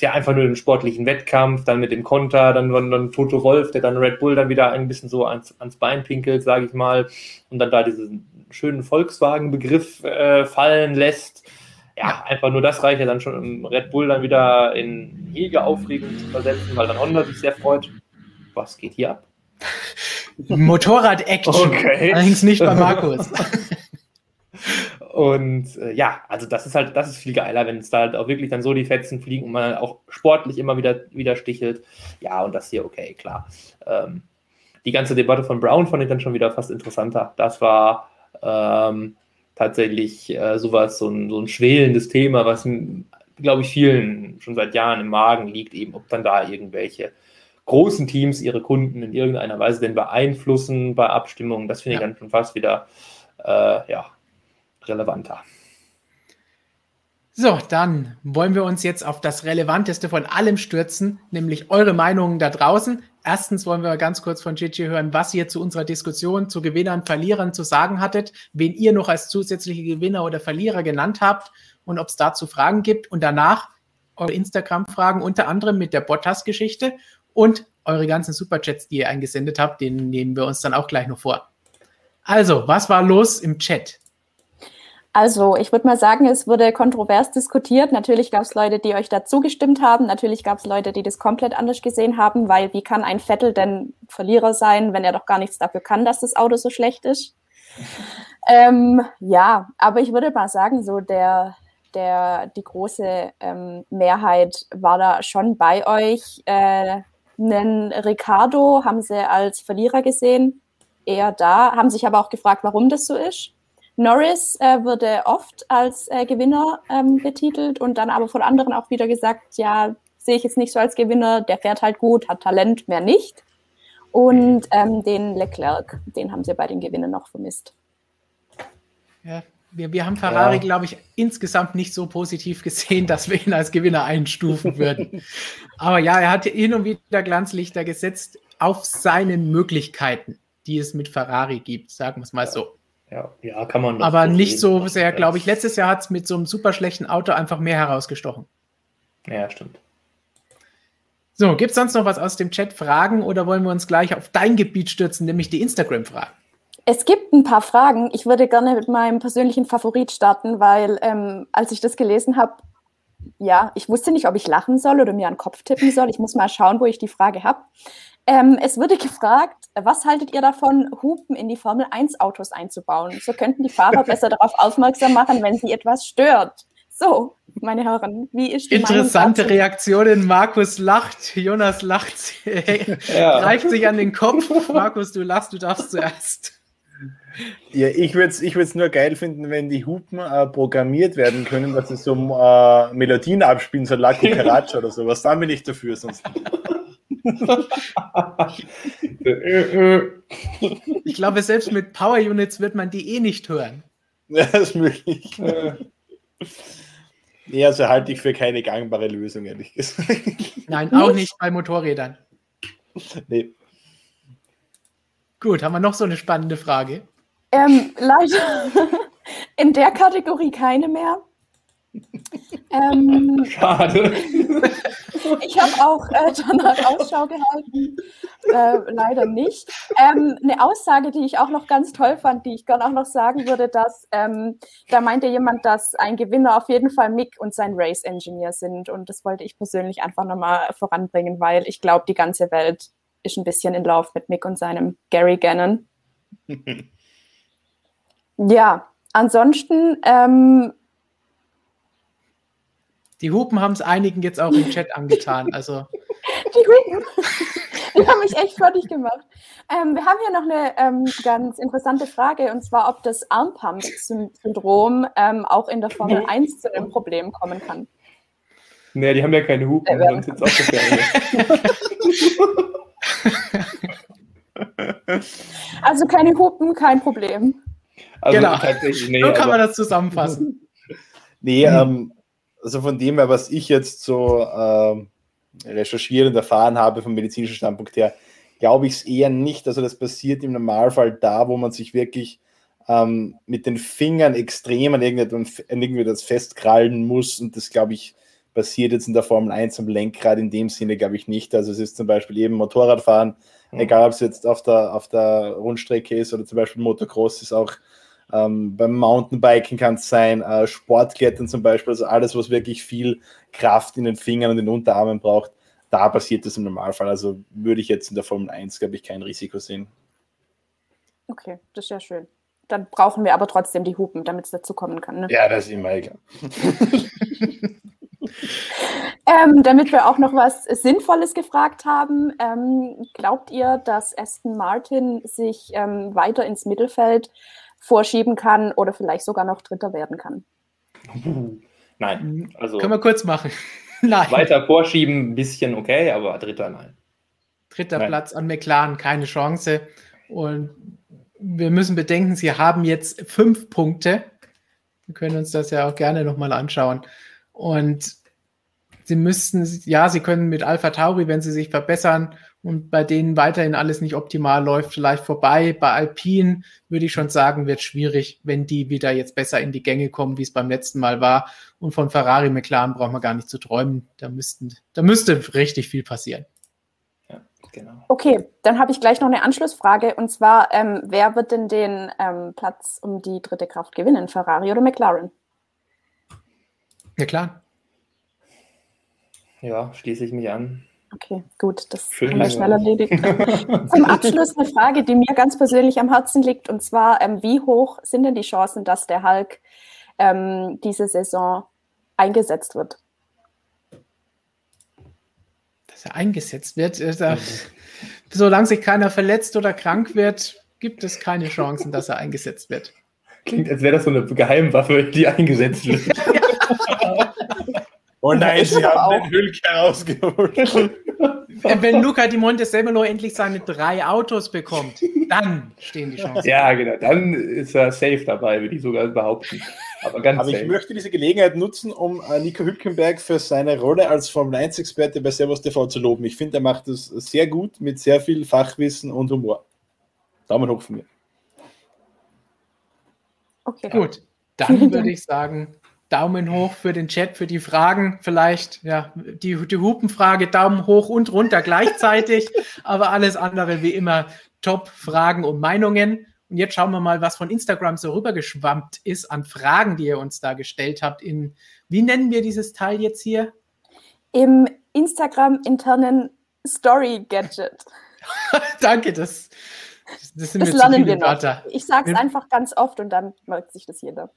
ja einfach nur dem sportlichen Wettkampf, dann mit dem Konter, dann, dann, dann Toto Wolf, der dann Red Bull dann wieder ein bisschen so ans, ans Bein pinkelt, sage ich mal, und dann da diesen schönen Volkswagen-Begriff äh, fallen lässt ja, einfach nur das reicht ja dann schon, um Red Bull dann wieder in hege Aufregung zu versetzen, weil dann Honda sich sehr freut. Was geht hier ab? Motorrad-Action. Okay. Allerdings nicht bei Markus. Und äh, ja, also das ist halt, das ist viel geiler, wenn es da halt auch wirklich dann so die Fetzen fliegen und man halt auch sportlich immer wieder, wieder stichelt. Ja, und das hier, okay, klar. Ähm, die ganze Debatte von Brown fand ich dann schon wieder fast interessanter. Das war, ähm, tatsächlich äh, sowas, so ein, so ein schwelendes Thema, was, glaube ich, vielen schon seit Jahren im Magen liegt, eben ob dann da irgendwelche großen Teams ihre Kunden in irgendeiner Weise denn beeinflussen bei Abstimmungen. Das finde ich dann schon fast wieder äh, ja, relevanter. So, dann wollen wir uns jetzt auf das Relevanteste von allem stürzen, nämlich eure Meinungen da draußen. Erstens wollen wir ganz kurz von Gigi hören, was ihr zu unserer Diskussion zu Gewinnern, Verlierern zu sagen hattet, wen ihr noch als zusätzliche Gewinner oder Verlierer genannt habt und ob es dazu Fragen gibt. Und danach eure Instagram-Fragen, unter anderem mit der Bottas-Geschichte und eure ganzen Superchats, die ihr eingesendet habt, den nehmen wir uns dann auch gleich noch vor. Also, was war los im Chat? Also ich würde mal sagen, es wurde kontrovers diskutiert. Natürlich gab es Leute, die euch dazu gestimmt haben. Natürlich gab es Leute, die das komplett anders gesehen haben, weil wie kann ein Vettel denn Verlierer sein, wenn er doch gar nichts dafür kann, dass das Auto so schlecht ist? ähm, ja, aber ich würde mal sagen, so der, der, die große ähm, Mehrheit war da schon bei euch. Äh, einen Ricardo haben sie als Verlierer gesehen, eher da, haben sich aber auch gefragt, warum das so ist. Norris äh, wurde oft als äh, Gewinner ähm, betitelt und dann aber von anderen auch wieder gesagt, ja, sehe ich jetzt nicht so als Gewinner, der fährt halt gut, hat Talent, mehr nicht. Und ähm, den Leclerc, den haben sie bei den Gewinnern noch vermisst. Ja, wir, wir haben Ferrari, ja. glaube ich, insgesamt nicht so positiv gesehen, dass wir ihn als Gewinner einstufen würden. Aber ja, er hat hin und wieder Glanzlichter gesetzt auf seinen Möglichkeiten, die es mit Ferrari gibt, sagen wir es mal so. Ja, ja, kann man. Aber nicht so sehr, glaube ich. Letztes Jahr hat es mit so einem super schlechten Auto einfach mehr herausgestochen. Ja, stimmt. So, gibt es sonst noch was aus dem Chat Fragen oder wollen wir uns gleich auf dein Gebiet stürzen, nämlich die Instagram-Fragen? Es gibt ein paar Fragen. Ich würde gerne mit meinem persönlichen Favorit starten, weil ähm, als ich das gelesen habe, ja, ich wusste nicht, ob ich lachen soll oder mir einen Kopf tippen soll. Ich muss mal schauen, wo ich die Frage habe. Ähm, es wurde gefragt, was haltet ihr davon, Hupen in die Formel 1 Autos einzubauen? So könnten die Fahrer besser darauf aufmerksam machen, wenn sie etwas stört. So, meine Herren, wie ist die Interessante Reaktionen. Markus lacht, Jonas lacht, ja. greift sich an den Kopf. Markus, du lachst, du darfst zuerst. Ja, ich würde es ich nur geil finden, wenn die Hupen äh, programmiert werden können, dass sie so äh, Melodien abspielen, so La Cucaracha oder sowas. Da bin ich dafür, sonst. Ich glaube, selbst mit Power Units wird man die eh nicht hören. Ja, das ist möglich. Nee, also halte ich für keine gangbare Lösung, ehrlich gesagt. Nein, auch nicht bei Motorrädern. Nee. Gut, haben wir noch so eine spannende Frage? Ähm, leider in der Kategorie keine mehr. Ähm, Schade. Ich habe auch äh, danach Ausschau gehalten. Äh, leider nicht. Ähm, eine Aussage, die ich auch noch ganz toll fand, die ich gerne auch noch sagen würde, dass ähm, da meinte jemand, dass ein Gewinner auf jeden Fall Mick und sein Race Engineer sind. Und das wollte ich persönlich einfach nochmal voranbringen, weil ich glaube, die ganze Welt ist ein bisschen in Lauf mit Mick und seinem Gary Gannon. ja, ansonsten ähm, die Hupen haben es einigen jetzt auch im Chat angetan. Also. Die Hupen, die haben mich echt fertig gemacht. Ähm, wir haben hier noch eine ähm, ganz interessante Frage, und zwar, ob das Armpump-Syndrom ähm, auch in der Formel 1 zu einem Problem kommen kann. Nee, die haben ja keine Hupen, äh, sonst jetzt auch Also keine Hupen, kein Problem. Also genau. Nee, so kann man das zusammenfassen. Nee, ähm, also von dem her, was ich jetzt so äh, recherchiert und erfahren habe vom medizinischen Standpunkt her, glaube ich es eher nicht. Also das passiert im Normalfall da, wo man sich wirklich ähm, mit den Fingern extrem an irgendetwas, an irgendetwas festkrallen muss. Und das, glaube ich, passiert jetzt in der Formel 1 am Lenkrad in dem Sinne, glaube ich, nicht. Also es ist zum Beispiel eben Motorradfahren, mhm. egal ob es jetzt auf der, auf der Rundstrecke ist oder zum Beispiel Motocross, ist auch ähm, beim Mountainbiken kann es sein, äh, Sportklettern zum Beispiel, also alles, was wirklich viel Kraft in den Fingern und den Unterarmen braucht, da passiert das im Normalfall. Also würde ich jetzt in der Formel 1, glaube ich, kein Risiko sehen. Okay, das ist ja schön. Dann brauchen wir aber trotzdem die Hupen, damit es dazu kommen kann. Ne? Ja, das ist immer egal. ähm, damit wir auch noch was Sinnvolles gefragt haben, ähm, glaubt ihr, dass Aston Martin sich ähm, weiter ins Mittelfeld vorschieben kann oder vielleicht sogar noch Dritter werden kann. Nein, also. Können wir kurz machen. nein. Weiter vorschieben, ein bisschen okay, aber Dritter nein. Dritter nein. Platz an McLaren, keine Chance. Und wir müssen bedenken, sie haben jetzt fünf Punkte. Wir können uns das ja auch gerne nochmal anschauen. Und sie müssten, ja, sie können mit Alpha Tauri, wenn sie sich verbessern, und bei denen weiterhin alles nicht optimal läuft, vielleicht vorbei. Bei Alpine würde ich schon sagen, wird schwierig, wenn die wieder jetzt besser in die Gänge kommen, wie es beim letzten Mal war. Und von Ferrari McLaren brauchen wir gar nicht zu träumen. Da, müssten, da müsste richtig viel passieren. Ja, genau. Okay, dann habe ich gleich noch eine Anschlussfrage. Und zwar, ähm, wer wird denn den ähm, Platz um die dritte Kraft gewinnen? Ferrari oder McLaren? McLaren. Ja, schließe ich mich an. Okay, gut, das Schön, haben wir schnell erledigt. Zum Abschluss eine Frage, die mir ganz persönlich am Herzen liegt, und zwar, ähm, wie hoch sind denn die Chancen, dass der Hulk ähm, diese Saison eingesetzt wird? Dass er eingesetzt wird? Mhm. solange sich keiner verletzt oder krank wird, gibt es keine Chancen, dass er eingesetzt wird. Klingt, als wäre das so eine Geheimwaffe, die eingesetzt wird. Oh nein, sie haben auch. den Hülk herausgeholt. Wenn Luca Di Montezemolo endlich seine drei Autos bekommt, dann stehen die Chancen. Ja, genau. Dann ist er safe dabei, würde ich sogar behaupten. Aber, ganz Aber ich möchte diese Gelegenheit nutzen, um äh, Nico Hülkenberg für seine Rolle als Formel 1-Experte bei Servus TV zu loben. Ich finde, er macht das sehr gut mit sehr viel Fachwissen und Humor. Daumen hoch von mir. Okay. Gut, dann würde ich sagen, Daumen hoch für den Chat, für die Fragen. Vielleicht, ja, die, die Hupenfrage, Daumen hoch und runter gleichzeitig. aber alles andere wie immer Top-Fragen und Meinungen. Und jetzt schauen wir mal, was von Instagram so rübergeschwammt ist an Fragen, die ihr uns da gestellt habt. In, wie nennen wir dieses Teil jetzt hier? Im Instagram-internen Story-Gadget. Danke, das, das sind das lernen wir noch. Wörter. Ich sage es einfach ganz oft und dann merkt sich das jeder.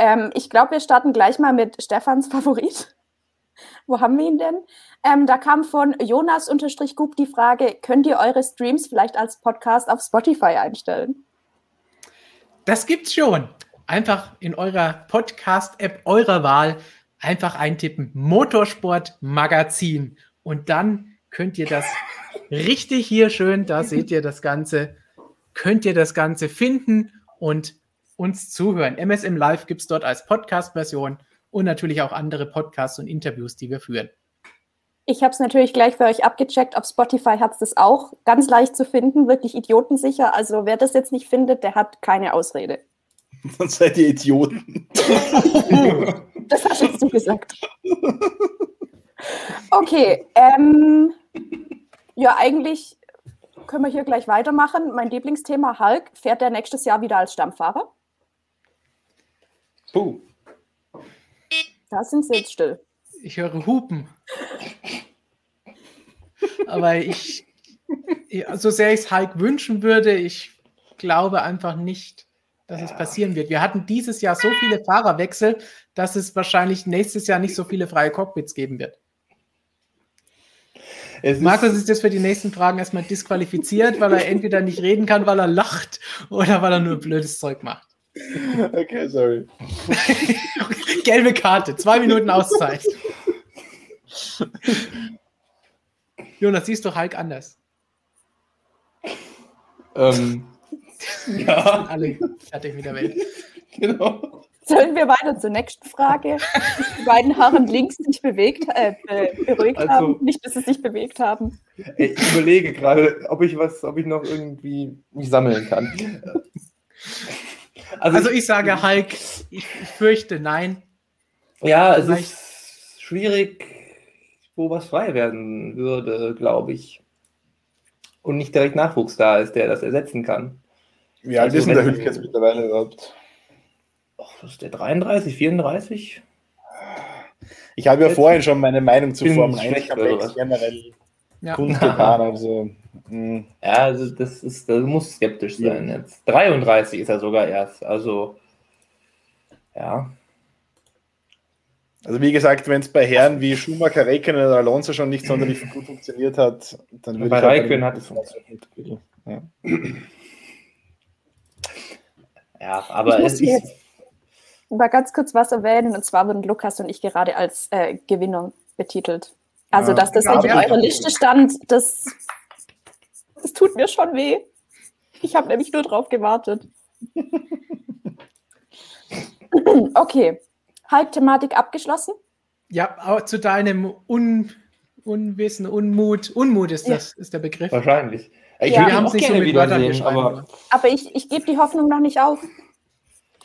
Ähm, ich glaube, wir starten gleich mal mit Stefans Favorit. Wo haben wir ihn denn? Ähm, da kam von Jonas-Gub die Frage, könnt ihr eure Streams vielleicht als Podcast auf Spotify einstellen? Das gibt's schon. Einfach in eurer Podcast-App eurer Wahl einfach eintippen Motorsport Magazin und dann könnt ihr das richtig hier schön, da seht ihr das Ganze, könnt ihr das Ganze finden und uns zuhören. MSM Live gibt es dort als Podcast-Version und natürlich auch andere Podcasts und Interviews, die wir führen. Ich habe es natürlich gleich für euch abgecheckt. Auf Spotify hat es das auch ganz leicht zu finden, wirklich idiotensicher. Also wer das jetzt nicht findet, der hat keine Ausrede. Dann seid ihr Idioten. das hast jetzt du gesagt. Okay, ähm, ja, eigentlich können wir hier gleich weitermachen. Mein Lieblingsthema Hulk, fährt der nächstes Jahr wieder als Stammfahrer? Puh. Da sind sie jetzt still. Ich höre Hupen. Aber ich, so sehr ich es Hulk wünschen würde, ich glaube einfach nicht, dass ja. es passieren wird. Wir hatten dieses Jahr so viele Fahrerwechsel, dass es wahrscheinlich nächstes Jahr nicht so viele freie Cockpits geben wird. Es Markus ist jetzt für die nächsten Fragen erstmal disqualifiziert, weil er entweder nicht reden kann, weil er lacht oder weil er nur blödes Zeug macht. Okay, sorry. Gelbe Karte, zwei Minuten Auszeit. Jonas, siehst du Hulk anders? Ähm, ja. Alle fertig mit der Welt. Genau. Sollen wir weiter zur nächsten Frage? Die beiden Haaren links sich bewegt, äh, beruhigt also, haben, nicht, dass sie sich bewegt haben. Ich überlege gerade, ob ich was, ob ich noch irgendwie mich sammeln kann. Also, also ich, ich, sage Hulk, ich, ich, fürchte nein. Ja, es Vielleicht. ist schwierig, wo was frei werden würde, glaube ich. Und nicht direkt Nachwuchs da ist, der das ersetzen kann. Wie alt also, ist denn der Hülk jetzt mittlerweile überhaupt? was ist der 33, 34? Ich habe ja vorhin schon meine Meinung zu Formel 1 ich habe jetzt generell ja. kundgetan. Also. Ja, also das ist, das muss skeptisch sein ja. jetzt. 33 ist er sogar erst. Also, ja. Also wie gesagt, wenn es bei Herren wie Schumacher, Räikkönen oder Alonso schon nicht sonderlich gut funktioniert hat, dann würde bei ich... Bei Räikkönen hat es funktioniert. Ja. ja, aber es ist mal ganz kurz was erwähnen. Und zwar wurden Lukas und ich gerade als äh, Gewinner betitelt. Also, ja, dass das nicht in eurer Liste stand, das, das tut mir schon weh. Ich habe nämlich nur drauf gewartet. okay. Halbthematik abgeschlossen? Ja, auch zu deinem Un Unwissen, Unmut. Unmut ist das, ja. ist der Begriff. Wahrscheinlich. Ich ja. würde auch nicht so mit Wörtern aber, aber ich, ich gebe die Hoffnung noch nicht auf.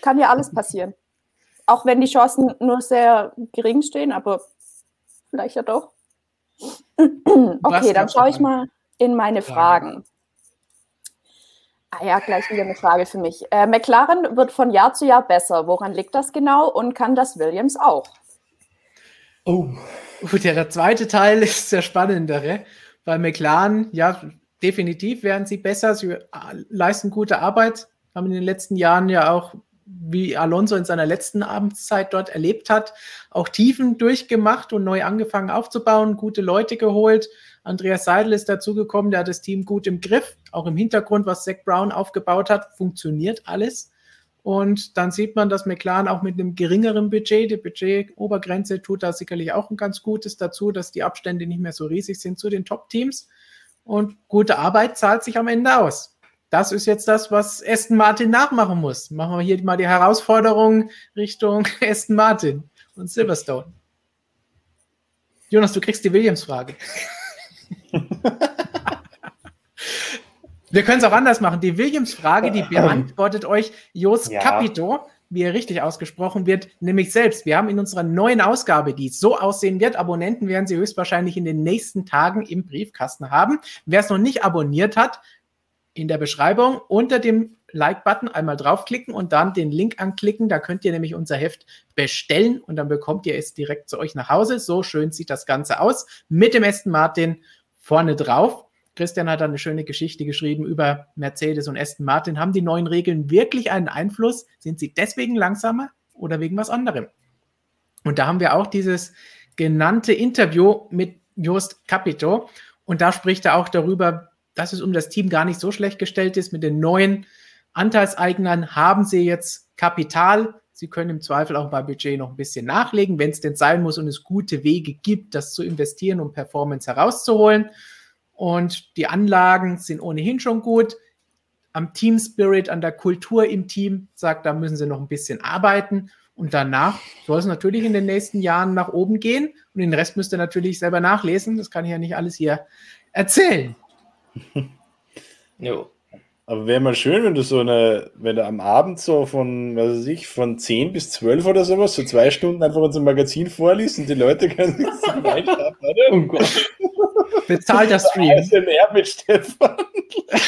Kann ja alles passieren. Auch wenn die Chancen nur sehr gering stehen, aber vielleicht ja doch. okay, dann schaue ich mal in meine Fragen. Ah ja, gleich wieder eine Frage für mich. Äh, McLaren wird von Jahr zu Jahr besser. Woran liegt das genau und kann das Williams auch? Oh, ja, der zweite Teil ist der spannendere. Bei McLaren, ja, definitiv werden sie besser. Sie leisten gute Arbeit, haben in den letzten Jahren ja auch wie Alonso in seiner letzten Abendszeit dort erlebt hat, auch Tiefen durchgemacht und neu angefangen aufzubauen, gute Leute geholt. Andreas Seidel ist dazugekommen, der hat das Team gut im Griff, auch im Hintergrund, was Zach Brown aufgebaut hat, funktioniert alles. Und dann sieht man, dass McLaren auch mit einem geringeren Budget, die Budgetobergrenze tut da sicherlich auch ein ganz gutes dazu, dass die Abstände nicht mehr so riesig sind zu den Top-Teams. Und gute Arbeit zahlt sich am Ende aus das ist jetzt das, was Aston Martin nachmachen muss. Machen wir hier mal die Herausforderung Richtung Aston Martin und Silverstone. Jonas, du kriegst die Williams-Frage. Wir können es auch anders machen. Die Williams-Frage, die beantwortet euch Jos ja. Capito, wie er richtig ausgesprochen wird, nämlich selbst. Wir haben in unserer neuen Ausgabe, die so aussehen wird, Abonnenten werden sie höchstwahrscheinlich in den nächsten Tagen im Briefkasten haben. Wer es noch nicht abonniert hat, in der Beschreibung unter dem Like-Button einmal draufklicken und dann den Link anklicken. Da könnt ihr nämlich unser Heft bestellen und dann bekommt ihr es direkt zu euch nach Hause. So schön sieht das Ganze aus. Mit dem Aston Martin vorne drauf. Christian hat eine schöne Geschichte geschrieben über Mercedes und Aston Martin. Haben die neuen Regeln wirklich einen Einfluss? Sind sie deswegen langsamer oder wegen was anderem? Und da haben wir auch dieses genannte Interview mit Jost Capito. Und da spricht er auch darüber, dass es um das Team gar nicht so schlecht gestellt ist mit den neuen Anteilseignern haben sie jetzt Kapital. Sie können im Zweifel auch bei Budget noch ein bisschen nachlegen, wenn es denn sein muss und es gute Wege gibt, das zu investieren, um Performance herauszuholen. Und die Anlagen sind ohnehin schon gut. Am Team Spirit, an der Kultur im Team, sagt, da müssen sie noch ein bisschen arbeiten. Und danach soll es natürlich in den nächsten Jahren nach oben gehen. Und den Rest müsst ihr natürlich selber nachlesen. Das kann ich ja nicht alles hier erzählen. jo. Aber wäre mal schön, wenn du so eine, wenn du am Abend so von, was weiß ich, von 10 bis 12 oder sowas, so zwei Stunden einfach unser Magazin vorliest und die Leute können sich so reinschauen, oder? Oh Gott. Bezahlter Stream. ASMR mit Stefan. das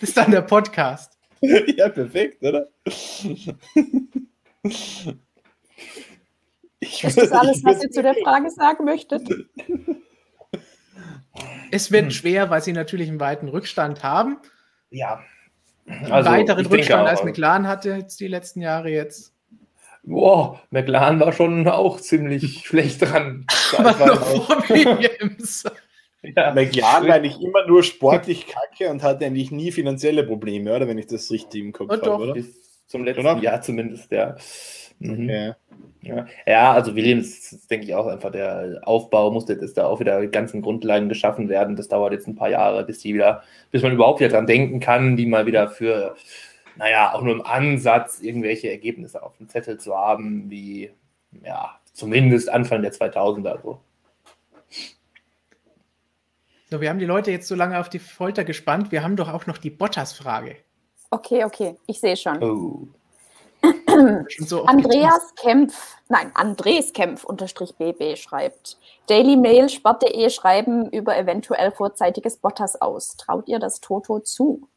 ist dann der Podcast. Ja, perfekt, oder? Ich ist das alles, was ihr zu der Frage sagen möchtet? Es wird hm. schwer, weil sie natürlich einen weiten Rückstand haben. Ja. Also, weiteren Rückstand als McLaren hatte jetzt die letzten Jahre jetzt. Boah, McLaren war schon auch ziemlich schlecht dran. Aber noch vor Williams. Ja. McLaren war eigentlich immer nur sportlich kacke und hatte eigentlich nie finanzielle Probleme, oder? Wenn ich das richtig im Kopf habe, oder? Zum letzten oder? Jahr zumindest, ja. Mhm. Ja. Ja. ja, also Williams, denke ich auch einfach, der Aufbau musste jetzt da auch wieder ganzen Grundlagen geschaffen werden. Das dauert jetzt ein paar Jahre, bis die wieder, bis man überhaupt wieder dran denken kann, die mal wieder für, naja, auch nur im Ansatz irgendwelche Ergebnisse auf dem Zettel zu haben, wie, ja, zumindest Anfang der 2000er so. So, wir haben die Leute jetzt so lange auf die Folter gespannt. Wir haben doch auch noch die Bottas-Frage. Okay, okay, ich sehe schon. Oh. So Andreas Kempf, nein, Andres Kempf unterstrich BB schreibt, Daily Mail Sport.de schreiben über eventuell vorzeitiges Bottas aus. Traut ihr das Toto zu?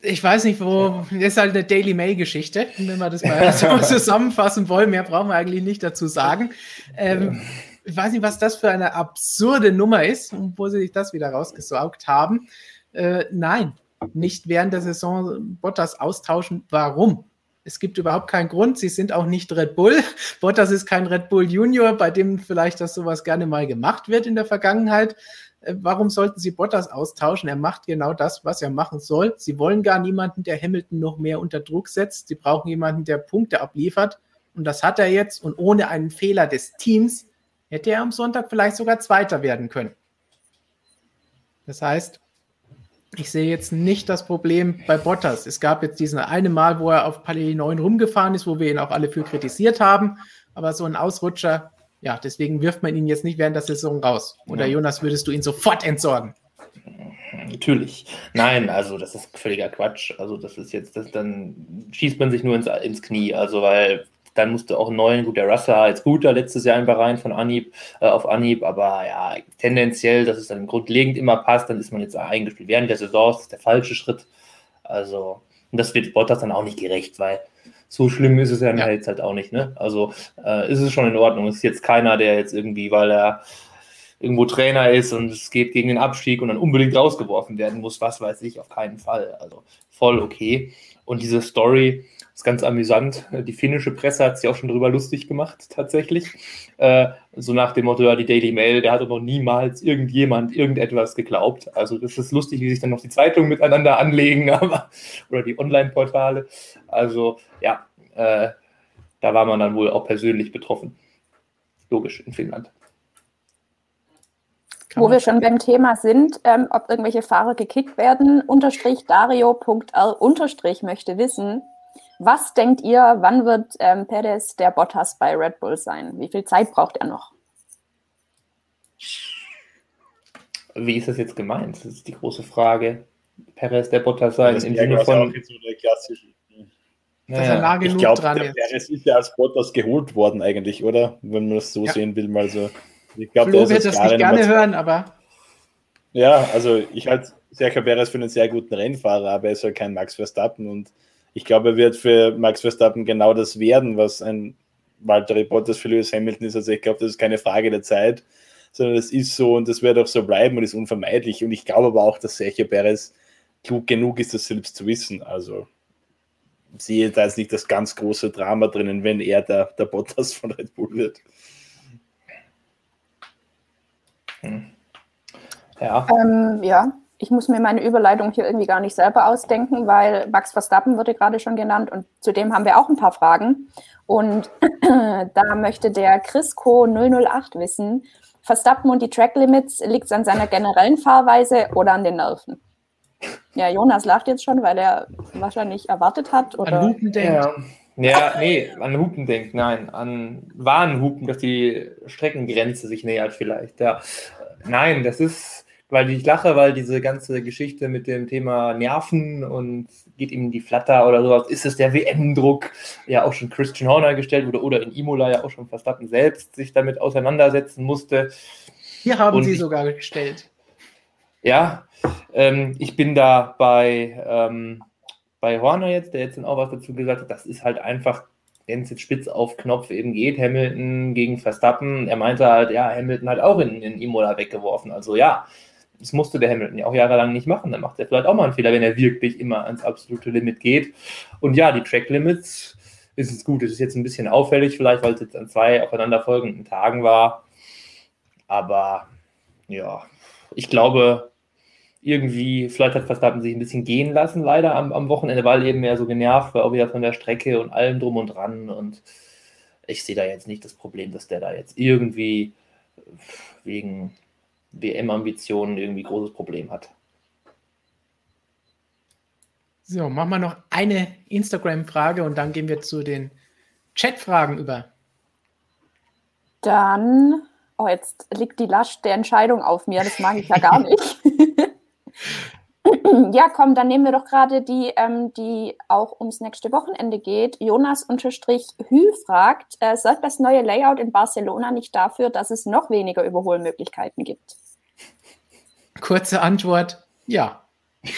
Ich weiß nicht, wo, das ist halt eine Daily Mail-Geschichte, wenn wir das mal so zusammenfassen wollen. Mehr brauchen wir eigentlich nicht dazu sagen. Ähm, ich weiß nicht, was das für eine absurde Nummer ist und wo sie sich das wieder rausgesaugt haben. Äh, nein, nicht während der Saison Bottas austauschen. Warum? Es gibt überhaupt keinen Grund. Sie sind auch nicht Red Bull. Bottas ist kein Red Bull Junior, bei dem vielleicht das sowas gerne mal gemacht wird in der Vergangenheit. Äh, warum sollten Sie Bottas austauschen? Er macht genau das, was er machen soll. Sie wollen gar niemanden, der Hamilton noch mehr unter Druck setzt. Sie brauchen jemanden, der Punkte abliefert. Und das hat er jetzt. Und ohne einen Fehler des Teams hätte er am Sonntag vielleicht sogar Zweiter werden können. Das heißt, ich sehe jetzt nicht das Problem bei Bottas. Es gab jetzt diesen eine Mal, wo er auf Palais 9 rumgefahren ist, wo wir ihn auch alle für kritisiert haben. Aber so ein Ausrutscher, ja, deswegen wirft man ihn jetzt nicht während der Saison raus. Oder ja. Jonas, würdest du ihn sofort entsorgen? Natürlich. Nein, also das ist völliger Quatsch. Also das ist jetzt, das, dann schießt man sich nur ins, ins Knie. Also weil dann musste auch einen neuen, gut, der Russell als guter letztes Jahr einfach rein von Anhieb äh, auf Anhieb, aber ja, tendenziell, dass es dann grundlegend immer passt, dann ist man jetzt eingespielt. Während der Saison ist das der falsche Schritt. Also, und das wird Bottas dann auch nicht gerecht, weil so schlimm ist es ja, ja. jetzt halt auch nicht. Ne? Also äh, ist es schon in Ordnung. Es ist jetzt keiner, der jetzt irgendwie, weil er irgendwo Trainer ist und es geht gegen den Abstieg und dann unbedingt rausgeworfen werden muss, was weiß ich, auf keinen Fall. Also voll okay. Und diese Story, ist ganz amüsant. Die finnische Presse hat sich auch schon darüber lustig gemacht, tatsächlich. Äh, so nach dem Motto, ja, die Daily Mail, der hat doch noch niemals irgendjemand irgendetwas geglaubt. Also das ist lustig, wie sich dann noch die Zeitungen miteinander anlegen, aber, oder die Online-Portale. Also ja, äh, da war man dann wohl auch persönlich betroffen. Logisch in Finnland. Wo wir schon beim Thema sind, ähm, ob irgendwelche Fahrer gekickt werden, unterstrich Dario.r unterstrich möchte wissen, was denkt ihr, wann wird ähm, Perez der Bottas bei Red Bull sein? Wie viel Zeit braucht er noch? Wie ist das jetzt gemeint? Das ist die große Frage. Perez der Bottas sein im Sinne von. Dass er nah genug ich glaube, dran der Perez ist ja als Bottas geholt worden eigentlich, oder? Wenn man das so ja. sehen will, mal so. Ich glaube, Flo wird das nicht gerne hören, aber. Ja, also ich halte Sergio Perez für einen sehr guten Rennfahrer, aber er ist halt kein Max Verstappen und ich glaube, er wird für Max Verstappen genau das werden, was ein Walter Bottas für Lewis Hamilton ist. Also ich glaube, das ist keine Frage der Zeit, sondern es ist so und das wird auch so bleiben und ist unvermeidlich. Und ich glaube aber auch, dass Sergio Perez klug genug ist, das selbst zu wissen. Also sehe da jetzt nicht das ganz große Drama drinnen, wenn er der, der Bottas von Red Bull wird. Hm. Ja. Ähm, ja, ich muss mir meine Überleitung hier irgendwie gar nicht selber ausdenken, weil Max Verstappen wurde gerade schon genannt und zudem haben wir auch ein paar Fragen. Und da möchte der Chrisco 008 wissen, Verstappen und die Track Limits, liegt es an seiner generellen Fahrweise oder an den Nerven? Ja, Jonas lacht jetzt schon, weil er wahrscheinlich erwartet hat. Oder? An Hupen denkt. Ja. ja, nee, an Hupen denkt, nein. An Warnhupen, dass die Streckengrenze sich nähert vielleicht. Ja. Nein, das ist weil ich lache, weil diese ganze Geschichte mit dem Thema Nerven und geht ihm die Flatter oder sowas, ist es der WM-Druck, ja auch schon Christian Horner gestellt wurde oder in Imola ja auch schon Verstappen selbst sich damit auseinandersetzen musste. Hier haben und sie sogar gestellt. Ja, ähm, ich bin da bei, ähm, bei Horner jetzt, der jetzt dann auch was dazu gesagt hat, das ist halt einfach wenn es jetzt spitz auf Knopf eben geht, Hamilton gegen Verstappen, er meinte halt, ja, Hamilton hat auch in, in Imola weggeworfen. Also ja, das musste der Hamilton ja auch jahrelang nicht machen. Dann macht er vielleicht auch mal einen Fehler, wenn er wirklich immer ans absolute Limit geht. Und ja, die Track Limits ist es gut. Es ist jetzt ein bisschen auffällig, vielleicht, weil es jetzt an zwei aufeinanderfolgenden Tagen war. Aber ja, ich glaube, irgendwie, vielleicht hat Verstappen sich ein bisschen gehen lassen, leider am, am Wochenende, weil eben mehr so genervt war, auch wieder von der Strecke und allem drum und dran. Und ich sehe da jetzt nicht das Problem, dass der da jetzt irgendwie wegen WM-Ambitionen irgendwie großes Problem hat. So, machen wir noch eine Instagram-Frage und dann gehen wir zu den Chat-Fragen über. Dann, oh, jetzt liegt die Last der Entscheidung auf mir, das mag ich ja gar nicht. ja, komm, dann nehmen wir doch gerade die, ähm, die auch ums nächste Wochenende geht. Jonas unterstrich Hü fragt, äh, sorgt das neue Layout in Barcelona nicht dafür, dass es noch weniger Überholmöglichkeiten gibt? Kurze Antwort, ja.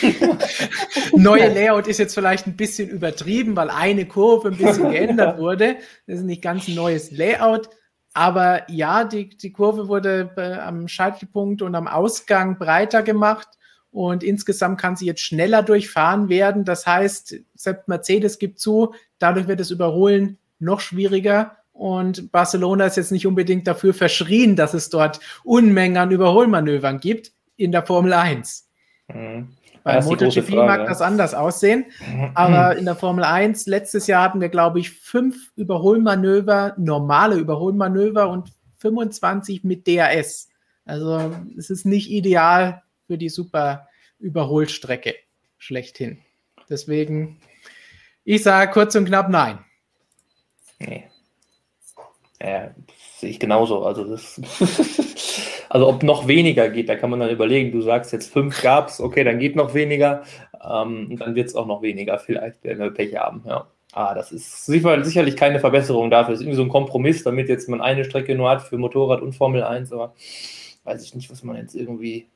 Neue Layout ist jetzt vielleicht ein bisschen übertrieben, weil eine Kurve ein bisschen geändert wurde. Das ist nicht ganz ein neues Layout. Aber ja, die, die Kurve wurde äh, am Scheitelpunkt und am Ausgang breiter gemacht und insgesamt kann sie jetzt schneller durchfahren werden. Das heißt, selbst Mercedes gibt zu, dadurch wird das Überholen noch schwieriger. Und Barcelona ist jetzt nicht unbedingt dafür verschrien, dass es dort Unmengen an Überholmanövern gibt in der Formel 1. Mhm. Bei MotoGP mag das anders aussehen, aber in der Formel 1 letztes Jahr hatten wir, glaube ich, fünf Überholmanöver, normale Überholmanöver und 25 mit DRS. Also es ist nicht ideal für die super Überholstrecke schlechthin. Deswegen, ich sage kurz und knapp nein. Nee. Ja, sehe ich genauso. Also, das also ob noch weniger geht, da kann man dann überlegen. Du sagst jetzt fünf gab es, okay, dann geht noch weniger. Ähm, dann wird es auch noch weniger, vielleicht, wenn wir Pech haben. Ja. Ah, das ist sicherlich keine Verbesserung dafür. Das ist irgendwie so ein Kompromiss, damit jetzt man eine Strecke nur hat für Motorrad und Formel 1, aber weiß ich nicht, was man jetzt irgendwie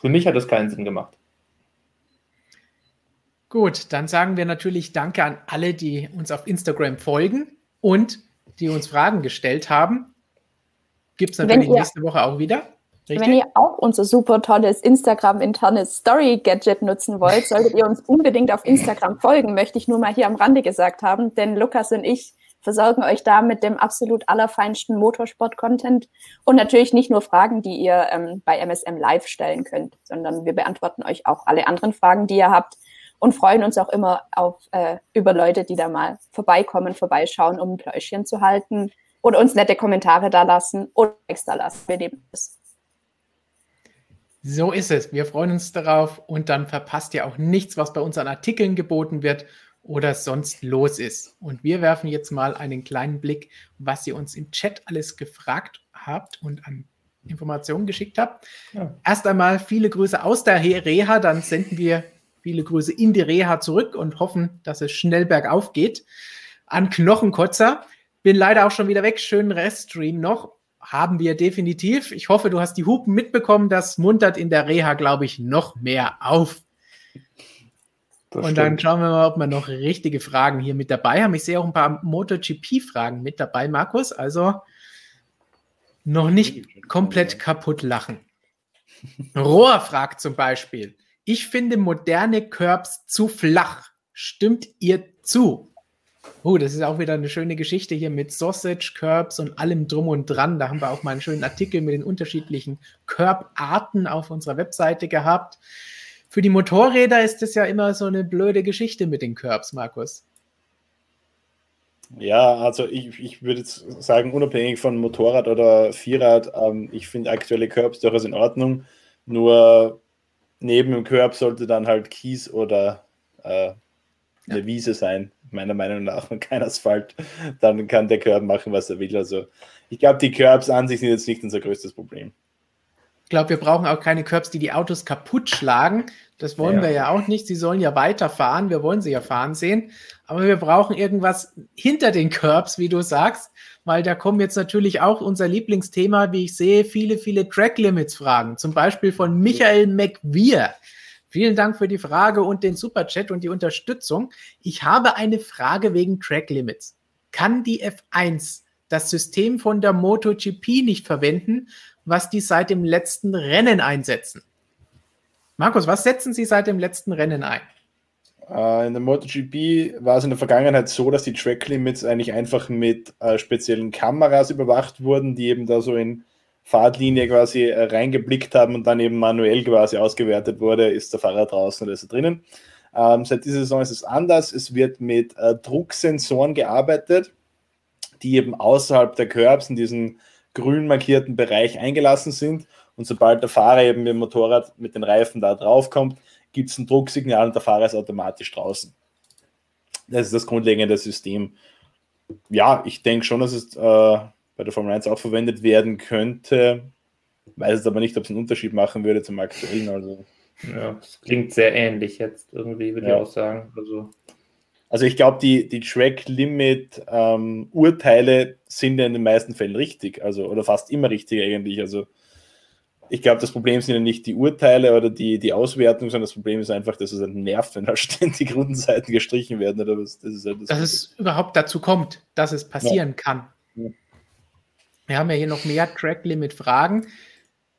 für mich hat das keinen Sinn gemacht. Gut, dann sagen wir natürlich Danke an alle, die uns auf Instagram folgen und die uns Fragen gestellt haben. Gibt es natürlich ihr, nächste Woche auch wieder. Richtig? Wenn ihr auch unser super tolles Instagram-internes Story-Gadget nutzen wollt, solltet ihr uns unbedingt auf Instagram folgen, möchte ich nur mal hier am Rande gesagt haben, denn Lukas und ich versorgen euch da mit dem absolut allerfeinsten Motorsport-Content und natürlich nicht nur Fragen, die ihr ähm, bei MSM Live stellen könnt, sondern wir beantworten euch auch alle anderen Fragen, die ihr habt und freuen uns auch immer auf äh, über Leute, die da mal vorbeikommen, vorbeischauen, um ein Pläuschen zu halten oder uns nette Kommentare da lassen oder extra lassen. Wir nehmen es. So ist es. Wir freuen uns darauf und dann verpasst ihr auch nichts, was bei uns an Artikeln geboten wird oder sonst los ist. Und wir werfen jetzt mal einen kleinen Blick, was ihr uns im Chat alles gefragt habt und an Informationen geschickt habt. Ja. Erst einmal viele Grüße aus der Reha, dann senden wir viele Grüße in die Reha zurück und hoffen, dass es schnell bergauf geht. An Knochenkotzer. Bin leider auch schon wieder weg. Schönen Reststream noch. Haben wir definitiv. Ich hoffe, du hast die Hupen mitbekommen. Das muntert in der Reha, glaube ich, noch mehr auf. Das und stimmt. dann schauen wir mal, ob wir noch richtige Fragen hier mit dabei haben. Ich sehe auch ein paar MotoGP-Fragen mit dabei, Markus. Also noch nicht komplett kaputt lachen. Rohr fragt zum Beispiel: Ich finde moderne Curbs zu flach. Stimmt ihr zu? Oh, das ist auch wieder eine schöne Geschichte hier mit Sausage, Curbs und allem drum und dran. Da haben wir auch mal einen schönen Artikel mit den unterschiedlichen Curb-Arten auf unserer Webseite gehabt. Für die Motorräder ist das ja immer so eine blöde Geschichte mit den Curbs, Markus. Ja, also ich, ich würde sagen, unabhängig von Motorrad oder Vierrad, ähm, ich finde aktuelle Curbs durchaus in Ordnung. Nur neben dem Curb sollte dann halt Kies oder äh, eine ja. Wiese sein, meiner Meinung nach, und kein Asphalt. Dann kann der Curb machen, was er will. Also ich glaube, die Curbs an sich sind jetzt nicht unser größtes Problem. Ich glaube, wir brauchen auch keine Curbs, die die Autos kaputt schlagen. Das wollen ja. wir ja auch nicht. Sie sollen ja weiterfahren. Wir wollen sie ja fahren sehen. Aber wir brauchen irgendwas hinter den Curbs, wie du sagst, weil da kommen jetzt natürlich auch unser Lieblingsthema, wie ich sehe, viele, viele Track Limits Fragen. Zum Beispiel von Michael McWeir. Vielen Dank für die Frage und den Superchat und die Unterstützung. Ich habe eine Frage wegen Track Limits. Kann die F1 das System von der MotoGP nicht verwenden, was die seit dem letzten Rennen einsetzen. Markus, was setzen Sie seit dem letzten Rennen ein? Äh, in der MotoGP war es in der Vergangenheit so, dass die Track Limits eigentlich einfach mit äh, speziellen Kameras überwacht wurden, die eben da so in Fahrtlinie quasi äh, reingeblickt haben und dann eben manuell quasi ausgewertet wurde, ist der Fahrer draußen oder ist er drinnen. Ähm, seit dieser Saison ist es anders. Es wird mit äh, Drucksensoren gearbeitet, die eben außerhalb der Curbs in diesen grün markierten Bereich eingelassen sind. Und sobald der Fahrer eben mit dem Motorrad mit den Reifen da drauf kommt, gibt es ein Drucksignal und der Fahrer ist automatisch draußen. Das ist das grundlegende System. Ja, ich denke schon, dass es äh, bei der Formel 1 auch verwendet werden könnte. Weiß es aber nicht, ob es einen Unterschied machen würde zum aktuellen. Also. Ja, es klingt sehr ähnlich jetzt irgendwie, würde ja. ich auch sagen. Also also ich glaube, die, die Track-Limit-Urteile ähm, sind ja in den meisten Fällen richtig, also oder fast immer richtig eigentlich. Also ich glaube, das Problem sind ja nicht die Urteile oder die, die Auswertung, sondern das Problem ist einfach, dass es ein nervt, wenn da ständig Rundenseiten gestrichen werden. Oder was, das ist halt das dass es überhaupt dazu kommt, dass es passieren ja. kann. Wir haben ja hier noch mehr Track-Limit-Fragen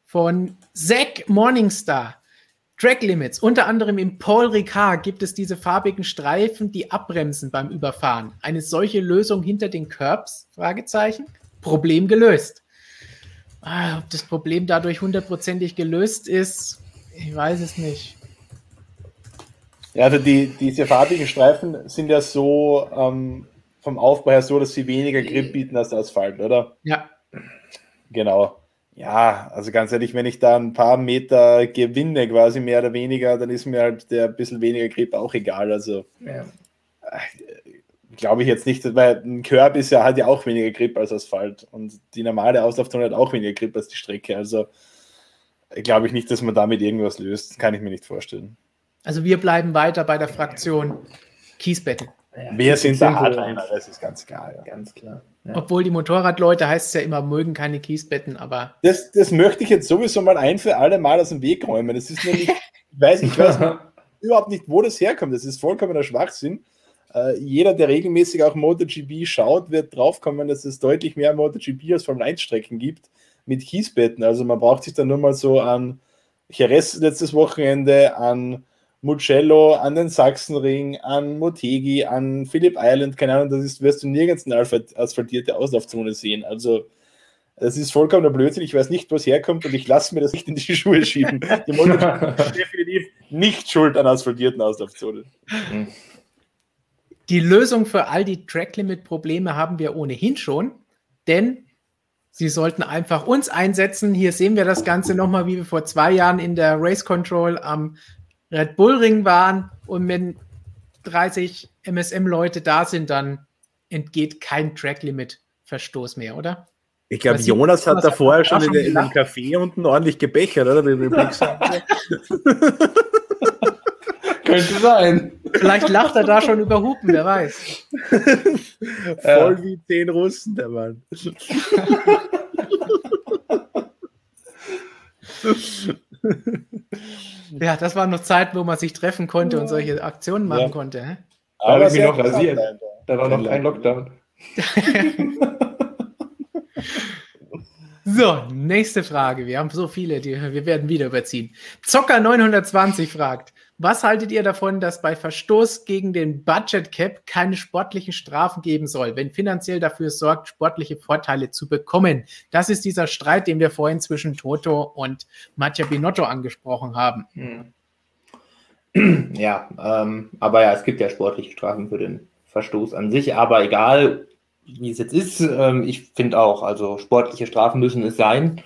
von Zack Morningstar. Track Limits. Unter anderem im Paul Ricard gibt es diese farbigen Streifen, die abbremsen beim Überfahren. Eine solche Lösung hinter den Curbs? Fragezeichen. Problem gelöst. Ah, ob das Problem dadurch hundertprozentig gelöst ist, ich weiß es nicht. Ja, also die, diese farbigen Streifen sind ja so ähm, vom Aufbau her so, dass sie weniger Grip bieten als der Asphalt, oder? Ja. Genau. Ja, also ganz ehrlich, wenn ich da ein paar Meter gewinne, quasi mehr oder weniger, dann ist mir halt der bisschen weniger Grip auch egal. Also ja. Äh, glaube ich jetzt nicht, weil ein Curb ist ja, hat ja auch weniger Grip als Asphalt und die normale Auslaufzone hat auch weniger Grip als die Strecke. Also glaube ich nicht, dass man damit irgendwas löst. kann ich mir nicht vorstellen. Also wir bleiben weiter bei der Fraktion Kiesbetten. Ja, wir sind der Hardliner, das ist ganz klar. Ja. Ganz klar. Ja. Obwohl die Motorradleute heißt es ja immer, mögen keine Kiesbetten, aber. Das, das möchte ich jetzt sowieso mal ein für alle Mal aus dem Weg räumen. Das ist nämlich, ich weiß, ich weiß überhaupt nicht, wo das herkommt. Das ist vollkommener Schwachsinn. Uh, jeder, der regelmäßig auch MotoGP schaut, wird draufkommen, dass es deutlich mehr MotoGP als Formel 1 Strecken gibt mit Kiesbetten. Also man braucht sich dann nur mal so an Jerez letztes Wochenende, an Mugello, an den Sachsenring, an Motegi, an Phillip Island, keine Ahnung, das ist, wirst du nirgends eine asphaltierte Auslaufzone sehen. Also, das ist vollkommener Blödsinn. Ich weiß nicht, wo es herkommt und ich lasse mir das nicht in die Schuhe schieben. Die MotoGP ist definitiv nicht schuld an asphaltierten Auslaufzonen. Die Lösung für all die Track-Limit-Probleme haben wir ohnehin schon, denn sie sollten einfach uns einsetzen. Hier sehen wir das Ganze nochmal, wie wir vor zwei Jahren in der Race Control am Red Bull Ring waren und wenn 30 MSM-Leute da sind, dann entgeht kein Track-Limit-Verstoß mehr, oder? Ich glaube, Jonas hat da vorher schon in, in dem Café unten ordentlich gebechert, oder? Könnte sein. Vielleicht lacht er da schon über Hupen, wer weiß. Voll wie zehn Russen, der Mann. Ja, das waren noch Zeiten, wo man sich treffen konnte und solche Aktionen machen ja. konnte. Hä? Da habe ich mich noch rasiert. Da war noch kein Lockdown. so, nächste Frage. Wir haben so viele, die, wir werden wieder überziehen. Zocker920 fragt, Was haltet ihr davon, dass bei Verstoß gegen den Budget Cap keine sportlichen Strafen geben soll, wenn finanziell dafür sorgt, sportliche Vorteile zu bekommen? Das ist dieser Streit, den wir vorhin zwischen Toto und Mattia Binotto angesprochen haben. Hm. Ja, ähm, aber ja, es gibt ja sportliche Strafen für den Verstoß an sich, aber egal, wie es jetzt ist, ähm, ich finde auch, also sportliche Strafen müssen es sein,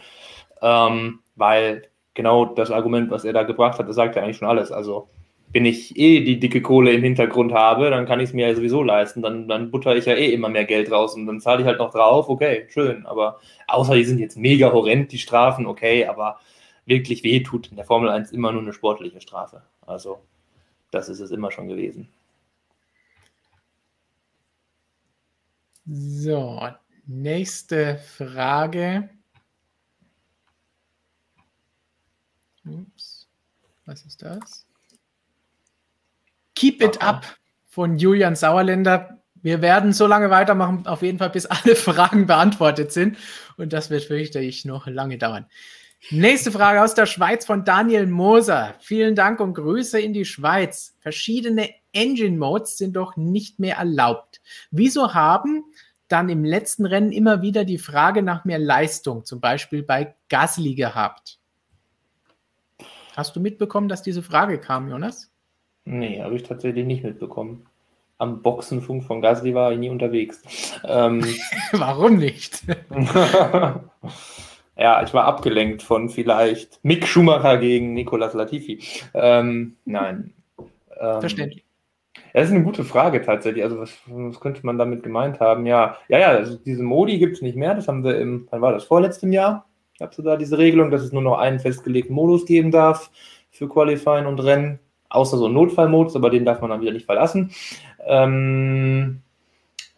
ähm, weil genau das Argument, was er da gebracht hat, das sagt ja eigentlich schon alles. Also wenn ich eh die dicke Kohle im Hintergrund habe, dann kann ich es mir ja sowieso leisten. Dann, dann butter ich ja eh immer mehr Geld raus und dann zahle ich halt noch drauf. Okay, schön. Aber außer die sind jetzt mega horrend, die Strafen, okay, aber wirklich weh tut in der Formel 1 immer nur eine sportliche Strafe. Also das ist es immer schon gewesen. So, nächste Frage. Ups, was ist das? Keep it up von Julian Sauerländer. Wir werden so lange weitermachen, auf jeden Fall, bis alle Fragen beantwortet sind. Und das wird, fürchte ich, noch lange dauern. Nächste Frage aus der Schweiz von Daniel Moser. Vielen Dank und Grüße in die Schweiz. Verschiedene Engine Modes sind doch nicht mehr erlaubt. Wieso haben dann im letzten Rennen immer wieder die Frage nach mehr Leistung, zum Beispiel bei Gasly gehabt? Hast du mitbekommen, dass diese Frage kam, Jonas? Nee, habe ich tatsächlich nicht mitbekommen. Am Boxenfunk von Gasly war ich nie unterwegs. Ähm, Warum nicht? ja, ich war abgelenkt von vielleicht Mick Schumacher gegen Nicolas Latifi. Ähm, nein. Ähm, Verständlich. Ja, das ist eine gute Frage tatsächlich. Also, was, was könnte man damit gemeint haben? Ja, ja, ja, also diese Modi gibt es nicht mehr. Das haben wir im, wann war das, vorletztem Jahr? Gab es da diese Regelung, dass es nur noch einen festgelegten Modus geben darf für Qualifying und Rennen, außer so Notfallmodus, aber den darf man dann wieder nicht verlassen. Ähm,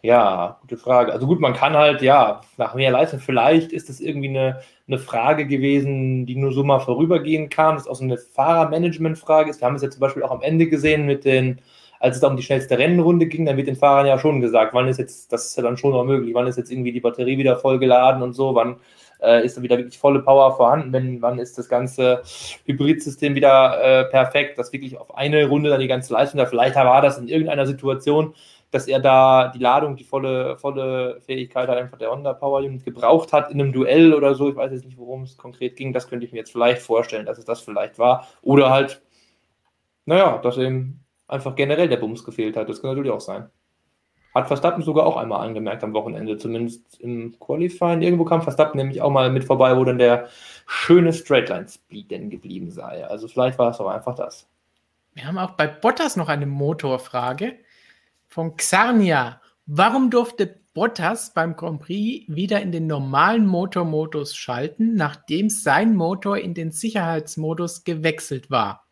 ja, gute Frage. Also gut, man kann halt, ja, nach mehr Leistung, vielleicht ist das irgendwie eine, eine Frage gewesen, die nur so mal vorübergehen kann. Das ist auch so eine Fahrermanagement-Frage. Wir haben es ja zum Beispiel auch am Ende gesehen mit den, als es da um die schnellste Rennrunde ging, dann wird den Fahrern ja schon gesagt, wann ist jetzt, das ist ja dann schon noch möglich, wann ist jetzt irgendwie die Batterie wieder vollgeladen und so, wann äh, ist dann wieder wirklich volle Power vorhanden, wenn, wann ist das ganze Hybridsystem wieder äh, perfekt, dass wirklich auf eine Runde dann die ganze Leistung da, vielleicht war das in irgendeiner Situation, dass er da die Ladung, die volle, volle Fähigkeit halt einfach der Honda Power Unit gebraucht hat in einem Duell oder so. Ich weiß jetzt nicht, worum es konkret ging. Das könnte ich mir jetzt vielleicht vorstellen, dass es das vielleicht war. Oder halt, naja, dass eben einfach generell der Bums gefehlt hat. Das kann natürlich auch sein. Hat Verstappen sogar auch einmal angemerkt am Wochenende, zumindest im Qualifying. Irgendwo kam Verstappen nämlich auch mal mit vorbei, wo dann der schöne Straightline-Speed denn geblieben sei. Also vielleicht war es aber einfach das. Wir haben auch bei Bottas noch eine Motorfrage von Xarnia. Warum durfte Bottas beim Grand Prix wieder in den normalen Motormodus schalten, nachdem sein Motor in den Sicherheitsmodus gewechselt war?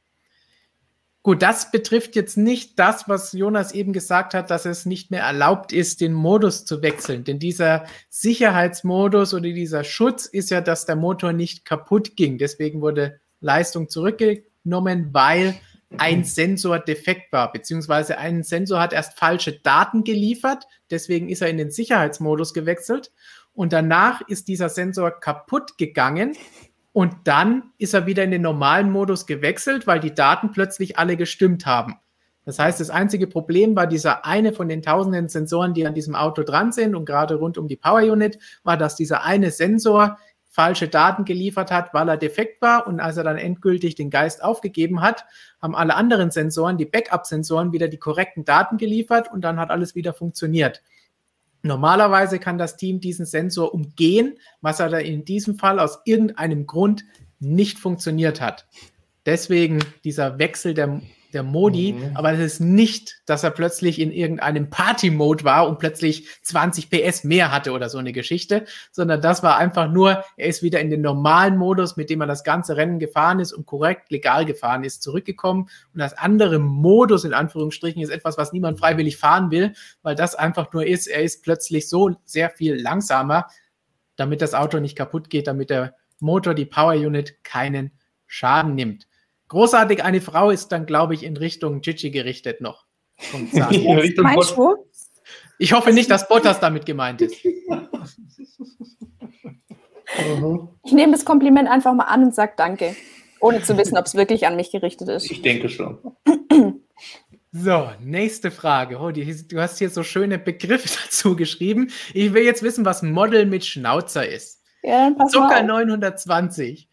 Gut, das betrifft jetzt nicht das, was Jonas eben gesagt hat, dass es nicht mehr erlaubt ist, den Modus zu wechseln. Denn dieser Sicherheitsmodus oder dieser Schutz ist ja, dass der Motor nicht kaputt ging. Deswegen wurde Leistung zurückgenommen, weil ein Sensor defekt war, beziehungsweise ein Sensor hat erst falsche Daten geliefert. Deswegen ist er in den Sicherheitsmodus gewechselt. Und danach ist dieser Sensor kaputt gegangen und dann ist er wieder in den normalen Modus gewechselt, weil die Daten plötzlich alle gestimmt haben. Das heißt, das einzige Problem war dieser eine von den tausenden Sensoren, die an diesem Auto dran sind und gerade rund um die Power Unit, war, dass dieser eine Sensor falsche Daten geliefert hat, weil er defekt war. Und als er dann endgültig den Geist aufgegeben hat, haben alle anderen Sensoren, die Backup-Sensoren, wieder die korrekten Daten geliefert und dann hat alles wieder funktioniert. Normalerweise kann das Team diesen Sensor umgehen, was er in diesem Fall aus irgendeinem Grund nicht funktioniert hat. Deswegen dieser Wechsel der der Modi, mhm. aber es ist nicht, dass er plötzlich in irgendeinem Party-Mode war und plötzlich 20 PS mehr hatte oder so eine Geschichte, sondern das war einfach nur, er ist wieder in den normalen Modus, mit dem er das ganze Rennen gefahren ist und korrekt legal gefahren ist, zurückgekommen. Und das andere Modus, in Anführungsstrichen, ist etwas, was niemand freiwillig fahren will, weil das einfach nur ist, er ist plötzlich so sehr viel langsamer, damit das Auto nicht kaputt geht, damit der Motor, die Power Unit keinen Schaden nimmt. Großartig, eine Frau ist dann, glaube ich, in Richtung Gigi gerichtet noch. Meinst du? Ich hoffe nicht, dass Bottas damit gemeint ist. Ich nehme das Kompliment einfach mal an und sage Danke, ohne zu wissen, ob es wirklich an mich gerichtet ist. Ich denke schon. So, nächste Frage. Oh, die, du hast hier so schöne Begriffe dazu geschrieben. Ich will jetzt wissen, was Model mit Schnauzer ist. Ja, dann pass Zucker mal auf. 920.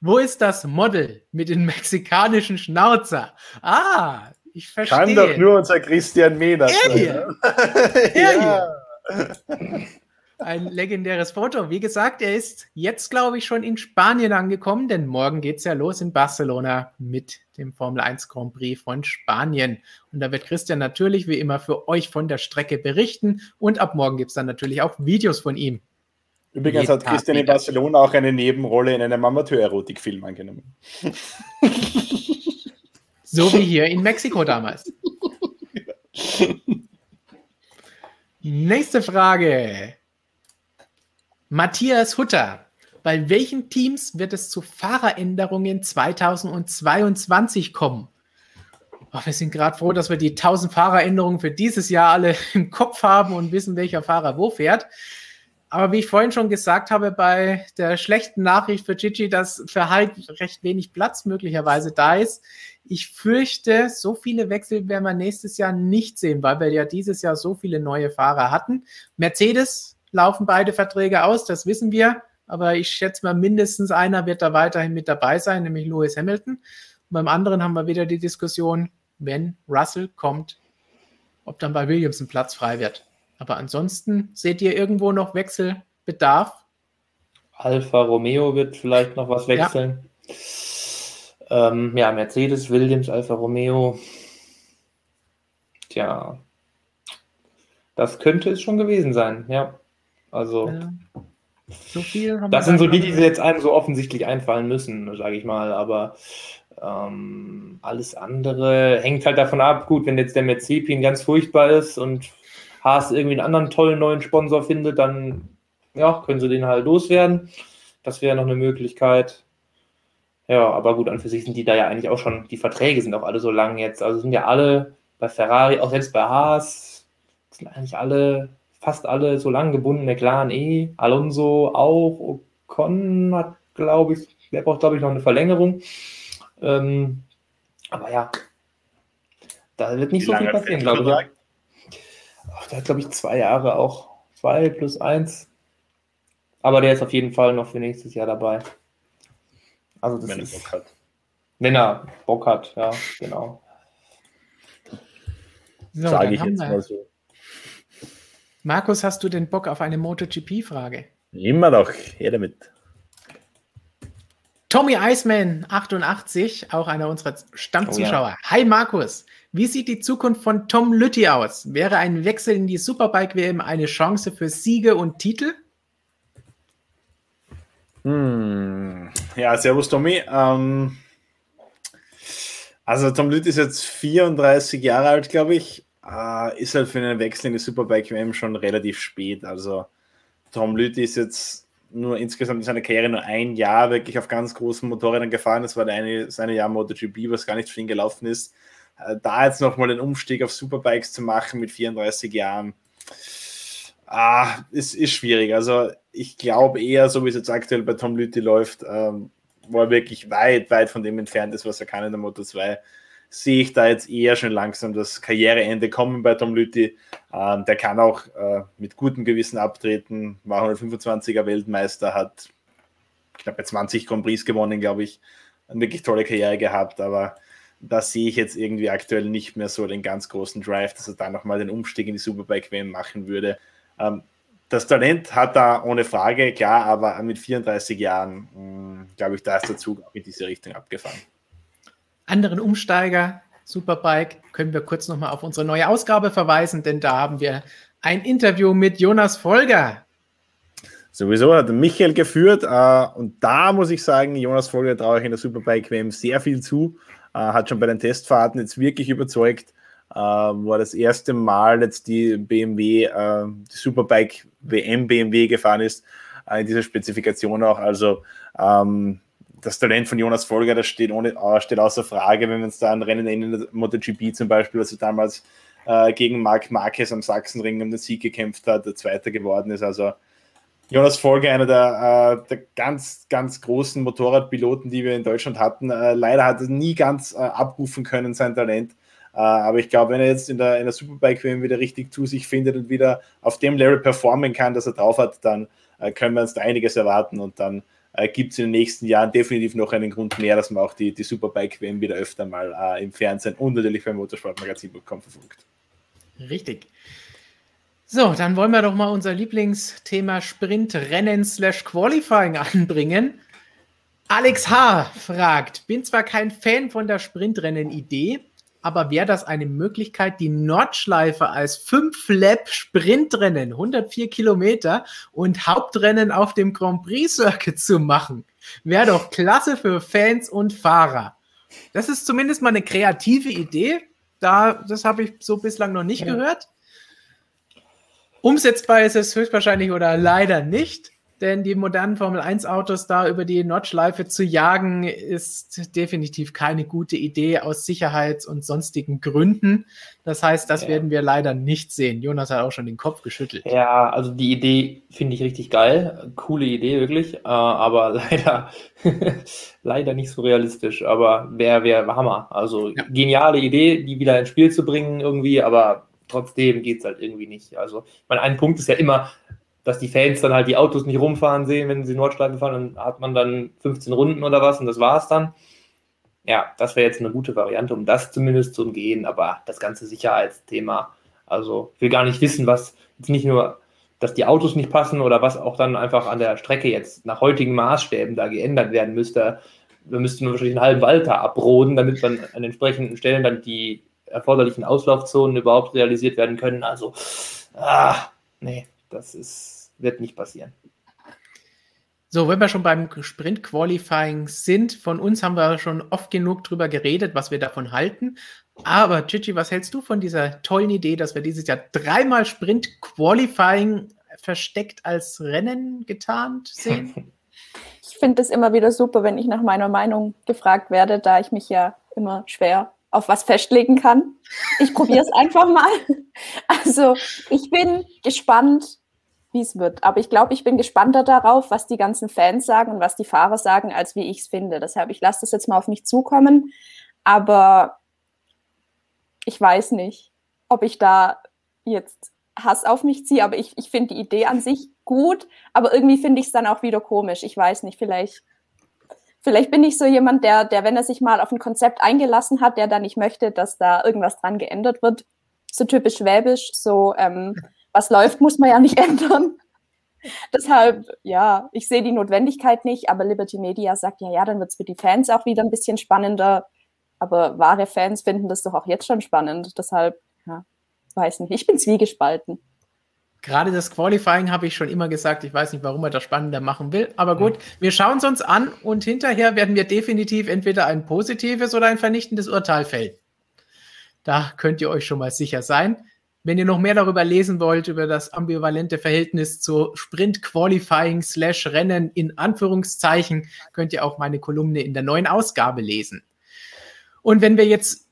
Wo ist das Model mit den mexikanischen Schnauzer? Ah, ich verstehe. Kann doch nur unser Christian Mehnert Er sein. hier. ne? Ja. Ein legendäres Foto. Wie gesagt, er ist jetzt, glaube ich, schon in Spanien angekommen, denn morgen geht es ja los in Barcelona mit dem Formel 1 Grand Prix von Spanien. Und da wird Christian natürlich wie immer für euch von der Strecke berichten. Und ab morgen gibt es dann natürlich auch Videos von ihm. Übrigens hat Christian in. Barcelona auch eine Nebenrolle in einem Amateur-Erotikfilm angenommen. So wie hier in Mexiko damals. Nächste Frage. Matthias Hutter. Bei welchen Teams wird es zu Fahreränderungen 2022 kommen? Ach, wir sind gerade froh, dass wir die 1000 Fahreränderungen für dieses Jahr alle im Kopf haben und wissen, welcher Fahrer wo fährt. Aber wie ich vorhin schon gesagt habe, bei der schlechten Nachricht für Gigi, dass für halt recht wenig Platz möglicherweise da ist, ich fürchte, so viele Wechsel werden wir nächstes Jahr nicht sehen, weil wir ja dieses Jahr so viele neue Fahrer hatten. Mercedes laufen beide Verträge aus, das wissen wir. Aber ich schätze mal, mindestens einer wird da weiterhin mit dabei sein, nämlich Lewis Hamilton. Und beim anderen haben wir wieder die Diskussion, wenn Russell kommt, ob dann bei Williams ein Platz frei wird. Aber ansonsten seht ihr irgendwo noch Wechselbedarf? Alfa Romeo wird vielleicht noch was wechseln. Ja, ähm, ja Mercedes, Williams, Alfa Romeo. Tja, das könnte es schon gewesen sein, ja. Also, Ja. So viel haben das sind so die, die jetzt einem so offensichtlich einfallen müssen, sage ich mal. Aber ähm, alles andere hängt halt davon ab. Gut, wenn jetzt der Mercedes ganz furchtbar ist und Haas irgendwie einen anderen tollen neuen Sponsor findet, dann ja, können sie den halt loswerden. Das wäre noch eine Möglichkeit. Ja, aber gut, an für sich sind die da ja eigentlich auch schon, die Verträge sind auch alle so lang jetzt. Also sind ja alle bei Ferrari, auch selbst bei Haas, sind eigentlich alle, fast alle so lang gebunden. McLaren eh, Alonso auch, Ocon hat, glaube ich, der braucht, glaube ich, noch eine Verlängerung. Ähm, aber ja, da wird nicht Wie so viel passieren, glaube ich. Der hat, glaube ich, zwei Jahre auch. Zwei plus eins. Aber der ist auf jeden Fall noch für nächstes Jahr dabei. Also das Wenn er ist, Bock hat. wenn er Bock hat, ja, genau. So, Sage ich jetzt wir- mal so. Markus, hast du den Bock auf eine MotoGP-Frage? Immer noch, her damit. Tommy Iceman 88, auch einer unserer Stammzuschauer. Oh Hi Markus, wie sieht die Zukunft von Tom Lütti aus? Wäre ein Wechsel in die Superbike-WM eine Chance für Siege und Titel? Hm. Ja, servus Tommy. Ähm, also Tom Lüth ist jetzt 34 Jahre alt, glaube ich. Äh, ist halt für einen Wechsel in die Superbike WM schon relativ spät. Also Tom Lüth ist jetzt nur insgesamt in seiner Karriere nur ein Jahr wirklich auf ganz großen Motorrädern gefahren. Das war der eine, seine Jahr MotoGP, was gar nicht für ihn gelaufen ist. Äh, da jetzt nochmal den Umstieg auf Superbikes zu machen mit 34 Jahren, ah, es ist schwierig. Also ich glaube eher, so wie es jetzt aktuell bei Tom Lüthi läuft, ähm, wo er wirklich weit, weit von dem entfernt ist, was er kann in der Moto 2, sehe ich da jetzt eher schon langsam das Karriereende kommen bei Tom Lüthi. Ähm, der kann auch äh, mit gutem Gewissen abtreten, war 125er Weltmeister, hat knapp 20 Grand Prix gewonnen, glaube ich. Eine wirklich tolle Karriere gehabt, aber da sehe ich jetzt irgendwie aktuell nicht mehr so den ganz großen Drive, dass er da nochmal den Umstieg in die Superbike-WM machen würde. Ähm, das Talent hat er ohne Frage, klar, aber mit 34 Jahren, mh, glaube ich, da ist der Zug auch in diese Richtung abgefahren. Anderen Umsteiger, Superbike, können wir kurz nochmal auf unsere neue Ausgabe verweisen, denn da haben wir ein Interview mit Jonas Folger. Sowieso hat Michael geführt äh, und da muss ich sagen, Jonas Folger traue ich in der Superbike WM sehr viel zu. Äh, hat schon bei den Testfahrten jetzt wirklich überzeugt. Äh, war das erste Mal jetzt die BMW, äh, die Superbike WM BMW gefahren ist, in dieser Spezifikation auch. Also ähm, das Talent von Jonas Folger, das steht, ohne, steht außer Frage, wenn wir uns da an Rennen in der MotoGP zum Beispiel, was er damals gegen Marc Marquez am Sachsenring um den Sieg gekämpft hat, der Zweiter geworden ist. Also Jonas Folger, einer der, äh, der ganz, ganz großen Motorradpiloten, die wir in Deutschland hatten. Äh, leider hat er nie ganz äh, abrufen können, sein Talent. Äh, aber ich glaube, wenn er jetzt in der, in der Superbike WM wieder richtig zu sich findet und wieder auf dem Level performen kann, dass er drauf hat, dann äh, können wir uns da einiges erwarten und dann äh, gibt es in den nächsten Jahren definitiv noch einen Grund mehr, dass man auch die, die Superbike WM wieder öfter mal im Fernsehen und natürlich beim Motorsportmagazin.com verfolgt. Richtig. So, dann wollen wir doch mal unser Lieblingsthema Sprintrennen slash Qualifying anbringen. Alex H. fragt, bin zwar kein Fan von der Sprintrennen-Idee, aber wäre das eine Möglichkeit, die Nordschleife als 5-Lap-Sprintrennen, 104 Kilometer und Hauptrennen auf dem Grand Prix-Circuit zu machen? Wäre doch klasse für Fans und Fahrer. Das ist zumindest mal eine kreative Idee. Da, das habe ich so bislang noch nicht ja. gehört. Umsetzbar ist es höchstwahrscheinlich oder leider nicht. Denn die modernen Formel-1-Autos da über die Nordschleife zu jagen, ist definitiv keine gute Idee aus Sicherheits- und sonstigen Gründen. Das heißt, das ja. werden wir leider nicht sehen. Jonas hat auch schon den Kopf geschüttelt. Ja, also die Idee finde ich richtig geil. Coole Idee, wirklich. Äh, aber leider, leider nicht so realistisch. Aber wäre wär Hammer. Also ja. geniale Idee, die wieder ins Spiel zu bringen irgendwie, aber trotzdem geht es halt irgendwie nicht. Also, ich meine, ein Punkt ist ja immer, dass die Fans dann halt die Autos nicht rumfahren sehen, wenn sie Nordschleife fahren, dann hat man dann 15 Runden oder was und das war es dann. Ja, das wäre jetzt eine gute Variante, um das zumindest zu umgehen, aber das ganze Sicherheitsthema, also ich will gar nicht wissen, was jetzt nicht nur, dass die Autos nicht passen oder was auch dann einfach an der Strecke jetzt nach heutigen Maßstäben da geändert werden müsste. Da müsste man wahrscheinlich einen halben Wald da abroden, damit dann an entsprechenden Stellen dann die erforderlichen Auslaufzonen überhaupt realisiert werden können. Also, ah, nee, das ist wird nicht passieren. So, wenn wir schon beim Sprint-Qualifying sind, von uns haben wir schon oft genug drüber geredet, was wir davon halten. Aber Gigi, was hältst du von dieser tollen Idee, dass wir dieses Jahr dreimal Sprint-Qualifying versteckt als Rennen getarnt sehen? Ich finde es immer wieder super, wenn ich nach meiner Meinung gefragt werde, da ich mich ja immer schwer auf was festlegen kann. Ich probiere es einfach mal. Also ich bin gespannt, wie es wird. Aber ich glaube, ich bin gespannter darauf, was die ganzen Fans sagen und was die Fahrer sagen, als wie ich es finde. Deshalb, ich lasse das jetzt mal auf mich zukommen. Aber ich weiß nicht, ob ich da jetzt Hass auf mich ziehe. Aber ich, ich finde die Idee an sich gut. Aber irgendwie finde ich es dann auch wieder komisch. Ich weiß nicht, vielleicht. Vielleicht bin ich so jemand, der, der, wenn er sich mal auf ein Konzept eingelassen hat, der dann nicht möchte, dass da irgendwas dran geändert wird, so typisch schwäbisch, so ähm, was läuft, muss man ja nicht ändern. Deshalb, ja, ich sehe die Notwendigkeit nicht, aber Liberty Media sagt ja, ja, dann wird es für die Fans auch wieder ein bisschen spannender. Aber wahre Fans finden das doch auch jetzt schon spannend. Deshalb, ja, weiß nicht. Ich bin zwiegespalten. Gerade das Qualifying habe ich schon immer gesagt. Ich weiß nicht, warum er das spannender machen will. Aber gut, wir schauen es uns an und hinterher werden wir definitiv entweder ein positives oder ein vernichtendes Urteil fällen. Da könnt ihr euch schon mal sicher sein. Wenn ihr noch mehr darüber lesen wollt, über das ambivalente Verhältnis zu Sprint-Qualifying slash Rennen in Anführungszeichen, könnt ihr auch meine Kolumne in der neuen Ausgabe lesen. Und wenn wir jetzt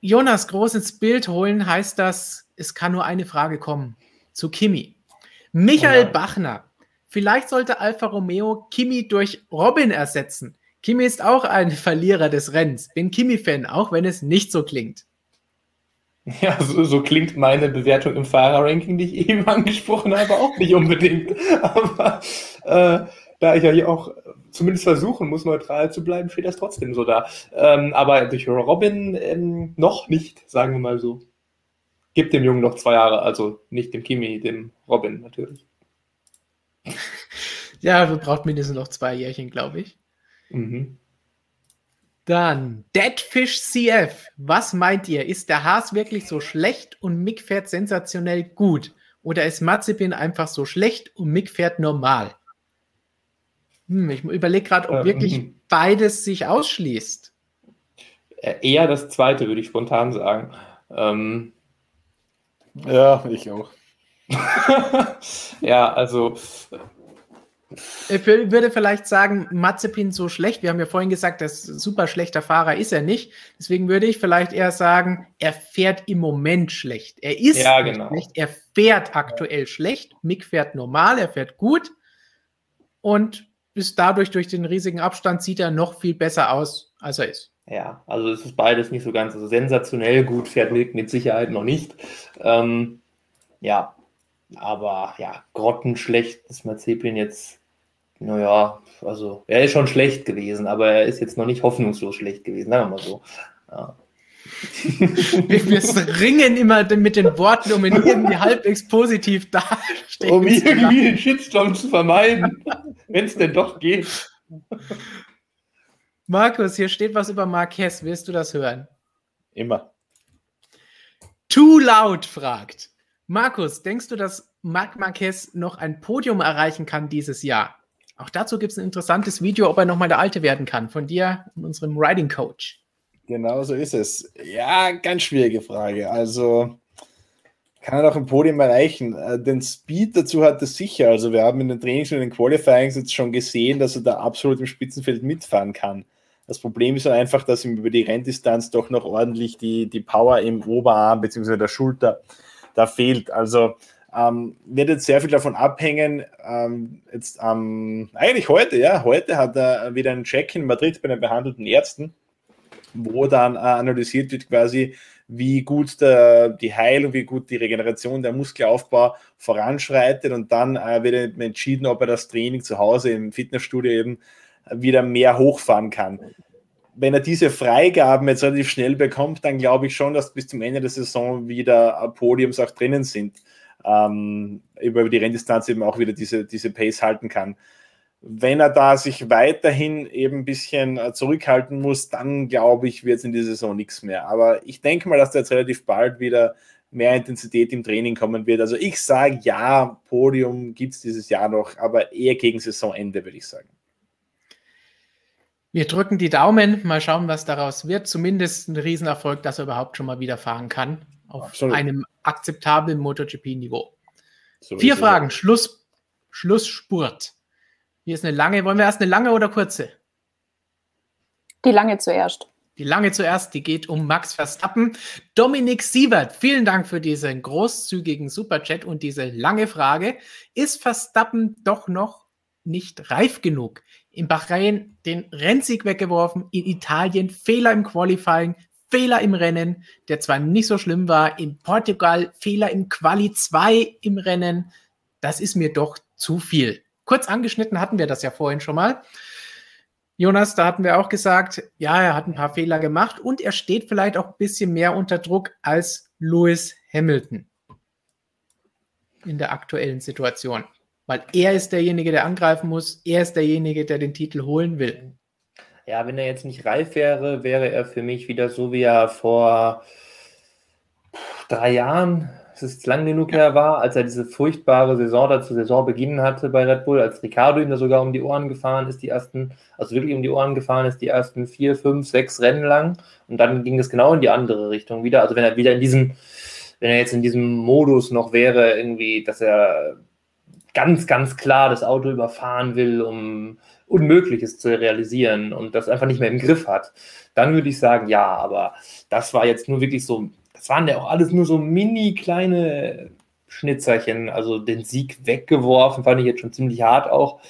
Jonas groß ins Bild holen, heißt das, es kann nur eine Frage kommen zu Kimi. Michael oh Bachner. Vielleicht sollte Alfa Romeo Kimi durch Robin ersetzen. Kimi ist auch ein Verlierer des Rennens. Bin Kimi-Fan, auch wenn es nicht so klingt. Ja, so, so, klingt meine Bewertung im Fahrerranking, die ich eben angesprochen habe, auch nicht unbedingt. Aber äh, da ich ja hier auch zumindest versuchen muss, neutral zu bleiben, steht das trotzdem so da. Ähm, aber durch Robin ähm, noch nicht, sagen wir mal so. Gibt dem Jungen noch zwei Jahre, also nicht dem Kimi, dem Robin natürlich. Ja, braucht mindestens noch zwei Jährchen, glaube ich. Mhm. Dann Deadfish CF. Was meint ihr? Ist der Haas wirklich so schlecht und Mick fährt sensationell gut? Oder ist Mazepin einfach so schlecht und Mick fährt normal? Hm, ich überlege gerade, ob ähm, wirklich mhm. beides sich ausschließt. Äh, eher das zweite, würde ich spontan sagen. Ähm, ja, ich auch. ja, also ich würde vielleicht sagen, Mazepin so schlecht. Wir haben ja vorhin gesagt, dass super schlechter Fahrer ist er nicht. Deswegen würde ich vielleicht eher sagen, er fährt im Moment schlecht. Er ist ja, genau. schlecht, er fährt aktuell ja. schlecht. Mick fährt normal, er fährt gut und ist dadurch durch den riesigen Abstand sieht er noch viel besser aus, als er ist. Ja, also es ist beides nicht so ganz also sensationell gut, fährt Milk mit Sicherheit noch nicht. Ähm, ja, aber ja, grottenschlecht ist Mazepin jetzt, naja, also er ist schon schlecht gewesen, aber er ist jetzt noch nicht hoffnungslos schlecht gewesen, sagen wir mal so. Ja. wir, wir ringen immer mit den Worten, um ihn irgendwie halbwegs positiv dastehen Um irgendwie den Shitstorm zu vermeiden, wenn es denn doch geht. Markus, hier steht was über Marquez. Willst du das hören? Immer. Too Loud fragt. Markus, denkst du, dass Marc Marquez noch ein Podium erreichen kann dieses Jahr? Auch dazu gibt es ein interessantes Video, ob er nochmal der Alte werden kann, von dir und unserem Riding Coach. Genau so ist es. Ja, ganz schwierige Frage. Also kann er noch ein Podium erreichen? Äh, den Speed dazu hat er sicher. Also wir haben in den Trainings und in den Qualifyings jetzt schon gesehen, dass er da absolut im Spitzenfeld mitfahren kann. Das Problem ist einfach, dass ihm über die Renndistanz doch noch ordentlich die, die Power im Oberarm bzw. der Schulter da fehlt. Also ähm, wird jetzt sehr viel davon abhängen. Ähm, jetzt ähm, eigentlich heute, ja, heute hat er wieder einen Check in Madrid bei den behandelten Ärzten, wo dann äh, analysiert wird quasi, wie gut der, die Heilung, wie gut die Regeneration, der Muskelaufbau voranschreitet und dann äh, wird entschieden, ob er das Training zu Hause im Fitnessstudio eben wieder mehr hochfahren kann. Wenn er diese Freigaben jetzt relativ schnell bekommt, dann glaube ich schon, dass bis zum Ende der Saison wieder Podiums auch drinnen sind. Ähm, über die Renndistanz eben auch wieder diese, diese Pace halten kann. Wenn er da sich weiterhin eben ein bisschen äh, zurückhalten muss, dann glaube ich, wird es in dieser Saison nichts mehr. Aber ich denke mal, dass da jetzt relativ bald wieder mehr Intensität im Training kommen wird. Also ich sage ja, Podium gibt es dieses Jahr noch, aber eher gegen Saisonende, würde ich sagen. Wir drücken die Daumen, mal schauen, was daraus wird. Zumindest ein Riesenerfolg, dass er überhaupt schon mal wieder fahren kann. Auf Absolut. einem akzeptablen MotoGP-Niveau. So Vier Fragen, Schluss, Schlussspurt. Hier ist eine lange. Wollen wir erst eine lange oder kurze? Die lange zuerst. Die lange zuerst, die geht um Max Verstappen. Dominik Siebert, vielen Dank für diesen großzügigen Superchat und diese lange Frage. Ist Verstappen doch noch nicht reif genug? in Bahrain den Rennsieg weggeworfen, in Italien Fehler im Qualifying, Fehler im Rennen, der zwar nicht so schlimm war, in Portugal Fehler im Quali 2 im Rennen. Das ist mir doch zu viel. Kurz angeschnitten hatten wir das ja vorhin schon mal. Jonas, da hatten wir auch gesagt, ja, er hat ein paar Fehler gemacht und er steht vielleicht auch ein bisschen mehr unter Druck als Lewis Hamilton in der aktuellen Situation weil er ist derjenige, der angreifen muss, er ist derjenige, der den Titel holen will. Ja, wenn er jetzt nicht reif wäre, wäre er für mich wieder so, wie er vor drei Jahren, es ist lang genug her war, als er diese furchtbare Saison da zu Saisonbeginn hatte bei Red Bull, als Ricardo ihm da sogar um die Ohren gefahren ist, die ersten, also wirklich um die Ohren gefahren ist, die ersten vier, fünf, sechs Rennen lang. Und dann ging es genau in die andere Richtung wieder. Also wenn er wieder in diesem, wenn er jetzt in diesem Modus noch wäre, irgendwie, dass er ganz, ganz klar das Auto überfahren will, um Unmögliches zu realisieren und das einfach nicht mehr im Griff hat, dann würde ich sagen, ja, aber das war jetzt nur wirklich so, das waren ja auch alles nur so mini kleine Schnitzerchen, also den Sieg weggeworfen, fand ich jetzt schon ziemlich hart auch.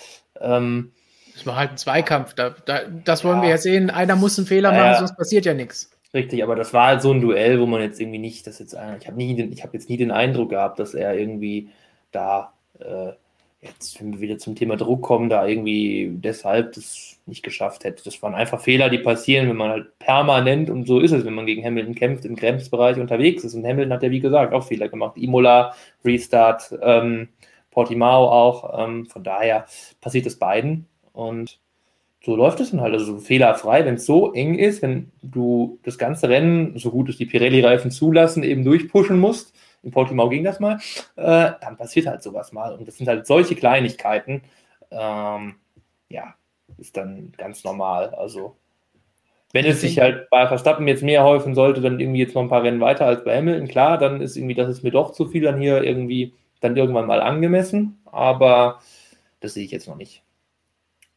Ähm, das war halt ein Zweikampf, da, da, das wollen ja, wir ja sehen, einer muss einen Fehler machen, äh, sonst passiert ja nichts. Richtig, aber das war halt so ein Duell, wo man jetzt irgendwie nicht, das jetzt, ich habe habe jetzt nie den Eindruck gehabt, dass er irgendwie da äh, jetzt, wenn wir wieder zum Thema Druck kommen, da irgendwie deshalb das nicht geschafft hätte. Das waren einfach Fehler, die passieren, wenn man halt permanent, und so ist es, wenn man gegen Hamilton kämpft, im Grenzbereich unterwegs ist. Und Hamilton hat ja, wie gesagt, auch Fehler gemacht. Imola, Restart, ähm, Portimao auch. Ähm, von daher passiert es beiden. Und so läuft es dann halt. Also fehlerfrei, wenn es so eng ist, wenn du das ganze Rennen, so gut es die Pirelli-Reifen zulassen, eben durchpushen musst, in Portimao ging das mal, äh, dann passiert halt sowas mal. Und das sind halt solche Kleinigkeiten, ähm, ja, ist dann ganz normal. Also, wenn es sich halt bei Verstappen jetzt mehr häufen sollte, dann irgendwie jetzt noch ein paar Rennen weiter als bei Hamilton, klar, dann ist irgendwie, das ist mir doch zu viel dann hier irgendwie dann irgendwann mal angemessen, aber das sehe ich jetzt noch nicht.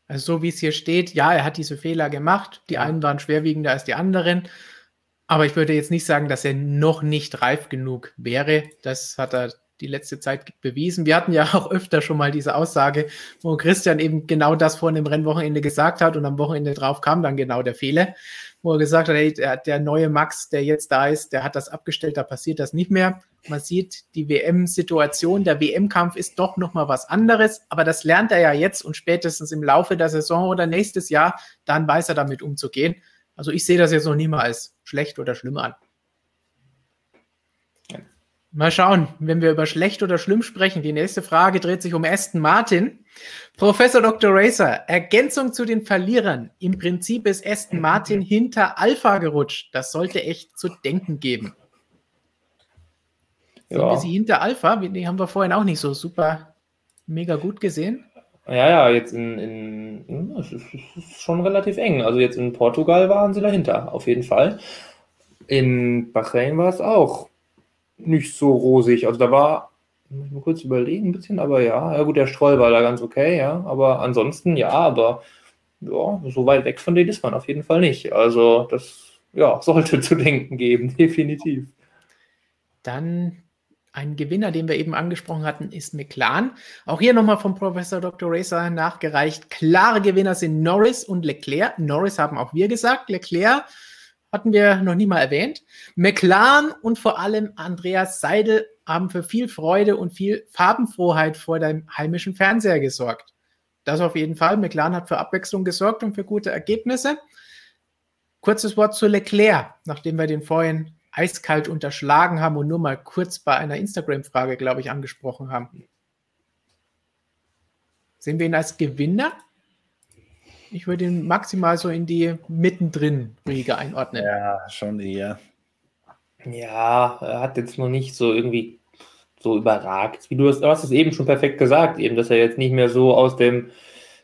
Also so wie es hier steht, ja, er hat diese Fehler gemacht. Die einen waren schwerwiegender als die anderen. Aber ich würde jetzt nicht sagen, dass er noch nicht reif genug wäre. Das hat er die letzte Zeit bewiesen. Wir hatten ja auch öfter schon mal diese Aussage, wo Christian eben genau das vor dem Rennwochenende gesagt hat und am Wochenende drauf kam dann genau der Fehler, wo er gesagt hat, hey, der, der neue Max, der jetzt da ist, der hat das abgestellt, da passiert das nicht mehr. Man sieht, die WM-Situation, der WM-Kampf ist doch nochmal was anderes, aber das lernt er ja jetzt und spätestens im Laufe der Saison oder nächstes Jahr, dann weiß er damit umzugehen. Also ich sehe das jetzt noch nie mal als schlecht oder schlimm an. Mal schauen, wenn wir über schlecht oder schlimm sprechen. Die nächste Frage dreht sich um Aston Martin. Professor Dr. Racer, Ergänzung zu den Verlierern. Im Prinzip ist Aston Martin hinter Alpha gerutscht. Das sollte echt zu denken geben. Ja. Sehen wir sie hinter Alpha? Die haben wir vorhin auch nicht so super mega gut gesehen. Ja, ja, jetzt in, in es ist schon relativ eng. Also jetzt in Portugal waren sie dahinter, auf jeden Fall. In Bahrain war es auch nicht so rosig. Also da war, muss ich mal kurz überlegen ein bisschen, aber ja, ja gut, der Stroll war da ganz okay, ja. Aber ansonsten ja, aber ja, so weit weg von denen ist man auf jeden Fall nicht. Also das ja, sollte zu denken geben, definitiv. Dann ein Gewinner, den wir eben angesprochen hatten, ist McLaren. Auch hier nochmal vom Professor Dr. Racer nachgereicht. Klare Gewinner sind Norris und Leclerc. Norris haben auch wir gesagt. Leclerc hatten wir noch nie mal erwähnt. McLaren und vor allem Andreas Seidel haben für viel Freude und viel Farbenfroheit vor dem heimischen Fernseher gesorgt. Das auf jeden Fall. McLaren hat für Abwechslung gesorgt und für gute Ergebnisse. Kurzes Wort zu Leclerc, nachdem wir den vorhin eiskalt unterschlagen haben und nur mal kurz bei einer Instagram-Frage, glaube ich, angesprochen haben. Sehen wir ihn als Gewinner ich würde ihn maximal so in die mittendrin Riege einordnen. Ja, schon eher. Ja, er hat jetzt noch nicht so irgendwie so überragt. Wie du hast, du hast es eben schon perfekt gesagt, eben, dass er jetzt nicht mehr so aus dem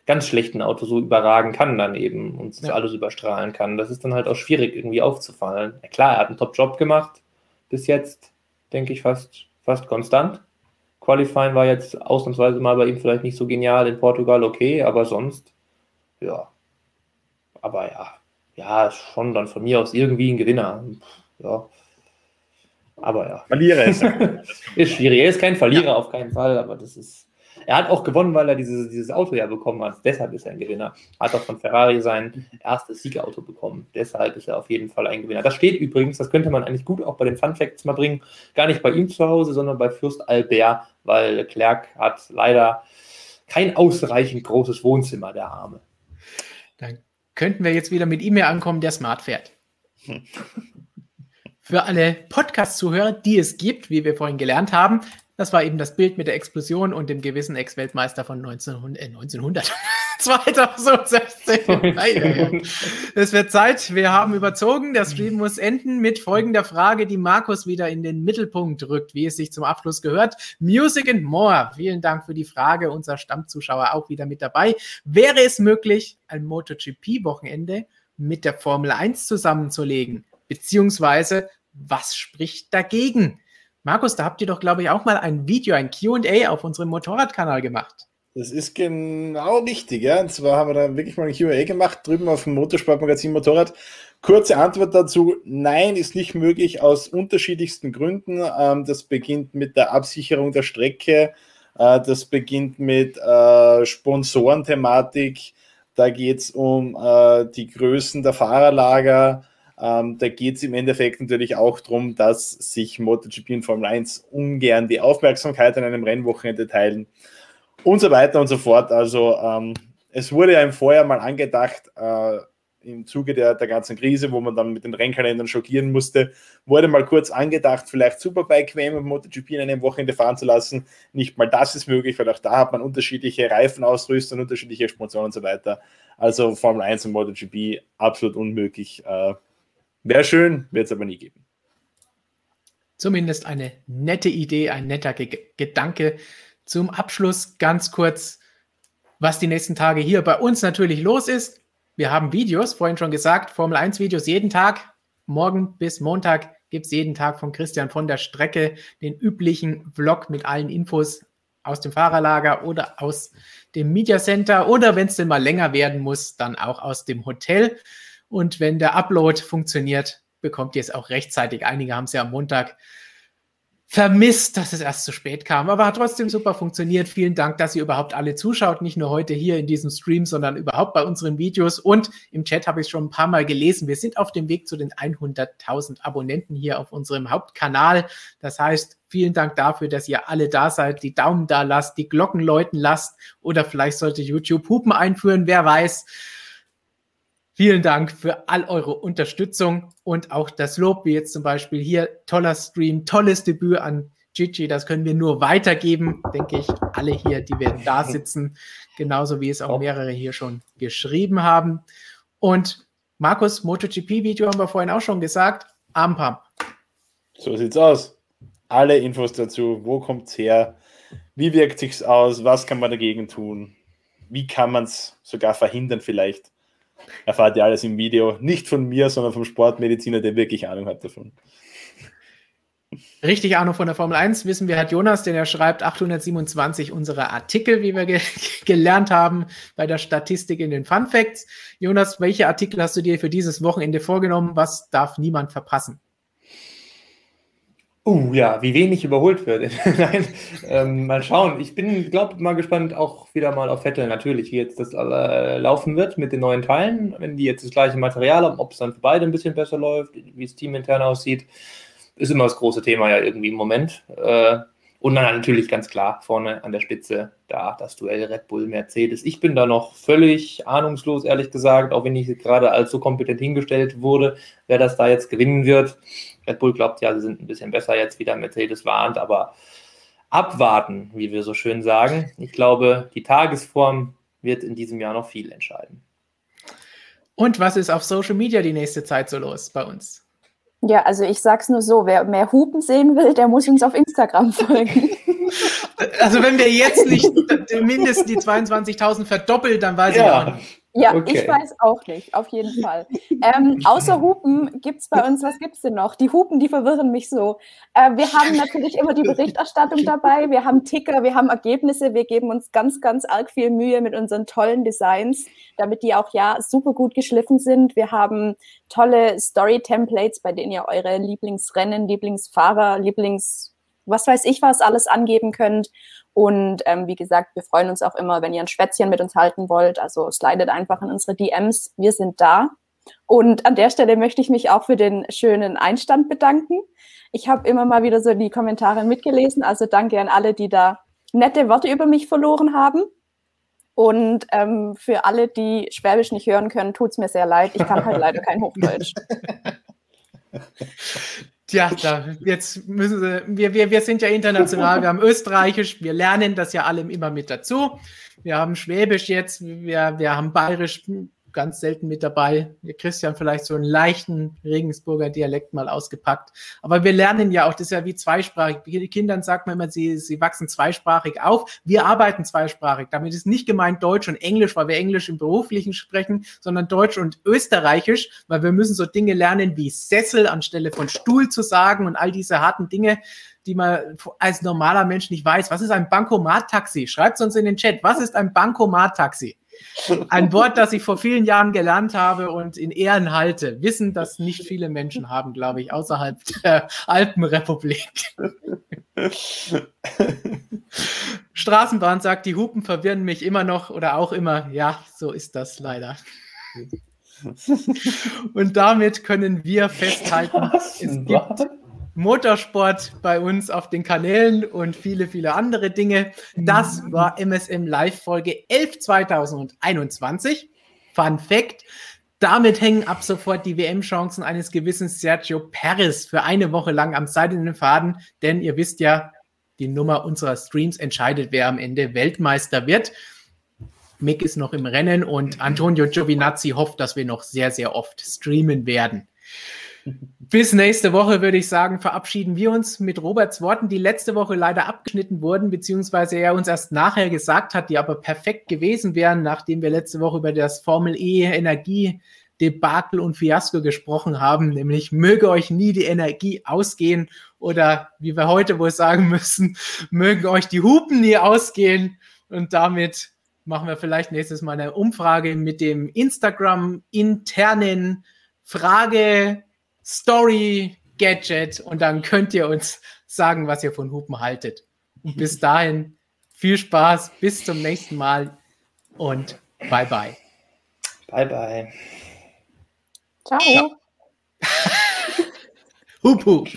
ganz schlechten Auto so überragen kann dann eben und ja. alles überstrahlen kann. Das ist dann halt auch schwierig irgendwie aufzufallen. Ja, klar, er hat einen Top-Job gemacht bis jetzt, denke ich, fast, fast konstant. Qualifying war jetzt ausnahmsweise mal bei ihm vielleicht nicht so genial in Portugal, okay, aber sonst ja. Aber ja, ja, schon dann von mir aus irgendwie ein Gewinner. Ja. Aber ja. Verlierer ist, ist schwierig. Er ist kein Verlierer ja. auf keinen Fall, aber das ist. Er hat auch gewonnen, weil er dieses, dieses Auto ja bekommen hat. Deshalb ist er ein Gewinner. Hat auch von Ferrari sein erstes Siegauto bekommen. Deshalb ist er auf jeden Fall ein Gewinner. Das steht übrigens, das könnte man eigentlich gut auch bei den Fun Facts mal bringen. Gar nicht bei ihm zu Hause, sondern bei Fürst Albert, weil Leclerc hat leider kein ausreichend großes Wohnzimmer, der Arme. Dann könnten wir jetzt wieder mit E-Mail ankommen, der smart fährt. Für alle Podcast-Zuhörer, die es gibt, wie wir vorhin gelernt haben, das war eben das Bild mit der Explosion und dem gewissen Ex-Weltmeister von 1900, äh, 1900 2016. es wird Zeit. Wir haben überzogen. Der Stream muss enden mit folgender Frage, die Markus wieder in den Mittelpunkt rückt, wie es sich zum Abschluss gehört. Music and More. Vielen Dank für die Frage. Unser Stammzuschauer auch wieder mit dabei. Wäre es möglich, ein MotoGP-Wochenende mit der Formel 1 zusammenzulegen? Beziehungsweise, was spricht dagegen? Markus, da habt ihr doch, glaube ich, auch mal ein Video, ein QA auf unserem Motorradkanal gemacht. Das ist genau richtig, ja. Und zwar haben wir da wirklich mal ein QA gemacht, drüben auf dem Motorsportmagazin Motorrad. Kurze Antwort dazu: Nein, ist nicht möglich aus unterschiedlichsten Gründen. Ähm, das beginnt mit der Absicherung der Strecke, äh, das beginnt mit äh, Sponsorenthematik, da geht es um äh, die Größen der Fahrerlager. Ähm, da geht es im Endeffekt natürlich auch darum, dass sich MotoGP und Formel 1 ungern die Aufmerksamkeit an einem Rennwochenende teilen und so weiter und so fort. Also ähm, es wurde ja im Vorjahr mal angedacht, äh, im Zuge der, der ganzen Krise, wo man dann mit den Rennkalendern schockieren musste, wurde mal kurz angedacht, vielleicht Superbike WM und MotoGP in einem Wochenende fahren zu lassen. Nicht mal das ist möglich, weil auch da hat man unterschiedliche Reifenausrüstung, unterschiedliche Sponsoren und so weiter. Also Formel 1 und MotoGP absolut unmöglich. Äh, Wäre schön, wird es aber nie geben. Zumindest eine nette Idee, ein netter Ge Gedanke. Zum Abschluss ganz kurz, was die nächsten Tage hier bei uns natürlich los ist. Wir haben Videos, vorhin schon gesagt, Formel 1 Videos jeden Tag. Morgen bis Montag gibt es jeden Tag von Christian von der Strecke den üblichen Vlog mit allen Infos aus dem Fahrerlager oder aus dem Media Center oder wenn es denn mal länger werden muss, dann auch aus dem Hotel. Und wenn der Upload funktioniert, bekommt ihr es auch rechtzeitig. Einige haben es ja am Montag vermisst, dass es erst zu spät kam, aber hat trotzdem super funktioniert. Vielen Dank, dass ihr überhaupt alle zuschaut, nicht nur heute hier in diesem Stream, sondern überhaupt bei unseren Videos und im Chat habe ich schon ein paar Mal gelesen. Wir sind auf dem Weg zu den 100.000 Abonnenten hier auf unserem Hauptkanal. Das heißt, vielen Dank dafür, dass ihr alle da seid, die Daumen da lasst, die Glocken läuten lasst oder vielleicht sollte YouTube Hupen einführen, wer weiß. Vielen Dank für all eure Unterstützung und auch das Lob, wie jetzt zum Beispiel hier, toller Stream, tolles Debüt an Gigi, das können wir nur weitergeben, denke ich. Alle hier, die werden da sitzen, genauso wie es auch mehrere hier schon geschrieben haben. Und Markus, MotoGP-Video haben wir vorhin auch schon gesagt, Armpump. So sieht's aus. Alle Infos dazu, wo kommt's her, wie wirkt sich's aus, was kann man dagegen tun, wie kann man es sogar verhindern vielleicht erfahrt ihr alles im Video. Nicht von mir, sondern vom Sportmediziner, der wirklich Ahnung hat davon. Richtig Ahnung von der Formel 1 wissen wir, hat Jonas, denn er schreibt 827 unsere Artikel, wie wir ge gelernt haben bei der Statistik in den Fun Facts. Jonas, welche Artikel hast du dir für dieses Wochenende vorgenommen? Was darf niemand verpassen? Uh, ja, wie wenig überholt wird. Nein, ähm, mal schauen. Ich bin, glaube mal gespannt auch wieder mal auf Vettel natürlich, wie jetzt das äh, laufen wird mit den neuen Teilen. Wenn die jetzt das gleiche Material haben, ob es dann für beide ein bisschen besser läuft, wie es teamintern aussieht, ist immer das große Thema ja irgendwie im Moment. Äh, und dann natürlich ganz klar vorne an der Spitze da das Duell Red Bull Mercedes. Ich bin da noch völlig ahnungslos, ehrlich gesagt, auch wenn ich gerade als so kompetent hingestellt wurde, wer das da jetzt gewinnen wird. Red Bull glaubt ja, sie sind ein bisschen besser jetzt wieder, Mercedes warnt, aber abwarten, wie wir so schön sagen. Ich glaube, die Tagesform wird in diesem Jahr noch viel entscheiden. Und was ist auf Social Media die nächste Zeit so los bei uns? Ja, also ich sag's nur so, wer mehr Hupen sehen will, der muss uns auf Instagram folgen. Also wenn wir jetzt nicht mindestens die 22.000 verdoppelt, dann weiß ja. ich auch nicht. Ja, okay. ich weiß auch nicht, auf jeden Fall. Ähm, außer Hupen gibt es bei uns, was gibt es denn noch? Die Hupen, die verwirren mich so. Äh, wir haben natürlich immer die Berichterstattung dabei, wir haben Ticker, wir haben Ergebnisse, wir geben uns ganz, ganz arg viel Mühe mit unseren tollen Designs, damit die auch ja super gut geschliffen sind. Wir haben tolle Story-Templates, bei denen ihr eure Lieblingsrennen, Lieblingsfahrer, Lieblings was weiß ich was alles angeben könnt. Und ähm, wie gesagt, wir freuen uns auch immer, wenn ihr ein Schwätzchen mit uns halten wollt. Also slidet einfach in unsere DMs. Wir sind da. Und an der Stelle möchte ich mich auch für den schönen Einstand bedanken. Ich habe immer mal wieder so die Kommentare mitgelesen. Also danke an alle, die da nette Worte über mich verloren haben. Und ähm, für alle, die Schwäbisch nicht hören können, tut es mir sehr leid. Ich kann halt leider kein Hochdeutsch. Tja, da, jetzt müssen sie, wir, wir, wir sind ja international, wir haben Österreichisch, wir lernen das ja alle immer mit dazu. Wir haben Schwäbisch jetzt, wir, wir haben Bayerisch, ganz selten mit dabei. Christian vielleicht so einen leichten Regensburger Dialekt mal ausgepackt. Aber wir lernen ja auch, das ist ja wie zweisprachig. Die Kindern sagt man immer, sie, sie wachsen zweisprachig auf. Wir arbeiten zweisprachig. Damit ist nicht gemeint Deutsch und Englisch, weil wir Englisch im Beruflichen sprechen, sondern Deutsch und Österreichisch, weil wir müssen so Dinge lernen wie Sessel anstelle von Stuhl zu sagen und all diese harten Dinge die man als normaler Mensch nicht weiß. Was ist ein Bankomat-Taxi? Schreibt es uns in den Chat. Was ist ein Bankomat-Taxi? Ein Wort, das ich vor vielen Jahren gelernt habe und in Ehren halte. Wissen, dass nicht viele Menschen haben, glaube ich, außerhalb der Alpenrepublik. Straßenbahn sagt, die Hupen verwirren mich immer noch oder auch immer. Ja, so ist das leider. Und damit können wir festhalten, es gibt Motorsport bei uns auf den Kanälen und viele, viele andere Dinge. Das war MSM Live Folge 11 2021. Fun Fact. Damit hängen ab sofort die WM-Chancen eines gewissen Sergio Perez für eine Woche lang am seidenen Faden, denn ihr wisst ja, die Nummer unserer Streams entscheidet, wer am Ende Weltmeister wird. Mick ist noch im Rennen und Antonio Giovinazzi hofft, dass wir noch sehr, sehr oft streamen werden. Bis nächste Woche würde ich sagen, verabschieden wir uns mit Roberts Worten, die letzte Woche leider abgeschnitten wurden, beziehungsweise er uns erst nachher gesagt hat, die aber perfekt gewesen wären, nachdem wir letzte Woche über das Formel E Energie Debakel und Fiasko gesprochen haben, nämlich möge euch nie die Energie ausgehen oder wie wir heute wohl sagen müssen, mögen euch die Hupen nie ausgehen. Und damit machen wir vielleicht nächstes Mal eine Umfrage mit dem Instagram internen Frage Story Gadget und dann könnt ihr uns sagen, was ihr von Hupen haltet. Und bis dahin viel Spaß, bis zum nächsten Mal und bye bye. Bye bye. Ciao. Hup, hup.